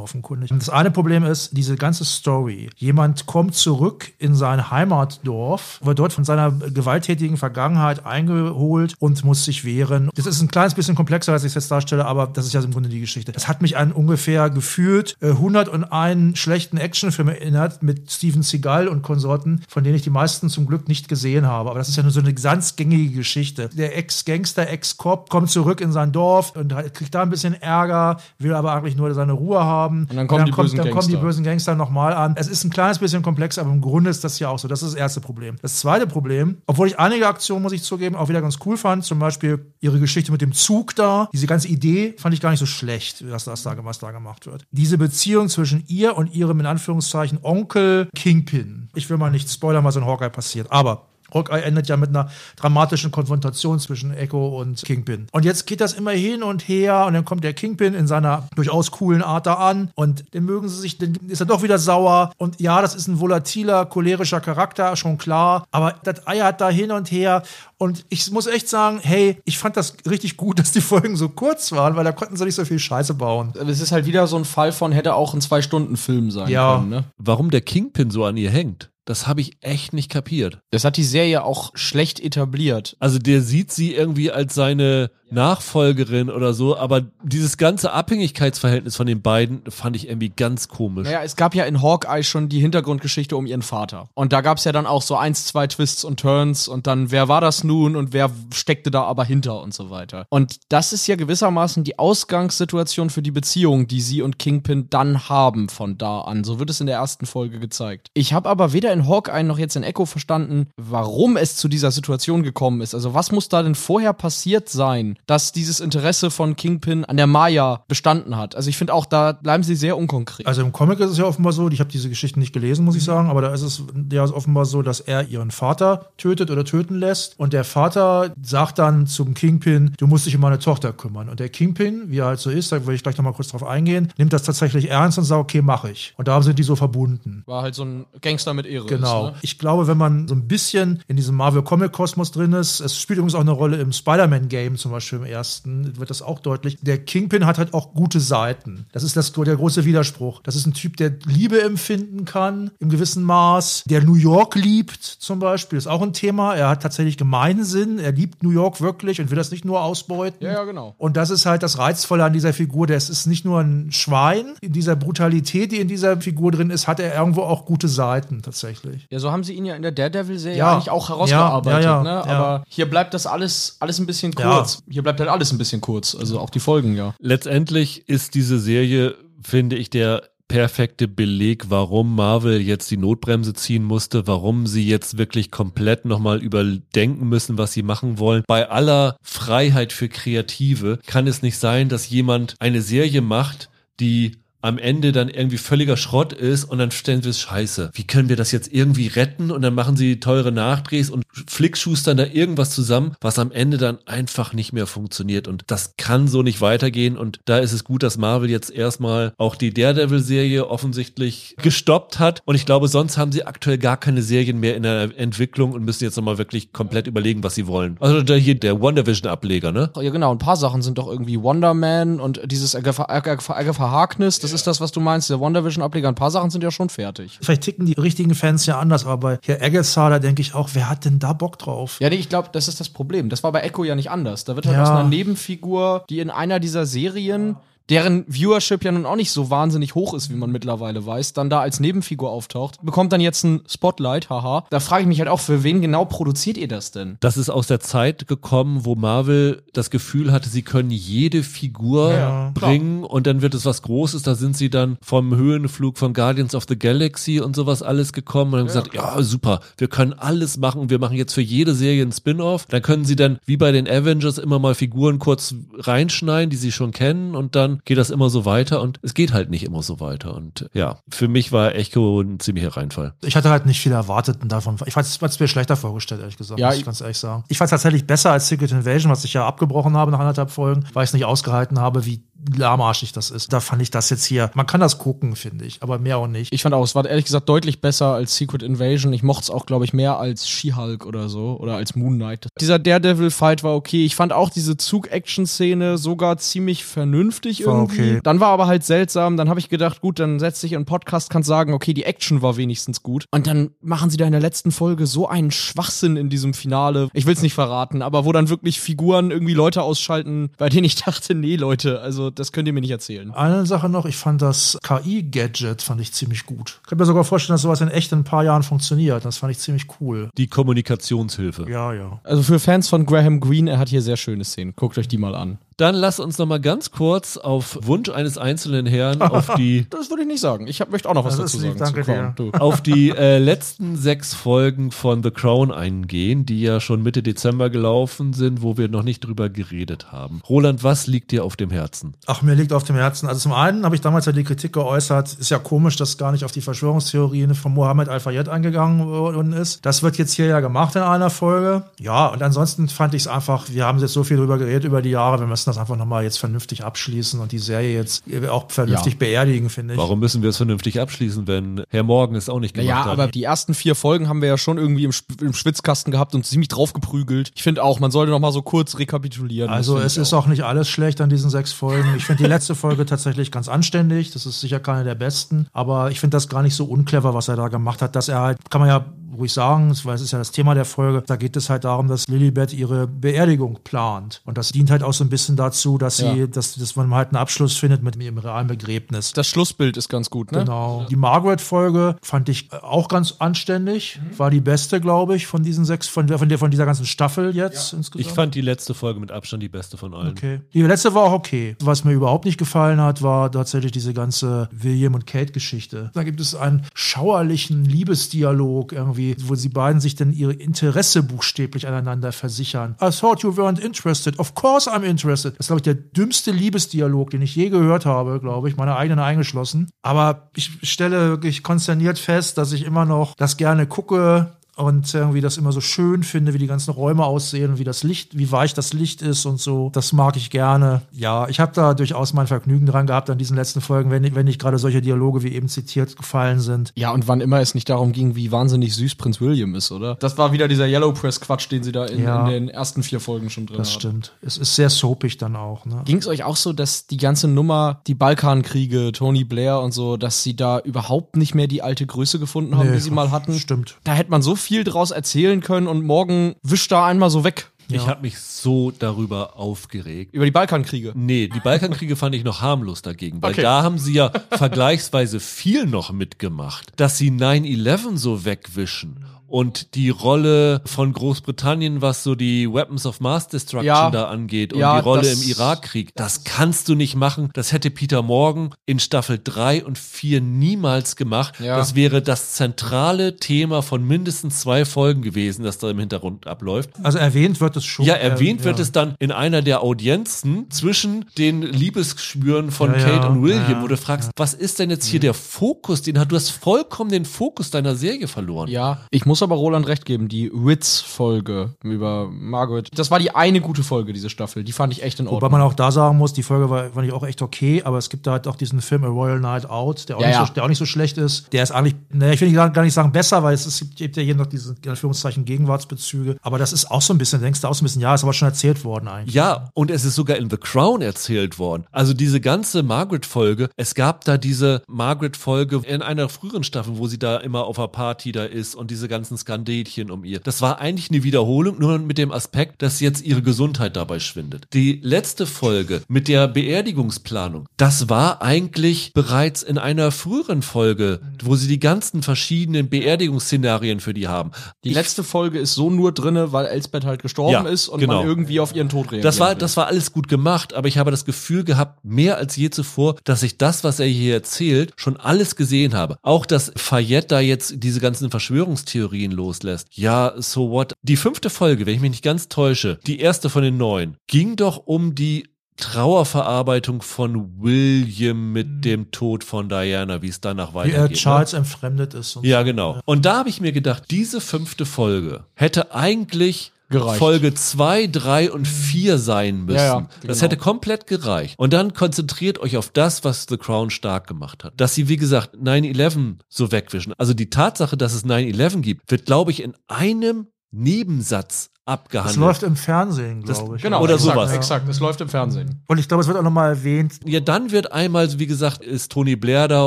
offenkundig. Und das eine Problem ist, diese ganze Story. Jemand kommt zurück in sein Heimatdorf, wird dort von seiner gewalttätigen Vergangenheit eingeholt und muss sich wehren. Das ist ein kleines bisschen komplexer, als ich es jetzt darstelle, aber das ist ja im Grunde die Geschichte. Das hat mich an ungefähr gefühlt äh, 101 schlechten Actionfilm erinnert mit Steven Seagal und Konsorten, von denen ich die meisten zum Glück nicht gesehen habe. Aber das ist ja nur so eine ganz gängige Geschichte. Der Ex-Gangster, Ex-Cop kommt zurück in sein Dorf und kriegt da ein bisschen Ärger, will aber eigentlich nur seine Ruhe haben. Und dann kommen die bösen dann kommen die Gangster. bösen Gangster nochmal an. Es ist ein kleines bisschen komplex, aber im Grunde ist das ja auch so. Das ist das erste Problem. Das zweite Problem, obwohl ich einige Aktionen, muss ich zugeben, auch wieder ganz cool fand, zum Beispiel ihre Geschichte mit dem Zug da, diese ganze Idee fand ich gar nicht so schlecht, was, das da, was da gemacht wird. Diese Beziehung zwischen ihr und ihrem, in Anführungszeichen, Onkel Kingpin. Ich will mal nicht spoilern, was in Hawkeye passiert, aber Hawkeye endet ja mit einer dramatischen Konfrontation zwischen Echo und Kingpin. Und jetzt geht das immer hin und her und dann kommt der Kingpin in seiner durchaus coolen Art da an und dann mögen sie sich, dann ist er doch wieder sauer und ja, das ist ein volatiler, cholerischer Charakter, schon klar, aber das eiert da hin und her und ich muss echt sagen, hey, ich fand das richtig gut, dass die Folgen so kurz waren, weil da konnten sie nicht so viel Scheiße bauen. Es ist halt wieder so ein Fall von, hätte auch ein Zwei-Stunden-Film sein Ja. können, ne? Warum der Kingpin so an ihr hängt, das habe ich echt nicht kapiert. Das hat die Serie auch schlecht etabliert. Also der sieht sie irgendwie als seine Nachfolgerin oder so, aber dieses ganze Abhängigkeitsverhältnis von den beiden fand ich irgendwie ganz komisch. Naja, es gab ja in Hawkeye schon die Hintergrundgeschichte um ihren Vater. Und da gab es ja dann auch so eins, zwei Twists und Turns und dann, wer war das nun und wer steckte da aber hinter und so weiter. Und das ist ja gewissermaßen die Ausgangssituation für die Beziehung, die sie und Kingpin dann haben von da an. So wird es in der ersten Folge gezeigt. Ich habe aber weder in Hawkeye noch jetzt in Echo verstanden, warum es zu dieser Situation gekommen ist. Also was muss da denn vorher passiert sein, dass dieses Interesse von Kingpin an der Maya bestanden hat? Also ich finde auch, da bleiben sie sehr unkonkret. Also im Comic ist es ja offenbar so, ich habe diese Geschichten nicht gelesen, muss ich sagen, aber da ist es ja offenbar so, dass er ihren Vater tötet oder töten lässt und der Vater sagt dann zum Kingpin, du musst dich um meine Tochter kümmern. Und der Kingpin, wie er halt so ist, da will ich gleich nochmal kurz drauf eingehen, nimmt das tatsächlich ernst und sagt, okay, mache ich. Und da sind die so verbunden. War halt so ein Gangster mit Ehre. Genau. Ist, ne? Ich glaube, wenn man so ein bisschen in diesem Marvel-Comic-Kosmos drin ist, es spielt übrigens auch eine Rolle im Spider-Man-Game zum Beispiel Beispiel im ersten, wird das auch deutlich. Der Kingpin hat halt auch gute Seiten. Das ist das, der große Widerspruch. Das ist ein Typ, der Liebe empfinden kann, im gewissen Maß, der New York liebt zum Beispiel, ist auch ein Thema. Er hat tatsächlich Gemeinsinn, er liebt New York wirklich und will das nicht nur ausbeuten. Ja, ja, genau. Und das ist halt das Reizvolle an dieser Figur. Der ist nicht nur ein Schwein. In dieser Brutalität, die in dieser Figur drin ist, hat er irgendwo auch gute Seiten tatsächlich. Ja, so haben sie ihn ja in der Daredevil-Serie Ja. eigentlich auch herausgearbeitet. Ja, ja, ne? Aber hier bleibt das alles, alles ein bisschen kurz. Hier bleibt halt alles ein bisschen kurz. Also auch die Folgen, ja. Letztendlich ist diese Serie, finde ich, der perfekte Beleg, warum Marvel jetzt die Notbremse ziehen musste, warum sie jetzt wirklich komplett nochmal überdenken müssen, was sie machen wollen. Bei aller Freiheit für Kreative kann es nicht sein, dass jemand eine Serie macht, die am Ende dann irgendwie völliger Schrott ist und dann stellen wir es scheiße. Wie können wir das jetzt irgendwie retten? Und dann machen sie teure Nachdrehs und flickschustern da irgendwas zusammen, was am Ende dann einfach nicht mehr funktioniert. Und das kann so nicht weitergehen. Und da ist es gut, dass Marvel jetzt erstmal auch die Daredevil-Serie offensichtlich gestoppt hat. Und ich glaube, sonst haben sie aktuell gar keine Serien mehr in der Entwicklung und müssen jetzt nochmal wirklich komplett überlegen, was sie wollen. Also da hier der WandaVision-Ableger, ne? Ja, genau. Ein paar Sachen sind doch irgendwie Wonder Man und dieses Agatha Harkness. Das ist das, was du meinst, der WandaVision-Ableger. Ein paar Sachen sind ja schon fertig. Vielleicht ticken die richtigen Fans ja anders, aber bei Herr Agatha, da denke ich auch, wer hat denn da Bock drauf? Ja, nee, ich glaube, das ist das Problem. Das war bei Echo ja nicht anders. Da wird halt Ja. aus einer Nebenfigur, die in einer dieser Serien, deren Viewership ja nun auch nicht so wahnsinnig hoch ist, wie man mittlerweile weiß, dann da als Nebenfigur auftaucht, bekommt dann jetzt ein Spotlight, haha. Da frage ich mich halt auch, für wen genau produziert ihr das denn? Das ist aus der Zeit gekommen, wo Marvel das Gefühl hatte, sie können jede Figur Ja, bringen und dann wird es was Großes. Da sind sie dann vom Höhenflug von Guardians of the Galaxy und sowas alles gekommen und haben gesagt, ja super, wir können alles machen. Wir machen jetzt für jede Serie einen Spin-off. Dann können sie dann wie bei den Avengers immer mal Figuren kurz reinschneiden, die sie schon kennen und dann geht das immer so weiter und es geht halt nicht immer so weiter. Und ja, für mich war Echo ein ziemlicher Reinfall. Ich hatte halt nicht viel erwartet davon. Ich fand es mir schlechter vorgestellt, ehrlich gesagt, Ja, muss ich ich- ganz ehrlich sagen. Ich fand es tatsächlich besser als Secret Invasion, was ich ja abgebrochen habe nach anderthalb Folgen, weil ich es nicht ausgehalten habe, wie lahmarschig das ist. Da fand ich das jetzt hier, man kann das gucken, finde ich, aber mehr auch nicht. Ich fand auch, es war ehrlich gesagt deutlich besser als Secret Invasion. Ich mochte es auch, glaube ich, mehr als She-Hulk oder so oder als Moon Knight. Dieser Daredevil-Fight war okay. Ich fand auch diese Zug-Action-Szene sogar ziemlich vernünftig irgendwie. okay. Dann war aber halt seltsam. Dann habe ich gedacht, gut, dann setz dich in einen Podcast, kannst sagen, okay, die Action war wenigstens gut. Und dann machen sie da in der letzten Folge so einen Schwachsinn in diesem Finale. Ich will es nicht verraten, aber wo dann wirklich Figuren irgendwie Leute ausschalten, bei denen ich dachte, nee, Leute, also das könnt ihr mir nicht erzählen. Eine Sache noch, ich fand das KI-Gadget fand ich ziemlich gut. Ich kann mir sogar vorstellen, dass sowas in echt in ein paar Jahren funktioniert. Das fand ich ziemlich cool. Die Kommunikationshilfe. Ja, ja. Also für Fans von Graham Greene, er hat hier sehr schöne Szenen. Guckt euch die mal an. Dann lass uns noch mal ganz kurz auf Wunsch eines einzelnen Herrn auf die Das würde ich nicht sagen. Ich hab, möchte auch noch was dazu lieb, sagen. danke zu Crown. Du. auf die äh, letzten sechs Folgen von The Crown eingehen, die ja schon Mitte Dezember gelaufen sind, wo wir noch nicht drüber geredet haben. Roland, was liegt dir auf dem Herzen? Ach, mir liegt auf dem Herzen. Also zum einen habe ich damals ja die Kritik geäußert, ist ja komisch, dass gar nicht auf die Verschwörungstheorien von Mohammed Al-Fayed eingegangen worden ist. Das wird jetzt hier ja gemacht in einer Folge. Ja, und ansonsten fand ich es einfach, wir haben jetzt so viel drüber geredet über die Jahre, wir müssen das einfach nochmal jetzt vernünftig abschließen und die Serie jetzt auch vernünftig Ja. beerdigen, finde ich. Warum müssen wir es vernünftig abschließen, wenn Herr Morgan es auch nicht gemacht Naja, hat? aber die ersten vier Folgen haben wir ja schon irgendwie im, im Schwitzkasten gehabt und ziemlich draufgeprügelt. Ich finde auch, man sollte noch mal so kurz rekapitulieren. Also es ist auch nicht alles schlecht an diesen sechs Folgen. Ich finde die letzte Folge tatsächlich ganz anständig. Das ist sicher keine der besten. Aber ich finde das gar nicht so unclever, was er da gemacht hat. Dass er halt, kann man ja ruhig sagen, weil es ist ja das Thema der Folge, da geht es halt darum, dass Lilibet ihre Beerdigung plant. Und das dient halt auch so ein bisschen dazu, dass sie, Ja. dass, dass man halt einen Abschluss findet mit ihrem realen Begräbnis. Das Schlussbild ist ganz gut, ne? Genau. Die Margaret-Folge fand ich äh, auch ganz anständig. War die beste, glaube ich, von diesen sechs, von, der- von, der, von dieser ganzen Staffel jetzt insgesamt. ich fand die letzte Folge mit Abstand die beste von allen. Okay. Die letzte war auch okay. Was mir überhaupt nicht gefallen hat, war tatsächlich diese ganze William und Kate-Geschichte. Da gibt es einen schauerlichen Liebesdialog irgendwie, wo sie beiden sich dann ihre Interesse buchstäblich aneinander versichern. I thought you weren't interested. Of course I'm interested. Das ist, glaube ich, der dümmste Liebesdialog, den ich je gehört habe, glaube ich, meine eigenen eingeschlossen. Aber ich stelle wirklich konsterniert fest, dass ich immer noch das gerne gucke und irgendwie das immer so schön finde, wie die ganzen Räume aussehen und wie das Licht, wie weich das Licht ist und so. Das mag ich gerne. Ja, ich habe da durchaus mein Vergnügen dran gehabt an diesen letzten Folgen, wenn, wenn nicht gerade solche Dialoge wie eben zitiert gefallen sind. Ja, und wann immer es nicht darum ging, wie wahnsinnig süß Prinz William ist, oder? Das war wieder dieser Yellow Press Quatsch, den sie da in, Ja. in den ersten vier Folgen schon drin Das haben. stimmt. Es ist sehr soapig dann auch. Ne? Ging es euch auch so, dass die ganze Nummer, die Balkankriege, Tony Blair und so, dass sie da überhaupt nicht mehr die alte Größe gefunden haben, Nee, die sie mal hatten? Stimmt. Da hätte man so viel draus erzählen können und morgen wischt da einmal so weg. Ich habe mich so darüber aufgeregt. Über die Balkankriege. Nee, die Balkankriege fand ich noch harmlos dagegen, weil Okay. da haben sie ja vergleichsweise viel noch mitgemacht, dass sie 9-11 so wegwischen und die Rolle von Großbritannien, was so die Weapons of Mass Destruction Ja. da angeht und Ja, die Rolle das- im Irakkrieg, das kannst du nicht machen. Das hätte Peter Morgan in Staffel 3 und 4 niemals gemacht. Ja. Das wäre das zentrale Thema von mindestens zwei Folgen gewesen, das da im Hintergrund abläuft. Also erwähnt wird es schon. Ja, erwähnt äh, wird es dann in einer der Audienzen zwischen den Liebesschwüren von Kate und William, wo du fragst, was ist denn jetzt hier der Fokus? Den hat, du hast vollkommen den Fokus deiner Serie verloren. Ja, ich muss aber Roland recht geben, die Witz-Folge über Margaret, das war die eine gute Folge, diese Staffel. Die fand ich echt in Wobei Ordnung. man auch da sagen muss, die Folge war, fand ich auch echt okay, aber es gibt da halt auch diesen Film A Royal Night Out, der auch, Ja, nicht, ja. So, der auch nicht so schlecht ist. Der ist eigentlich, ne, ich will gar nicht sagen besser, weil es, ist, es gibt ja hier noch diese, in Anführungszeichen, Gegenwartsbezüge. Aber das ist auch so ein bisschen, denkst du auch so ein bisschen, ja, ist aber schon erzählt worden eigentlich. Ja, und es ist sogar in The Crown erzählt worden. Also diese ganze Margaret-Folge, es gab da diese Margaret-Folge in einer früheren Staffel, wo sie da immer auf einer Party da ist und diese ganzen Skandälchen um ihr. Das war eigentlich eine Wiederholung, nur mit dem Aspekt, dass jetzt ihre Gesundheit dabei schwindet. Die letzte Folge mit der Beerdigungsplanung, das war eigentlich bereits in einer früheren Folge, wo sie die ganzen verschiedenen Beerdigungsszenarien für die haben. die Ich letzte Folge ist so nur drinne, weil Elsbeth halt gestorben Ja, ist und genau. man irgendwie auf ihren Tod reagiert. Das war, das war alles gut gemacht, aber ich habe das Gefühl gehabt, mehr als je zuvor, dass ich das, was er hier erzählt, schon alles gesehen habe. Auch, dass Fayette da jetzt diese ganzen Verschwörungstheorien loslässt. Ja, so what? Die fünfte Folge, wenn ich mich nicht ganz täusche, die erste von den neun, ging doch um die Trauerverarbeitung von William mit dem Tod von Diana, wie es danach Wie weitergeht. er ne? Charles entfremdet ist. Ja, so. genau. Und da habe ich mir gedacht, diese fünfte Folge hätte eigentlich Gereicht. Folge 2, 3 und 4 sein müssen. Ja, ja, Das genau. hätte komplett gereicht. Und dann konzentriert euch auf das, was The Crown stark gemacht hat. Dass sie, wie gesagt, 9-11 so wegwischen. Also die Tatsache, dass es 9-11 gibt, wird, glaube ich, in einem Nebensatz Das abgehandelt. läuft im Fernsehen, glaube ich. Genau, Oder exakt, sowas. Exakt, es läuft im Fernsehen. Und ich glaube, es wird auch nochmal erwähnt, Ja, dann wird einmal, wie gesagt, ist Tony Blair da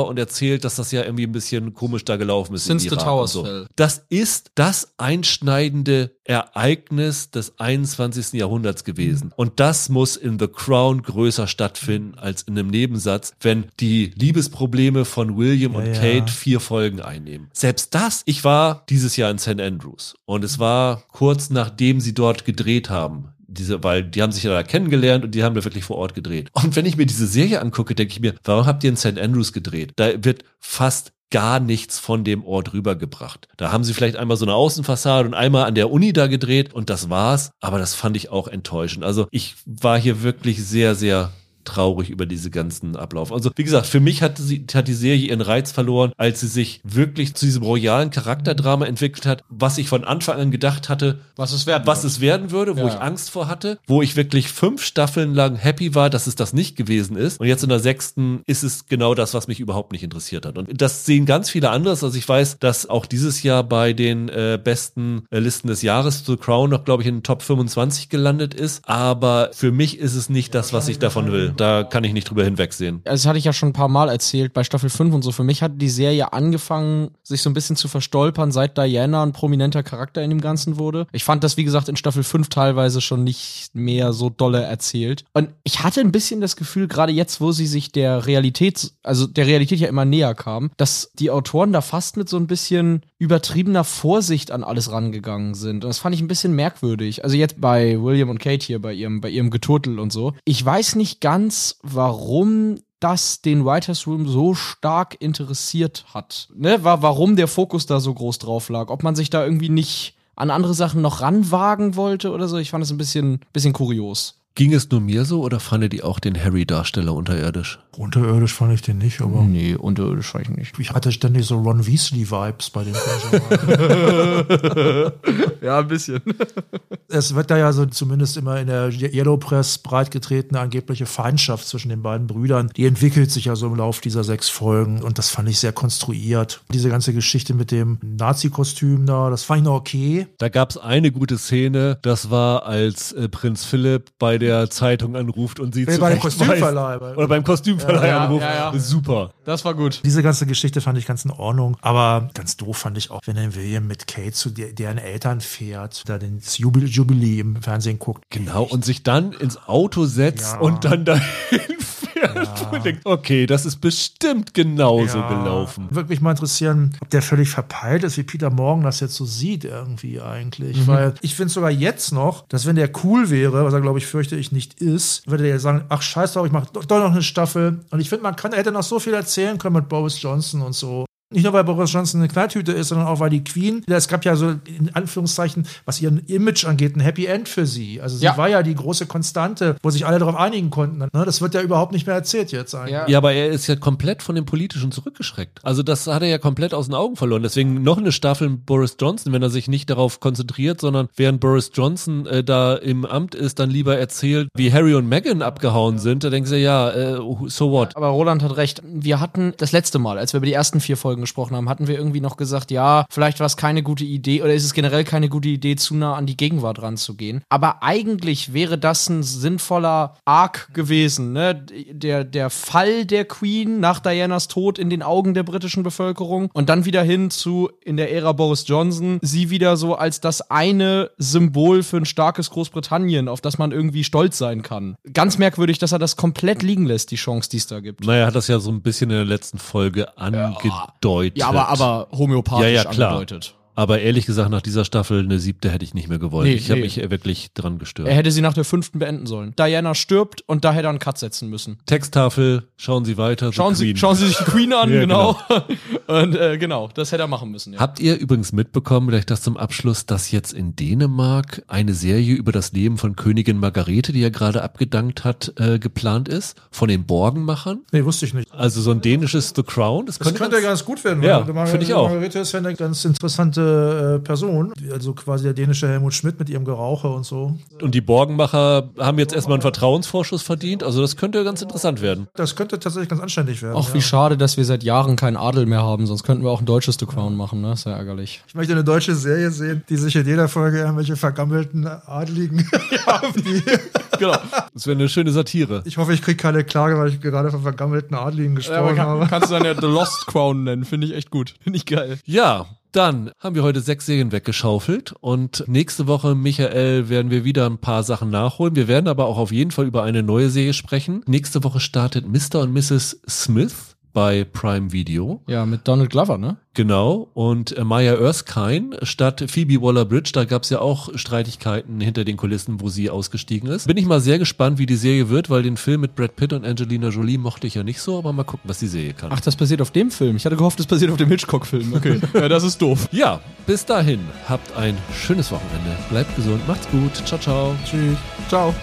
und erzählt, dass das ja irgendwie ein bisschen komisch da gelaufen ist. Since in the Irak Towers und so. fell. Das ist das einschneidende Ereignis des 21. Jahrhunderts gewesen. Und das muss in The Crown größer stattfinden als in einem Nebensatz, wenn die Liebesprobleme von William und ja. Kate vier Folgen einnehmen. Selbst das, ich war dieses Jahr in St. Andrews und es war kurz nachdem sie dort gedreht haben. Diese, weil die haben sich ja da kennengelernt und die haben da wirklich vor Ort gedreht. Und wenn ich mir diese Serie angucke, denke ich mir, warum habt ihr in St. Andrews gedreht? Da wird fast gar nichts von dem Ort rübergebracht. Da haben sie vielleicht einmal so eine Außenfassade und einmal an der Uni da gedreht und das war's. Aber das fand ich auch enttäuschend. Also ich war hier wirklich sehr, sehr traurig über diese ganzen Ablauf. Also wie gesagt, für mich hat, sie, hat die Serie ihren Reiz verloren, als sie sich wirklich zu diesem royalen Charakterdrama entwickelt hat, was ich von Anfang an gedacht hatte, Was es werden was wird. es werden würde, wo Ja. ich Angst vor hatte, wo ich wirklich fünf Staffeln lang happy war, dass es das nicht gewesen ist. Und jetzt in der sechsten ist es genau das, was mich überhaupt nicht interessiert hat. Und das sehen ganz viele anders. Also ich weiß, dass auch dieses Jahr bei den äh, besten äh, Listen des Jahres The Crown noch, glaube ich, in den Top 25 gelandet ist. Aber für mich ist es nicht das, was ich davon will. Da kann ich nicht drüber hinwegsehen. Also das hatte ich ja schon ein paar Mal erzählt, bei Staffel 5 und so. Für mich hat die Serie angefangen, sich so ein bisschen zu verstolpern, seit Diana ein prominenter Charakter in dem Ganzen wurde. Ich fand das, wie gesagt, in Staffel 5 teilweise schon nicht mehr so dolle erzählt. Und ich hatte ein bisschen das Gefühl, gerade jetzt, wo sie sich der Realität, also der Realität ja immer näher kam, dass die Autoren da fast mit so ein bisschen übertriebener Vorsicht an alles rangegangen sind. Und das fand ich ein bisschen merkwürdig. Also jetzt bei William und Kate hier, bei ihrem, bei ihrem Geturtel und so. Ich weiß nicht ganz, warum das den Writers Room so stark interessiert hat. Ne? War, warum der Fokus da so groß drauf lag. Ob man sich da irgendwie nicht an andere Sachen noch ranwagen wollte oder so. Ich fand es ein bisschen, bisschen kurios. Ging es nur mir so oder fandet ihr auch den Harry-Darsteller unterirdisch? Unterirdisch fand ich den nicht, aber Nee, unterirdisch war ich nicht. ich hatte ständig so Ron Weasley-Vibes bei dem. Ja, ein bisschen. es wird da ja so zumindest immer in der Yellow Press breitgetretene angebliche Feindschaft zwischen den beiden Brüdern. Die entwickelt sich ja so im Lauf dieser sechs Folgen und das fand ich sehr konstruiert. Diese ganze Geschichte mit dem Nazi-Kostüm da, das fand ich noch okay. Da gab es eine gute Szene, das war, als äh, Prinz Philipp bei der Zeitung anruft und sie Nee, bei. Kostümverleih. Oder beim Kostümverleih Ja, anruft. ja, ja. Super. Das war gut. Diese ganze Geschichte fand ich ganz in Ordnung, aber ganz doof fand ich auch, wenn dann William mit Kate zu der, deren Eltern fährt, da den Jubil Jubilee im Fernsehen guckt. Genau, und sich dann ins Auto setzt Ja. und dann dahin fährt und denkt, okay, das ist bestimmt genauso Ja. gelaufen. Wirklich mal interessieren, ob der völlig verpeilt ist, wie Peter Morgan das jetzt so sieht irgendwie eigentlich. Mhm. Weil ich finde sogar jetzt noch, dass wenn der cool wäre, was er glaube ich fürchte ich nicht ist, würde er sagen, ach scheiß drauf, ich mache doch, doch noch eine Staffel. Und ich finde, man kann, er hätte noch so viel erzählen können mit Boris Johnson und so. Nicht nur, weil Boris Johnson eine Knalltüte ist, sondern auch, weil die Queen, es gab ja so in Anführungszeichen, was ihren Image angeht, ein Happy End für sie. Also sie Ja. war ja die große Konstante, wo sich alle darauf einigen konnten. Ne? Das wird ja überhaupt nicht mehr erzählt jetzt eigentlich. Ja. Ja, aber er ist ja komplett von dem Politischen zurückgeschreckt. Also das hat er ja komplett aus den Augen verloren. Deswegen noch eine Staffel mit Boris Johnson, wenn er sich nicht darauf konzentriert, sondern während Boris Johnson äh, da im Amt ist, dann lieber erzählt, wie Harry und Meghan abgehauen sind. Da denken sie, ja, äh, so what? Aber Roland hat recht. Wir hatten das letzte Mal, als wir über die ersten vier Folgen gesprochen haben, hatten wir irgendwie noch gesagt, ja, vielleicht war es keine gute Idee oder ist es generell keine gute Idee, zu nah an die Gegenwart ranzugehen. Aber eigentlich wäre das ein sinnvoller Arc gewesen, ne? Der, der Fall der Queen nach Dianas Tod in den Augen der britischen Bevölkerung und dann wieder hin zu in der Ära Boris Johnson, sie wieder so als das eine Symbol für ein starkes Großbritannien, auf das man irgendwie stolz sein kann. Ganz merkwürdig, dass er das komplett liegen lässt, die Chance, die es da gibt. Naja, hat das ja so ein bisschen in der letzten Folge angedeutet. Ja, aber, aber homöopathisch Ja, ja, klar. angedeutet. Aber ehrlich gesagt, nach dieser Staffel eine siebte hätte ich nicht mehr gewollt. Nee, ich habe nee. mich wirklich dran gestört. Er hätte sie nach der fünften beenden sollen. Diana stirbt und da hätte er einen Cut setzen müssen. Texttafel, schauen Sie weiter. Schauen Sie, Queen. schauen Sie sich die Queen an, Ja, genau. Und äh, genau, das hätte er machen müssen. Ja. Habt ihr übrigens mitbekommen, vielleicht das zum Abschluss, dass jetzt in Dänemark eine Serie über das Leben von Königin Margarete, die ja gerade abgedankt hat, äh, geplant ist? Von den Borgenmachern? Nee, wusste ich nicht. Also so ein dänisches The Crown? Das Das könnte, könnte ja ganz, ganz gut werden. Ja, finde ich auch. Margarete ist ja eine ganz interessante äh, Person. Also quasi der dänische Helmut Schmidt mit ihrem Gerauche und so. Und die Borgenmacher haben jetzt erstmal einen Vertrauensvorschuss verdient. Also das könnte ganz interessant werden. Das könnte tatsächlich ganz anständig werden. Auch ja. wie schade, dass wir seit Jahren keinen Adel mehr haben, sonst könnten wir auch ein deutsches The Crown machen, ne? Ist ja ärgerlich. Ich möchte eine deutsche Serie sehen, die sich in jeder Folge irgendwelche vergammelten Adligen haben. Die, Genau. Das wäre eine schöne Satire. ich hoffe, ich kriege keine Klage, weil ich gerade von vergammelten Adligen gesprochen habe. kannst du dann ja The Lost Crown nennen, finde ich echt gut. Finde ich geil. Ja, dann haben wir heute sechs Serien weggeschaufelt und nächste Woche, Michael, werden wir wieder ein paar Sachen nachholen. Wir werden aber auch auf jeden Fall über eine neue Serie sprechen. Nächste Woche startet Mr. und Mrs. Smith bei Prime Video. Ja, mit Donald Glover, ne? Genau. Und äh, Maya Erskine statt Phoebe Waller-Bridge, da gab es ja auch Streitigkeiten hinter den Kulissen, wo sie ausgestiegen ist. Bin ich mal sehr gespannt, wie die Serie wird, weil den Film mit Brad Pitt und Angelina Jolie mochte ich ja nicht so, aber mal gucken, was die Serie kann. Ach, das basiert auf dem Film. Ich hatte gehofft, das basiert auf dem Hitchcock-Film. Okay. ja, das ist doof. Ja, bis dahin, habt ein schönes Wochenende. Bleibt gesund, macht's gut. Ciao, ciao. Tschüss. Ciao.